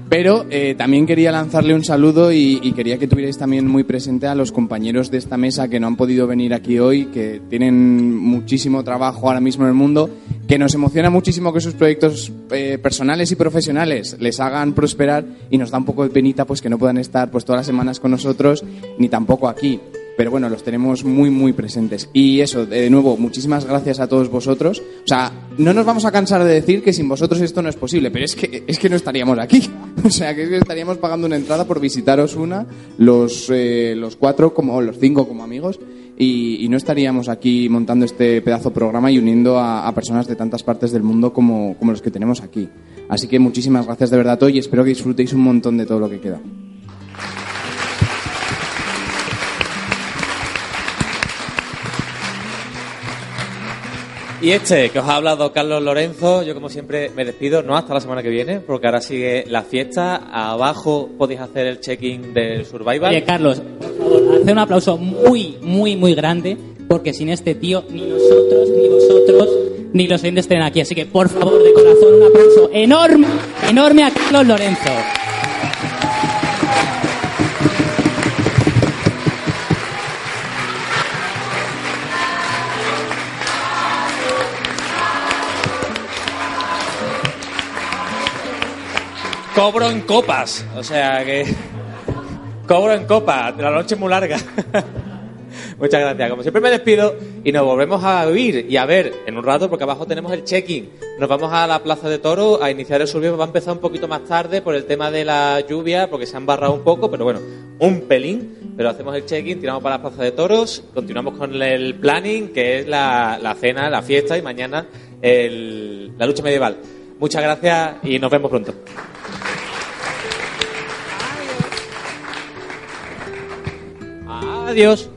Pero eh, también quería lanzarle un saludo y, y quería que tuvierais también muy presente a los compañeros de esta mesa que no han podido venir aquí hoy, que tienen muchísimo trabajo ahora mismo en el mundo, que nos emociona muchísimo que sus proyectos eh, personales y profesionales les hagan prosperar y nos da un poco de penita pues que no puedan estar pues todas las semanas con nosotros ni tampoco aquí pero bueno, los tenemos muy, muy presentes. Y eso, de nuevo, muchísimas gracias a todos vosotros. O sea, no nos vamos a cansar de decir que sin vosotros esto no es posible, pero es que, es que no estaríamos aquí. O sea, que estaríamos pagando una entrada por visitaros una, los, eh, los cuatro, como los cinco como amigos, y, no estaríamos aquí montando este pedazo programa y uniendo a, a personas de tantas partes del mundo como, como los que tenemos aquí. Así que muchísimas gracias de verdad hoy y espero que disfrutéis un montón de todo lo que queda. Y este que os ha hablado Carlos Lorenzo, yo como siempre me despido, no hasta la semana que viene, porque ahora sigue la fiesta. Abajo podéis hacer el check-in del Survival. Oye, Carlos, por favor, hacer un aplauso muy, muy, muy grande, porque sin este tío ni nosotros, ni vosotros, ni los oyentes estén aquí. Así que, por favor, de corazón, un aplauso enorme, enorme a Carlos Lorenzo. Cobro en copas, o sea que. Cobro en copas, la noche es muy larga. Muchas gracias. Como siempre me despido y nos volvemos a oír y a ver en un rato porque abajo tenemos el check-in. Nos vamos a la Plaza de Toro a iniciar el survival. Va a empezar un poquito más tarde por el tema de la lluvia porque se han barrado un poco, pero bueno, un pelín. pero hacemos el check-in, tiramos para la Plaza de Toros, continuamos con el planning, que es la, la cena, la fiesta y mañana el- la lucha medieval. Muchas gracias y nos vemos pronto. Adiós.